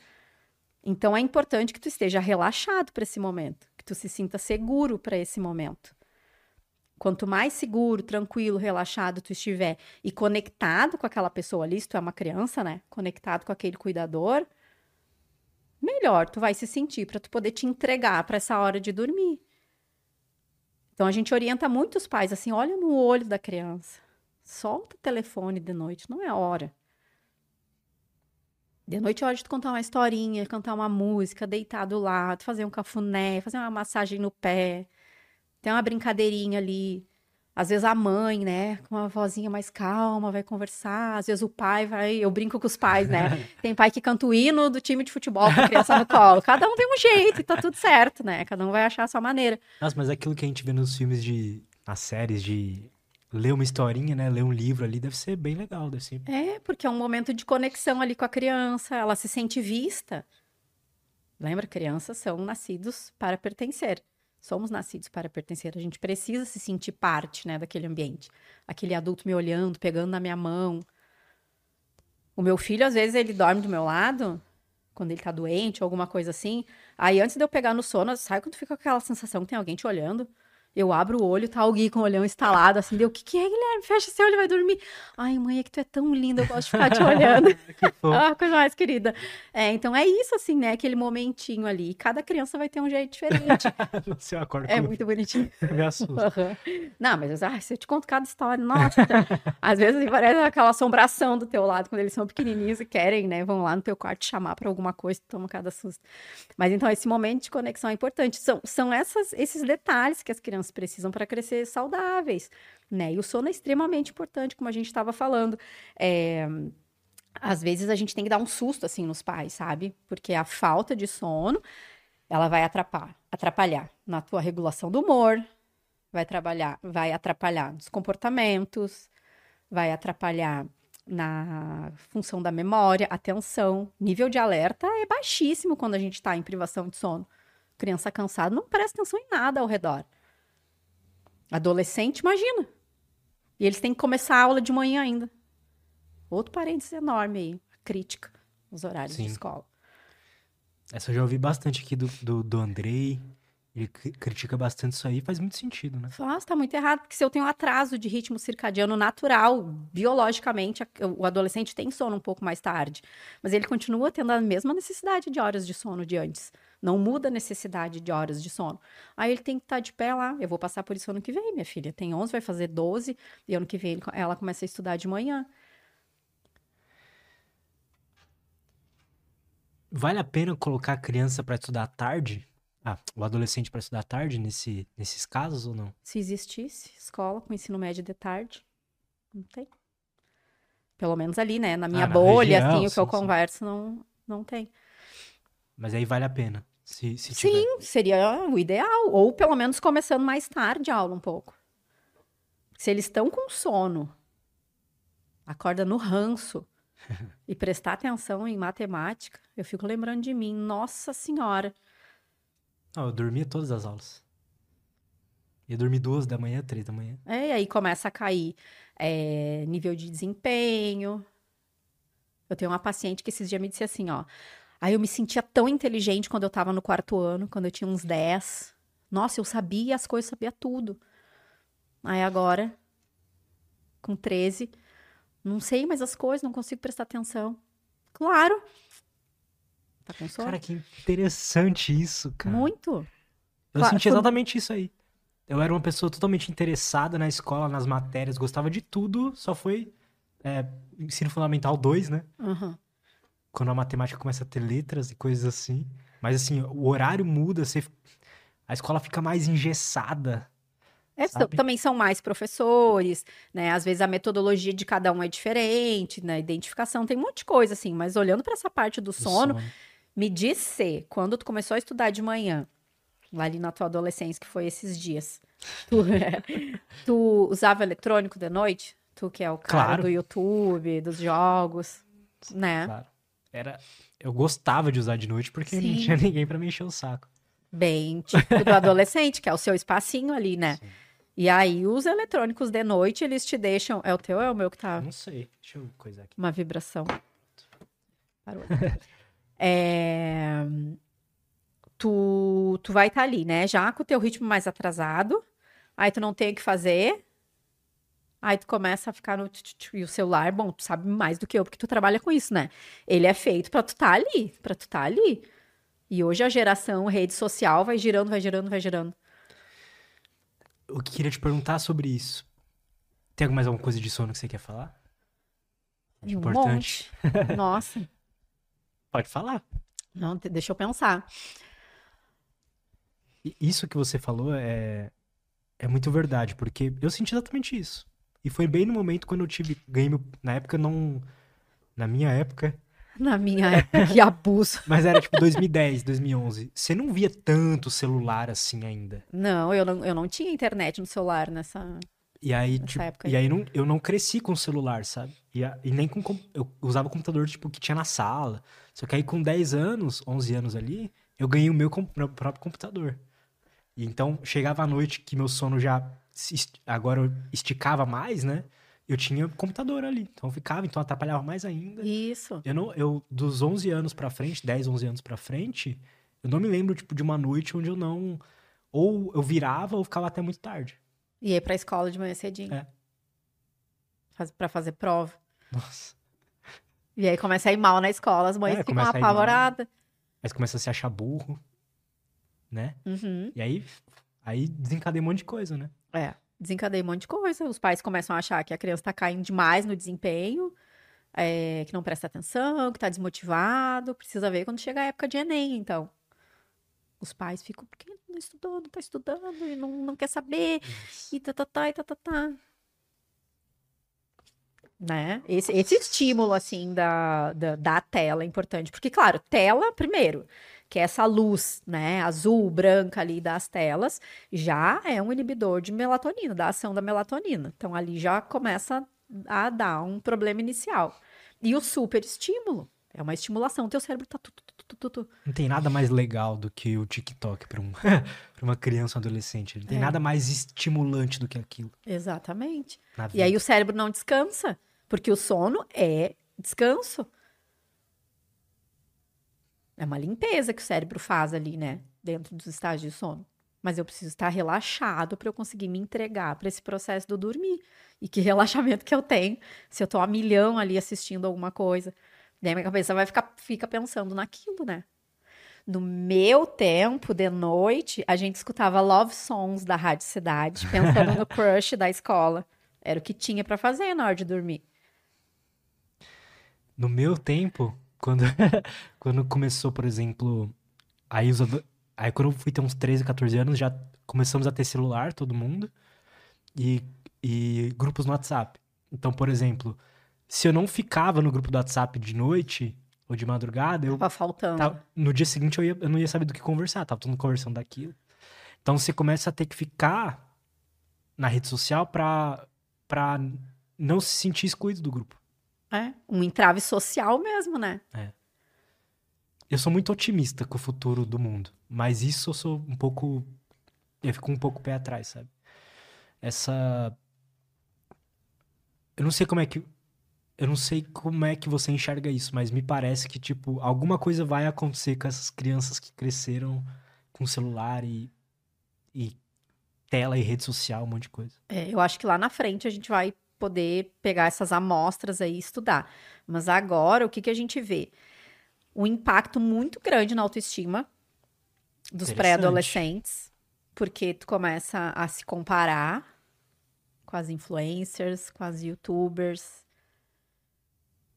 Então é importante que tu esteja relaxado para esse momento, que tu se sinta seguro para esse momento. Quanto mais seguro, tranquilo, relaxado tu estiver e conectado com aquela pessoa ali, se tu é uma criança, né? Conectado com aquele cuidador, melhor tu vai se sentir para tu poder te entregar para essa hora de dormir. Então a gente orienta muitos pais assim: olha no olho da criança, solta o telefone de noite, não é hora. De noite é hora de tu contar uma historinha, cantar uma música, deitar do lado, fazer um cafuné, fazer uma massagem no pé, ter uma brincadeirinha ali. Às vezes a mãe, né, com uma vozinha mais calma, vai conversar. Às vezes o pai vai. Eu brinco com os pais, né? Tem pai que canta o hino do time de futebol com a criança no colo. Cada um tem um jeito e tá tudo certo, né? Cada um vai achar a sua maneira. Nossa, mas aquilo que a gente vê nos filmes de. nas séries de ler uma historinha, né? Ler um livro ali deve ser bem legal, deve ser. É, porque é um momento de conexão ali com a criança, ela se sente vista. Lembra, crianças são nascidos para pertencer. Somos nascidos para pertencer. A gente precisa se sentir parte, né, daquele ambiente. Aquele adulto me olhando, pegando na minha mão. O meu filho, às vezes, ele dorme do meu lado, quando ele tá doente ou alguma coisa assim. Aí, antes de eu pegar no sono, sabe quando fica aquela sensação que tem alguém te olhando? Eu abro o olho, tá alguém com o olhão instalado, assim, deu, o que que é, Guilherme? Fecha seu olho, vai dormir. Ai, mãe, é que tu é tão linda, eu gosto de ficar te olhando. que ah, coisa mais querida. É, então é isso, assim, né, aquele momentinho ali. Cada criança vai ter um jeito diferente. Você acorda É muito bonitinho. Me assusta. Uhum. Não, mas, ai, se eu te conto cada história, nossa. às vezes assim, parece aquela assombração do teu lado, quando eles são pequenininhos e querem, né, vão lá no teu quarto te chamar pra alguma coisa, toma cada susto. Mas, então, esse momento de conexão é importante. São, são essas, esses detalhes que as crianças precisam para crescer saudáveis, né? E o sono é extremamente importante, como a gente estava falando. É, às vezes a gente tem que dar um susto assim nos pais, sabe? Porque a falta de sono, ela vai atrapalhar, atrapalhar na tua regulação do humor, vai trabalhar, vai atrapalhar nos comportamentos, vai atrapalhar na função da memória, atenção, nível de alerta é baixíssimo quando a gente está em privação de sono. Criança cansada não presta atenção em nada ao redor. Adolescente, imagina. E eles têm que começar a aula de manhã ainda. Outro parênteses enorme aí, a crítica, os horários Sim. de escola. Essa eu já ouvi bastante aqui do, do, do Andrei. Ele critica bastante isso aí, faz muito sentido, né? Nossa, tá muito errado, porque se eu tenho um atraso de ritmo circadiano natural, biologicamente, o adolescente tem sono um pouco mais tarde, mas ele continua tendo a mesma necessidade de horas de sono de antes. Não muda a necessidade de horas de sono. Aí ele tem que estar tá de pé lá. Eu vou passar por isso ano que vem, minha filha. Tem 11, vai fazer 12, e ano que vem ela começa a estudar de manhã. Vale a pena colocar a criança para estudar tarde? Ah, o adolescente para estudar tarde nesse, nesses casos ou não? Se existisse escola com ensino médio de tarde, não tem. Pelo menos ali, né? Na minha ah, bolha, região, assim, o que eu sim. converso, não, não tem. Mas aí vale a pena. Se, se Sim, seria o ideal. Ou pelo menos começando mais tarde a aula um pouco. Se eles estão com sono acorda no ranço e prestar atenção em matemática, eu fico lembrando de mim. Nossa Senhora! Não, eu dormia todas as aulas. Ia dormir duas da manhã, três da manhã. É, e aí começa a cair é, nível de desempenho. Eu tenho uma paciente que esses dias me disse assim, ó. Aí eu me sentia tão inteligente quando eu tava no quarto ano, quando eu tinha uns 10. Nossa, eu sabia as coisas, sabia tudo. Aí agora, com 13, não sei mais as coisas, não consigo prestar atenção. Claro. Tá com sono? Cara, que interessante isso, cara. Muito. Eu Claro, senti foi- exatamente isso aí. Eu era uma pessoa totalmente interessada na escola, nas matérias, gostava de tudo, só foi é, ensino fundamental 2, né? Uhum. Quando a matemática começa a ter letras e coisas assim. Mas assim, o horário muda, você... a escola fica mais engessada. É, também são mais professores, né? Às vezes a metodologia de cada um é diferente, né? Identificação, tem um monte de coisa, assim. Mas olhando para essa parte do do sono, me diz se, quando tu começou a estudar de manhã, lá ali na tua adolescência, que foi esses dias, tu, tu usava eletrônico de noite? Tu que é o cara Claro. do YouTube, dos jogos, né? Claro. Era... Eu gostava de usar de noite porque não Sim. tinha ninguém pra me encher o saco. Bem tipo do adolescente, que é o seu espacinho ali, né? Sim. E aí, os eletrônicos de noite, eles te deixam. É o teu ou é o meu que tá? Não sei. Deixa eu coisar aqui. Uma vibração. Parou. É, Tu, tu vai estar ali, né? Já com o teu ritmo mais atrasado. Aí tu não tem o que fazer. Aí tu começa a ficar no... E o celular, bom, tu sabe mais do que eu, porque tu trabalha com isso, né? Ele é feito pra tu estar ali. Pra tu estar ali. E hoje a geração rede social vai girando, vai girando, vai girando. Eu queria te perguntar sobre isso. Tem mais alguma coisa de sono que você quer falar? Um Importante. monte. Nossa. Pode falar. Não, deixa eu pensar. Isso que você falou é, é muito verdade, porque eu senti exatamente isso. E foi bem no momento quando eu tive, ganhei meu, na época não, na minha época, Na minha época, que abuso. mas era tipo 2010, 2011. Você não via tanto celular assim ainda. Não, eu não, eu não tinha internet no celular nessa. E aí, tipo, época e aí. não, eu não cresci com celular, sabe? E, a- e nem com, eu usava computador, tipo, que tinha na sala. Só que aí com 10 anos, 11 anos ali, eu ganhei o meu, meu próprio computador. E então, chegava à noite que meu sono já, agora eu esticava mais, né? Eu tinha computador ali. Então eu ficava, então atrapalhava mais ainda. Isso. Eu não, eu, dos 11 anos pra frente, 10, 11 anos pra frente, eu não me lembro, tipo, de uma noite onde eu não... Ou eu virava ou ficava até muito tarde. E ia pra escola de manhã cedinho. É. Faz, pra fazer prova. Nossa. E aí começa a ir mal na escola, as mães É, ficam apavoradas. Aí você começa a se achar burro, né? Uhum. E aí, aí desencadeia um monte de coisa, né? É. Desencadeia um monte de coisa. Os pais começam a achar que a criança tá caindo demais no desempenho, é, que não presta atenção, que tá desmotivado. Precisa ver quando chega a época de Enem, então. Os pais ficam, por que não estudou, não tá estudando, e não, não quer saber, e tá, tá, tá, e tá, tá, tá. Né? Esse, esse estímulo, assim, da, da, da tela é importante. Porque, claro, tela, primeiro, que é essa luz, né, azul, branca ali das telas, já é um inibidor de melatonina, da ação da melatonina. Então, ali já começa a dar um problema inicial. E o super estímulo é uma estimulação. O teu cérebro tá tu, tu, tu, tu, tu, tu. Não tem nada mais legal do que o TikTok pra, um, uma criança ou adolescente. Não tem É. nada mais estimulante do que aquilo Exatamente. E aí o cérebro não descansa, porque o sono é descanso. É uma limpeza que o cérebro faz ali, né? Dentro dos estágios de sono. Mas eu preciso estar relaxado para eu conseguir me entregar para esse processo do dormir. E que relaxamento que eu tenho se eu tô a milhão ali assistindo alguma coisa. Daí minha cabeça vai ficar fica pensando naquilo, né? No meu tempo, de noite, a gente escutava love songs da Rádio Cidade, pensando no crush da escola. Era o que tinha para fazer na hora de dormir. No meu tempo, quando, quando começou, por exemplo, aí, os aí quando eu fui ter uns 13, 14 anos, já começamos a ter celular, todo mundo, e, e grupos no WhatsApp. Então, por exemplo, se eu não ficava no grupo do WhatsApp de noite ou de madrugada, eu Tava faltando. tava- no dia seguinte eu, ia- eu não ia saber do que conversar, tava todo mundo conversando daquilo. Então você começa a ter que ficar na rede social pra, pra não se sentir excluído do grupo. É, um entrave social mesmo, né? É. Eu sou muito otimista com o futuro do mundo, mas isso eu sou um pouco. Eu fico um pouco pé atrás, sabe? Essa. Eu não sei como é que. Eu não sei como é que você enxerga isso, mas me parece que, tipo, alguma coisa vai acontecer com essas crianças que cresceram com celular e, e tela e rede social, um monte de coisa. É, eu acho que lá na frente a gente vai poder pegar essas amostras aí e estudar. Mas agora, o que, que a gente vê? Um impacto muito grande na autoestima dos pré-adolescentes, porque tu começa a se comparar com as influencers, com as youtubers,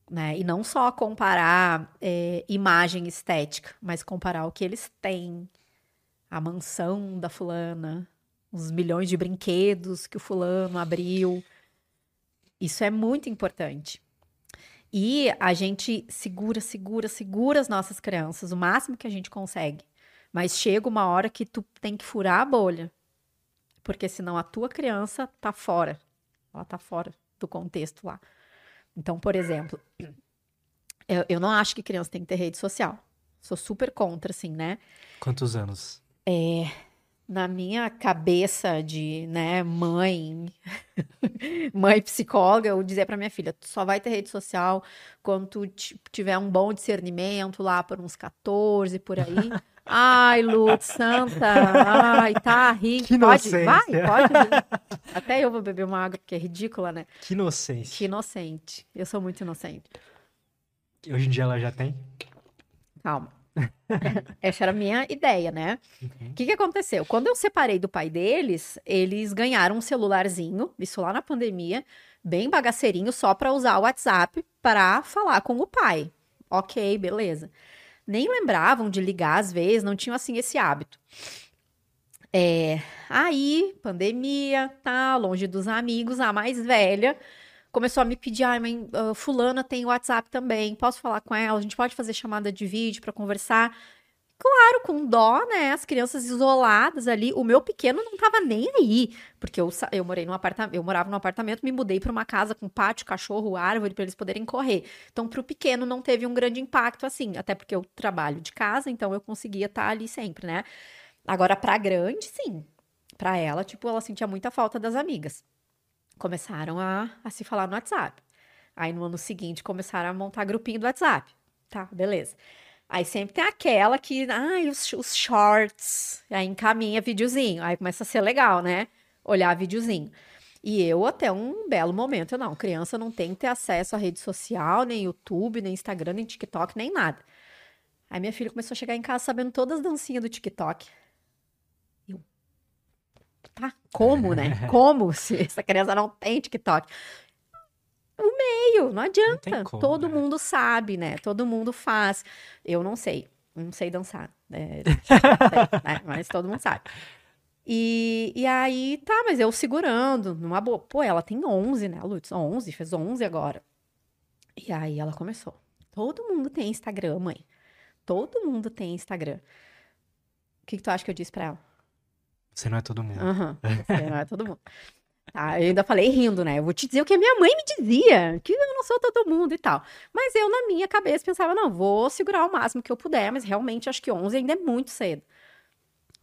né? E não só comparar é, imagem estética, mas comparar o que eles têm, a mansão da fulana, os milhões de brinquedos que o fulano abriu. Isso é muito importante. E a gente segura, segura, segura as nossas crianças o máximo que a gente consegue. Mas chega uma hora que tu tem que furar a bolha. Porque senão a tua criança tá fora. Ela tá fora do contexto lá. Então, por exemplo, eu, eu não acho que criança tem que ter rede social. Sou super contra, assim, né? Quantos anos? É, na minha cabeça de, né, mãe, mãe psicóloga, eu dizer para minha filha, tu só vai ter rede social quando tu tiver um bom discernimento lá por uns 14 por aí. Ai, Lutz, santa, ai, tá rico. Que pode, inocência. vai, pode rir. Até eu vou beber uma água, porque é ridícula, né? Que inocência. Que inocente. Eu sou muito inocente. Hoje em dia ela já tem? Calma. Essa era a minha ideia, né? O uhum. que, que aconteceu? Quando eu separei do pai deles, eles ganharam um celularzinho, isso lá na pandemia, bem bagaceirinho, só para usar o WhatsApp para falar com o pai. Ok, beleza. Nem lembravam de ligar às vezes, não tinham assim esse hábito. É, aí, pandemia, tá, longe dos amigos, a mais velha começou a me pedir, ai, mãe, uh, fulana tem WhatsApp também, posso falar com ela? A gente pode fazer chamada de vídeo para conversar? Claro, com dó, né? As crianças isoladas ali. O meu pequeno não tava nem aí, porque eu, eu morei num apartamento, eu morava num apartamento, me mudei para uma casa com pátio, cachorro, árvore para eles poderem correr. Então, para o pequeno não teve um grande impacto assim, até porque eu trabalho de casa, então eu conseguia estar tá ali sempre, né? Agora para grande, sim. Para ela, tipo, ela sentia muita falta das amigas começaram a, a se falar no WhatsApp. Aí no ano seguinte começaram a montar grupinho do WhatsApp. Tá, beleza. Aí sempre tem aquela que, ai, os, os shorts, aí encaminha videozinho, aí começa a ser legal, né? Olhar videozinho. E eu, até um belo momento, não, criança não tem que ter acesso à rede social, nem YouTube, nem Instagram, nem TikTok, nem nada. Aí minha filha começou a chegar em casa sabendo todas as dancinhas do TikTok tá? Como, né? Como se essa criança não tem TikTok? O meio, não adianta. Não como, Todo né? mundo sabe, né? Todo mundo faz. Eu não sei, não sei dançar, né? sei, né? mas todo mundo sabe. E, e aí, tá, mas eu segurando, numa boa. Pô, ela tem 11, né, Lutz? 11, fez 11 agora. E aí ela começou. Todo mundo tem Instagram, mãe. Todo mundo tem Instagram. O que, que tu acha que eu disse pra ela? Você não é todo mundo. Uhum, você não é todo mundo. Tá, eu ainda falei rindo, né? Eu vou te dizer o que a minha mãe me dizia, que eu não sou todo mundo e tal. Mas eu, na minha cabeça, pensava, não, vou segurar o máximo que eu puder, mas realmente acho que 11 ainda é muito cedo.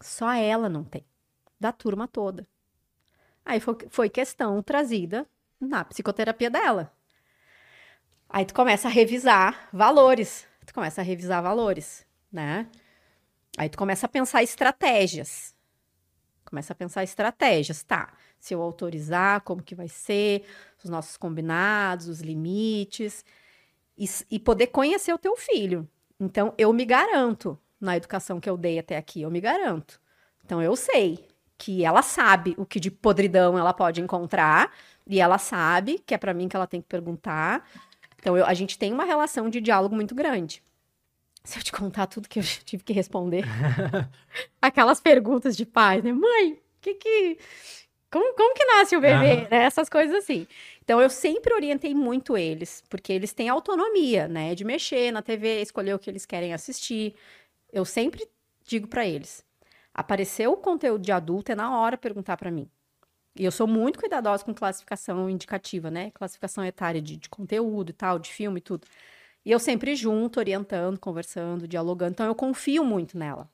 Só ela não tem, da turma toda. Aí foi, foi questão trazida na psicoterapia dela. Aí tu começa a revisar valores. Tu começa a revisar valores, né? Aí tu começa a pensar estratégias. Começa a pensar estratégias, tá? Se eu autorizar, como que vai ser, os nossos combinados, os limites, e, e poder conhecer o teu filho. Então, eu me garanto na educação que eu dei até aqui, eu me garanto. Então, eu sei que ela sabe o que de podridão ela pode encontrar, e ela sabe que é para mim que ela tem que perguntar. Então, eu, a gente tem uma relação de diálogo muito grande. Se eu te contar tudo que eu tive que responder. Aquelas perguntas de pai, né? Mãe, que que. Como, como que nasce o bebê? Uhum. Né? Essas coisas assim. Então, eu sempre orientei muito eles, porque eles têm autonomia, né? De mexer na TV, escolher o que eles querem assistir. Eu sempre digo para eles: apareceu o conteúdo de adulto, é na hora perguntar para mim. E eu sou muito cuidadosa com classificação indicativa, né? Classificação etária de, de conteúdo e tal, de filme e tudo. E eu sempre junto, orientando, conversando, dialogando. Então eu confio muito nela.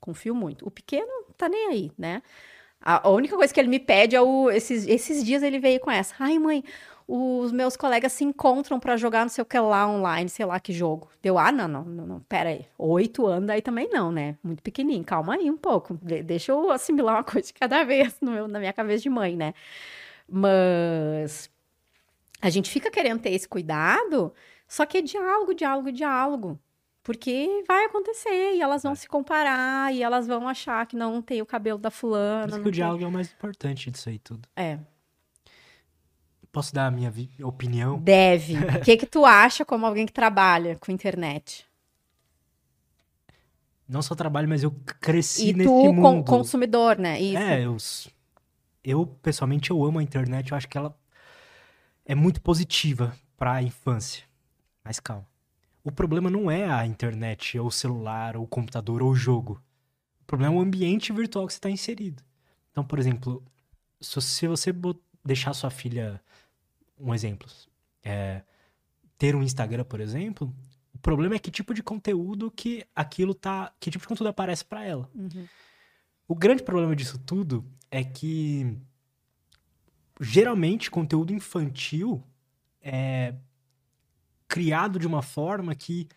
Confio muito. O pequeno tá nem aí, né? A única coisa que ele me pede é o. Esses, esses dias ele veio com essa. Ai, mãe, os meus colegas se encontram para jogar não sei o que lá online, sei lá que jogo. Deu, ah, não, não, não, não, pera aí. Oito anos aí também não, né? Muito pequenininho, calma aí um pouco. De deixa eu assimilar uma coisa de cada vez no meu, na minha cabeça de mãe, né? Mas a gente fica querendo ter esse cuidado, só que é diálogo, diálogo, diálogo. Porque vai acontecer e elas vão se comparar e elas vão achar que não tem o cabelo da fulana. Por isso que o diálogo é o mais importante disso aí tudo. É. Posso dar a minha opinião? Deve. O que que tu acha como alguém que trabalha com internet? Não só trabalho, mas eu cresci e nesse tu, mundo. consumidor, né? Isso. É, eu, eu pessoalmente eu amo a internet. Eu acho que ela é muito positiva para a infância. Mas calma. O problema não é a internet, ou o celular, ou o computador, ou o jogo. O problema é o ambiente virtual que você está inserido. Então, por exemplo, se você deixar sua filha. Um exemplo. É, ter um Instagram, por exemplo, o problema é que tipo de conteúdo que aquilo tá. Que tipo de conteúdo aparece para ela. Uhum. O grande problema disso tudo é que geralmente conteúdo infantil é criado de uma forma que,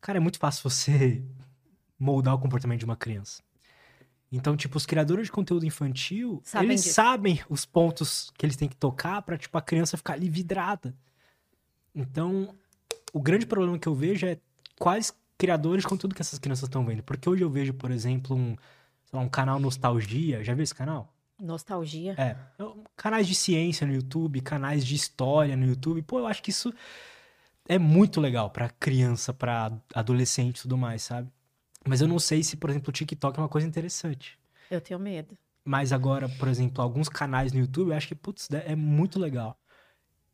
cara, é muito fácil você moldar o comportamento de uma criança. Então, tipo, os criadores de conteúdo infantil, sabem eles disso. sabem os pontos que eles têm que tocar para tipo, a criança ficar ali vidrada. Então, o grande problema que eu vejo é quais criadores de conteúdo que essas crianças estão vendo. Porque hoje eu vejo, por exemplo, um, lá, um canal Nostalgia. Já viu esse canal? Nostalgia? É. Canais de ciência no YouTube, canais de história no YouTube. Pô, eu acho que isso é muito legal para criança, para adolescente e tudo mais, sabe? Mas eu não sei se, por exemplo, o TikTok é uma coisa interessante. Eu tenho medo. Mas agora, por exemplo, alguns canais no YouTube, eu acho que, putz, é muito legal.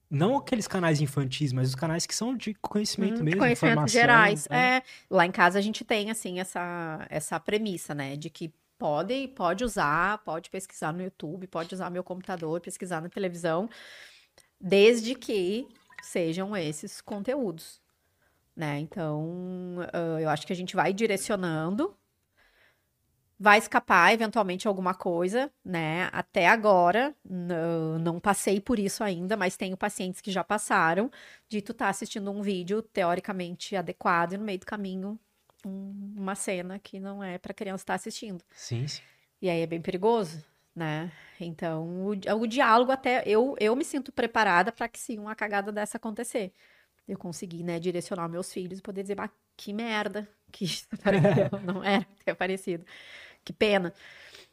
Não aqueles canais infantis, mas os canais que são de conhecimento hum, mesmo. De conhecimentos gerais. É. é. Lá em casa a gente tem, assim, essa, essa premissa, né? De que pode, pode usar, pode pesquisar no YouTube, pode usar meu computador, pesquisar na televisão, desde que sejam esses conteúdos, né? Então, uh, eu acho que a gente vai direcionando, vai escapar eventualmente alguma coisa, né? Até agora, não passei por isso ainda, mas tenho pacientes que já passaram de tu estar tá assistindo um vídeo teoricamente adequado e no meio do caminho um, uma cena que não é para criança estar tá assistindo. Sim, sim. E aí é bem perigoso né? Então, o, o diálogo até eu, eu me sinto preparada para que sim uma cagada dessa acontecer. Eu consegui, né, direcionar meus filhos e poder dizer, ah, que merda que isso apareceu. não era ter aparecido. Que pena.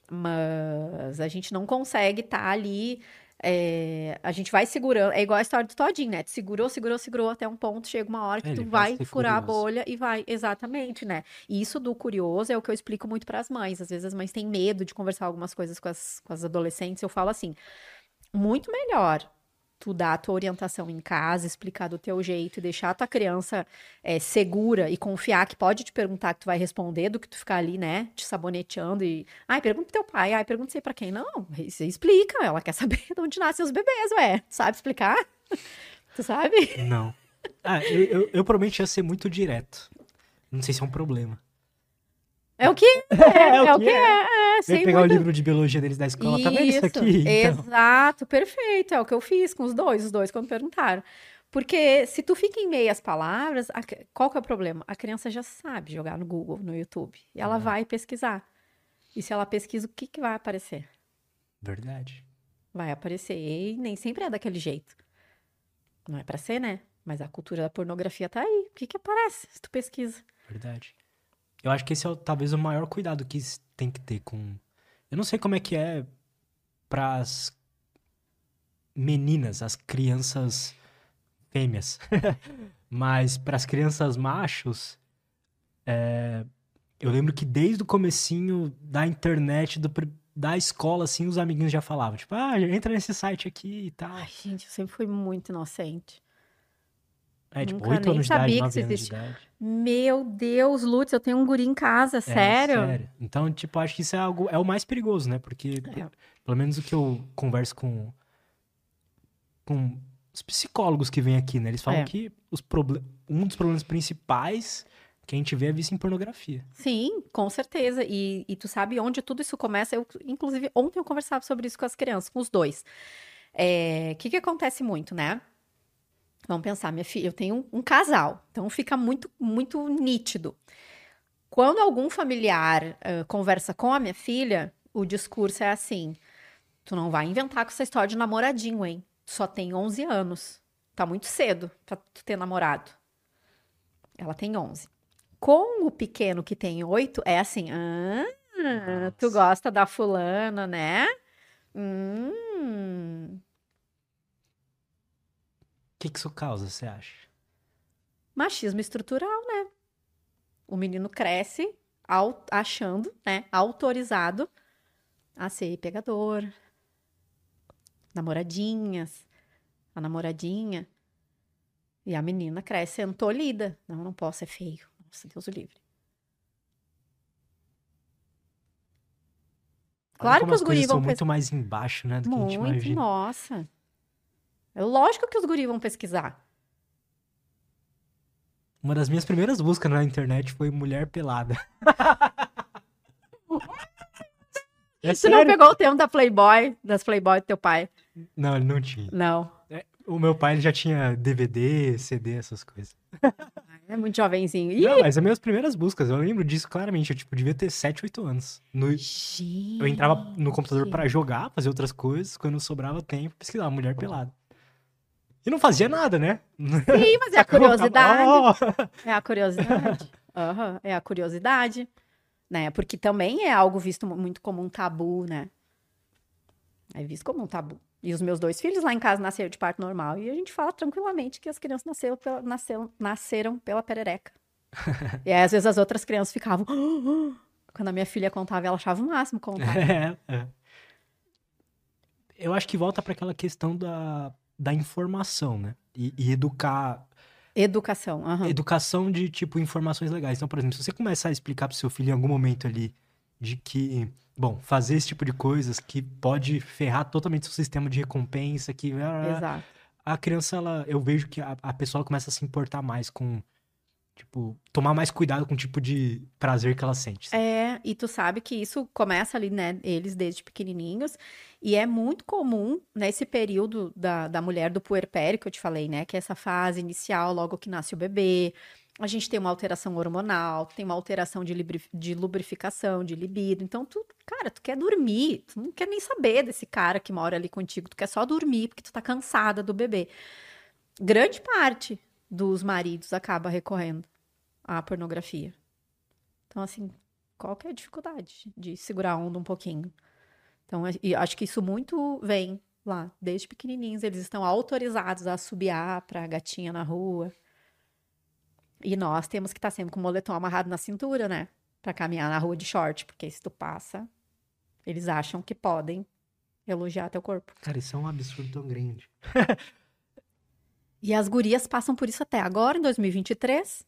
Mas a gente não consegue estar tá ali é, a gente vai segurando, é igual a história do Todinho, né? Tu segurou, segurou, segurou até um ponto, chega uma hora que é, tu vai furar a bolha e vai, exatamente, né? E isso do curioso é o que eu explico muito para as mães. Às vezes as mães têm medo de conversar algumas coisas com as, com as adolescentes. Eu falo assim: muito melhor tu dar a tua orientação em casa, explicar do teu jeito e deixar a tua criança é, segura e confiar que pode te perguntar que tu vai responder do que tu ficar ali, né, te saboneteando e, ai, pergunta pro teu pai, ai, pergunta sei para quem. Não, você explica, ela quer saber de onde nascem os bebês, ué. Sabe explicar? tu sabe? Não. Ah, eu, eu, eu provavelmente ia ser muito direto. Não sei se é um problema. É o que é, é, é o que é. é. é Vem pegar muito... o livro de biologia deles da escola, isso, tá vendo isso aqui? Então. Exato, perfeito. É o que eu fiz com os dois, os dois quando perguntaram. Porque se tu fica em meias palavras, a... qual que é o problema? A criança já sabe jogar no Google, no YouTube. E ela vai pesquisar. E se ela pesquisa, o que, que vai aparecer? Verdade. Vai aparecer. E nem sempre é daquele jeito. Não é para ser, né? Mas a cultura da pornografia tá aí. O que, que aparece se tu pesquisa? Verdade. Eu acho que esse é talvez o maior cuidado que tem que ter com. Eu não sei como é que é pras meninas, as crianças fêmeas. Mas para as crianças machos, é... eu lembro que desde o comecinho da internet, do, da escola, assim, os amiguinhos já falavam, tipo, ah, entra nesse site aqui e tal. Ai, gente, eu sempre fui muito inocente. É, tipo, Nunca 8 nem anos de sabia idade, que 9 isso anos de idade. Meu Deus, Lutz, eu tenho um guri em casa, É, sério? sério. Então, tipo, acho que isso é algo, é o mais perigoso, né? Porque, É. pelo menos o que eu converso com, com os psicólogos que vêm aqui, né? Eles falam É. que os um dos problemas principais que a gente vê é vício em pornografia. Sim, com certeza. E, e tu sabe onde tudo isso começa? Eu, inclusive, ontem eu conversava sobre isso com as crianças, com os dois. O que que acontece muito, né? Vamos pensar, minha filha, eu tenho um, um casal, então fica muito, muito nítido. Quando algum familiar ah, conversa com a minha filha, o discurso é assim: tu não vai inventar com essa história de namoradinho, hein? Tu só tem 11 anos. Tá muito cedo pra tu ter namorado. Ela tem 11. Com o pequeno que tem 8, é assim: ah, tu gosta da fulana, né? Hum. O que, que isso causa, você acha? Machismo estrutural, né? O menino cresce achando, né, autorizado a ser pegador, namoradinhas, a namoradinha. E a menina cresce sendo tolhida. Não, não posso ser feio. Nossa, Deus o livre. Claro que os guris vão são muito mais embaixo, né, do que a gente Muito, imagina. nossa. É lógico que os guris vão pesquisar. Uma das minhas primeiras buscas na internet foi mulher pelada. é Você não pegou o termo da Playboy, das Playboy do teu pai? Não, ele não tinha. Não. O meu pai ele já tinha DVD, CD, essas coisas. É muito jovenzinho. Ih, Não, mas as minhas primeiras buscas, eu lembro disso claramente. Eu, tipo, devia ter 7, 8 anos. No- gente. eu entrava no computador pra jogar, fazer outras coisas. Quando sobrava tempo, pesquisava mulher pelada. E não fazia nada, né? Sim, mas é a curiosidade. Oh! É a curiosidade. Aham, é a curiosidade. Né? Porque também é algo visto mu- muito como um tabu, né? É visto como um tabu. E os meus dois filhos lá em casa nasceram de parto normal. E a gente fala tranquilamente que as crianças nasceram pela, nasceram, nasceram pela perereca. e aí, às vezes, as outras crianças ficavam. Quando a minha filha contava, ela achava o máximo contar. É, é. Eu acho que volta pra aquela questão da, da informação, né? E, e educar. Educação. aham. Educação de, tipo, informações legais. Então, por exemplo, se você começar a explicar pro seu filho em algum momento ali de que, bom, fazer esse tipo de coisas que pode ferrar totalmente o seu sistema de recompensa, que Exato. a criança, ela, eu vejo que a, a pessoa começa a se importar mais com, tipo, tomar mais cuidado com o tipo de prazer que ela sente. sabe? É, e tu sabe que isso começa ali, né, eles desde pequenininhos, e é muito comum nesse período da, da mulher do puerpério que eu te falei, né, que é essa fase inicial, logo que nasce o bebê, a gente tem uma alteração hormonal, tem uma alteração de, de lubrificação, de libido, então tu, cara, tu quer dormir, tu não quer nem saber desse cara que mora ali contigo, tu quer só dormir porque tu tá cansada do bebê. Grande parte dos maridos acaba recorrendo à pornografia. Então, assim, qual que é a dificuldade de segurar a onda um pouquinho? Então, e acho que isso muito vem lá, desde pequenininhos, eles estão autorizados a assobiar pra gatinha na rua. E nós temos que estar sempre com o moletom amarrado na cintura, né? Pra caminhar na rua de short, porque se tu passa, eles acham que podem elogiar teu corpo. Cara, isso é um absurdo tão grande. E as gurias passam por isso até agora, em 2023.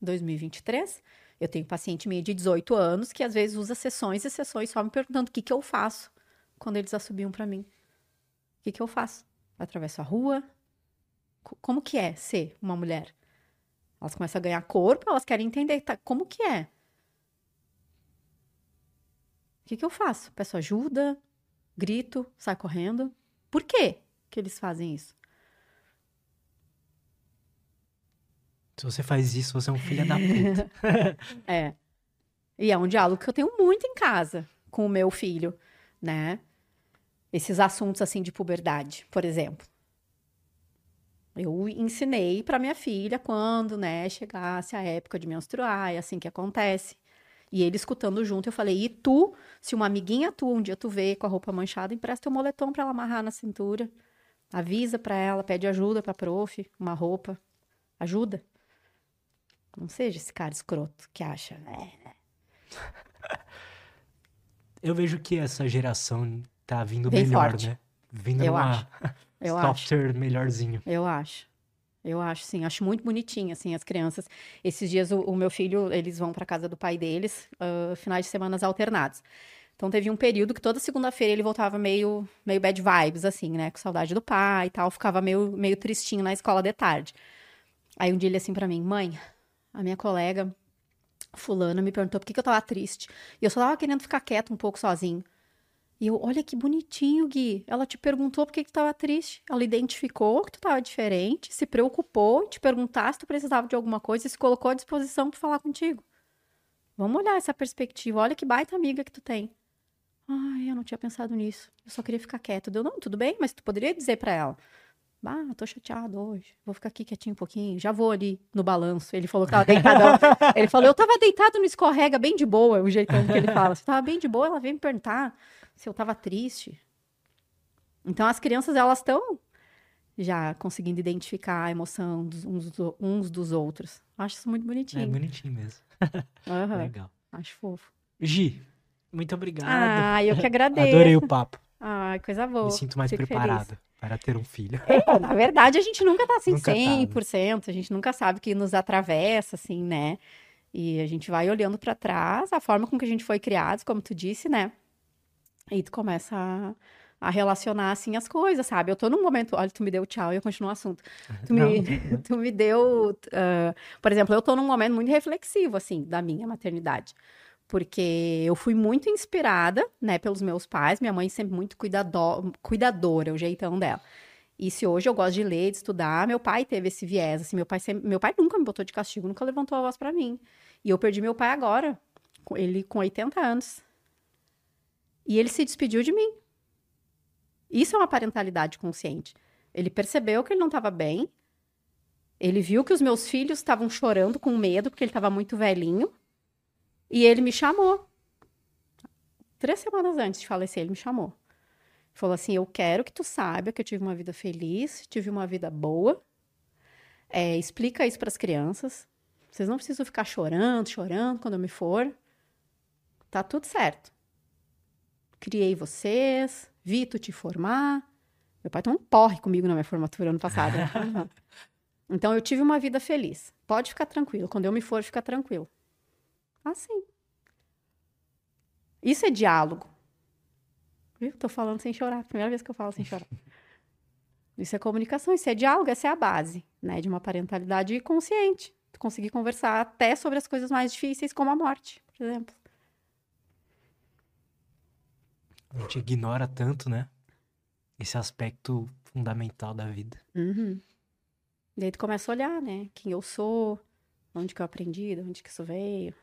2023. Eu tenho paciente minha de 18 anos que às vezes usa sessões e sessões só me perguntando o que, que eu faço quando eles assobiam pra mim. O que, que eu faço? Atravesso a rua? Co- Como que é ser uma mulher? Elas começam a ganhar corpo, elas querem entender tá, como que é. O que, que eu faço? Peço ajuda, grito, saio correndo. Por quê que eles fazem isso? Se você faz isso, você é um filho da puta. É. E é um diálogo que eu tenho muito em casa com o meu filho, né? Esses assuntos assim de puberdade, por exemplo. Eu ensinei para minha filha quando, né, chegasse a época de menstruar, é assim que acontece. E ele escutando junto, eu falei: "E tu, se uma amiguinha tua um dia tu vê com a roupa manchada, empresta teu moletom para ela amarrar na cintura. Avisa para ela, pede ajuda para prof, uma roupa. Ajuda. Não seja esse cara escroto que acha, né? Eu vejo que essa geração tá vindo Bem melhor, forte. né? Vindo Eu numa acho. Eu acho. software melhorzinho. Eu acho. Eu acho, sim, acho muito bonitinho, assim, as crianças. Esses dias o, o meu filho, eles vão para casa do pai deles, uh, finais de semanas alternados. Então teve um período que toda segunda-feira ele voltava meio, meio bad vibes, assim, né? Com saudade do pai e tal, ficava meio, meio tristinho na escola de tarde. Aí um dia ele assim para mim, mãe, a minha colega fulana me perguntou por que, que eu tava triste. E eu só tava querendo ficar quieto um pouco sozinho. E eu, olha que bonitinho, Gui. Ela te perguntou por que, que tu tava triste. Ela identificou que tu tava diferente, se preocupou, te perguntar se tu precisava de alguma coisa e se colocou à disposição para falar contigo. Vamos olhar essa perspectiva. Olha que baita amiga que tu tem. Ai, eu não tinha pensado nisso. Eu só queria ficar quieto. Deu, não, tudo bem, mas tu poderia dizer para ela. Ah, tô chateado hoje. Vou ficar aqui quietinho um pouquinho. Já vou ali no balanço. Ele falou que tava deitadão. ele falou, eu tava deitado no escorrega, bem de boa, o jeitão que ele fala. Você tava bem de boa, ela veio me perguntar se eu tava triste. Então, as crianças, elas estão já conseguindo identificar a emoção dos, uns, uns, dos outros. Acho isso muito bonitinho. É bonitinho mesmo. Uhum. Legal. Acho fofo. Gi, muito obrigado. Ah, eu que agradeço. Adorei o papo. Ai, coisa boa. Me sinto mais Fico preparada feliz. para ter um filho. É, na verdade, a gente nunca tá assim nunca 100%. Tá, né? A gente nunca sabe o que nos atravessa, assim, né? E a gente vai olhando para trás, a forma com que a gente foi criado, como tu disse, né? E tu começa a, a, relacionar, assim, as coisas, sabe? Eu tô num momento... Olha, tu me deu tchau e eu continuo o assunto. Tu me, tu me deu... Uh, por exemplo, eu tô num momento muito reflexivo, assim, da minha maternidade. Porque eu fui muito inspirada, né, pelos meus pais. Minha mãe sempre muito cuidador, cuidadora, o jeitão dela. E se hoje eu gosto de ler, de estudar, meu pai teve esse viés, assim, meu pai sempre, meu pai nunca me botou de castigo, nunca levantou a voz para mim. E eu perdi meu pai agora, ele com 80 anos. E ele se despediu de mim. Isso é uma parentalidade consciente. Ele percebeu que ele não estava bem. Ele viu que os meus filhos estavam chorando com medo porque ele estava muito velhinho. E ele me chamou. Três semanas antes de falecer, ele me chamou. Falou assim: Eu quero que tu saiba que eu tive uma vida feliz, tive uma vida boa. É, explica isso para as crianças. Vocês não precisam ficar chorando, chorando quando eu me for. Tá tudo certo criei vocês, vi tu te formar. Meu pai tomou um porre comigo na minha formatura ano passado. Né? então eu tive uma vida feliz. Pode ficar tranquilo. Quando eu me for, fica tranquilo. Assim. Isso é diálogo. Viu? Tô falando sem chorar. Primeira vez que eu falo sem chorar. Isso é comunicação, isso é diálogo, essa é a base, né, de uma parentalidade consciente. Tu conseguir conversar até sobre as coisas mais difíceis, como a morte, por exemplo. A gente ignora tanto, né? Esse aspecto fundamental da vida. Uhum. Daí tu começa a olhar, né? Quem eu sou, onde que eu aprendi, de onde que isso veio.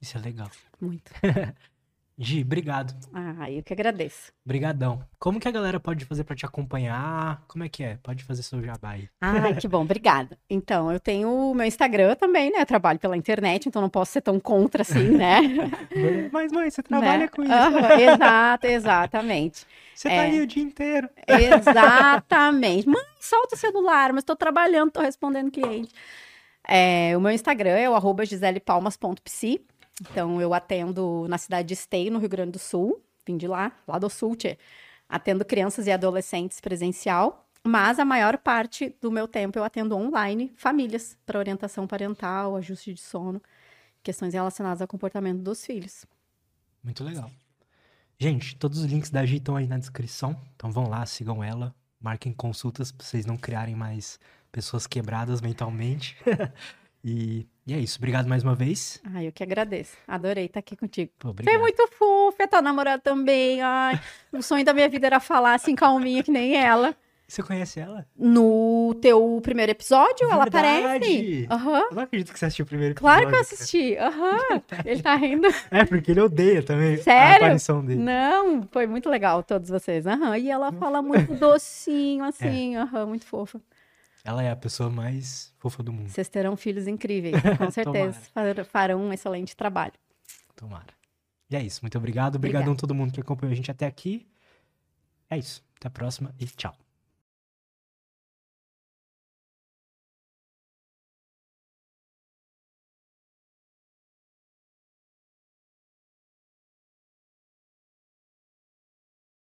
Isso é legal. Muito. Gi, obrigado. Ah, eu que agradeço. Obrigadão. Como que a galera pode fazer para te acompanhar? Como é que é? Pode fazer seu jabá aí. Ah, que bom, obrigada. Então, eu tenho o meu Instagram também, né? Eu trabalho pela internet, então não posso ser tão contra assim, né? Mas, mãe, você trabalha né? com isso. Uhum, exato, exatamente. Você tá é... aí o dia inteiro. Exatamente. Mãe, solta o celular, mas tô trabalhando, tô respondendo cliente. É, o meu Instagram é o arroba giselepalmas.psi. Então, eu atendo na cidade de Esteio, no Rio Grande do Sul. Vim de lá, lá do Sul, tchê. Atendo crianças e adolescentes presencial. Mas a maior parte do meu tempo eu atendo online famílias para orientação parental, ajuste de sono, questões relacionadas ao comportamento dos filhos. Muito legal. Gente, todos os links da Gi estão aí na descrição. Então vão lá, sigam ela, marquem consultas para vocês não criarem mais pessoas quebradas mentalmente. e e é isso. Obrigado mais uma vez. Ai, eu que agradeço. Adorei estar aqui contigo. Pô, Você é muito fofa, é tua namorada também. Ai, o sonho da minha vida era falar assim calminha que nem ela. Você conhece ela? No teu primeiro episódio, Verdade. ela aparece. Uhum. Eu não acredito que você assistiu o primeiro episódio. Claro que eu assisti. Uhum. ele tá rindo. É, porque ele odeia também Sério? a aparição dele. Não, foi muito legal todos vocês. Uhum. E ela fala muito docinho, assim. É. Uhum, muito fofa. Ela é a pessoa mais fofa do mundo. Vocês terão filhos incríveis, com certeza. farão um excelente trabalho. Tomara. E é isso. Muito obrigado. Obrigadão a todo mundo que acompanhou a gente até aqui. É isso. Até a próxima e tchau.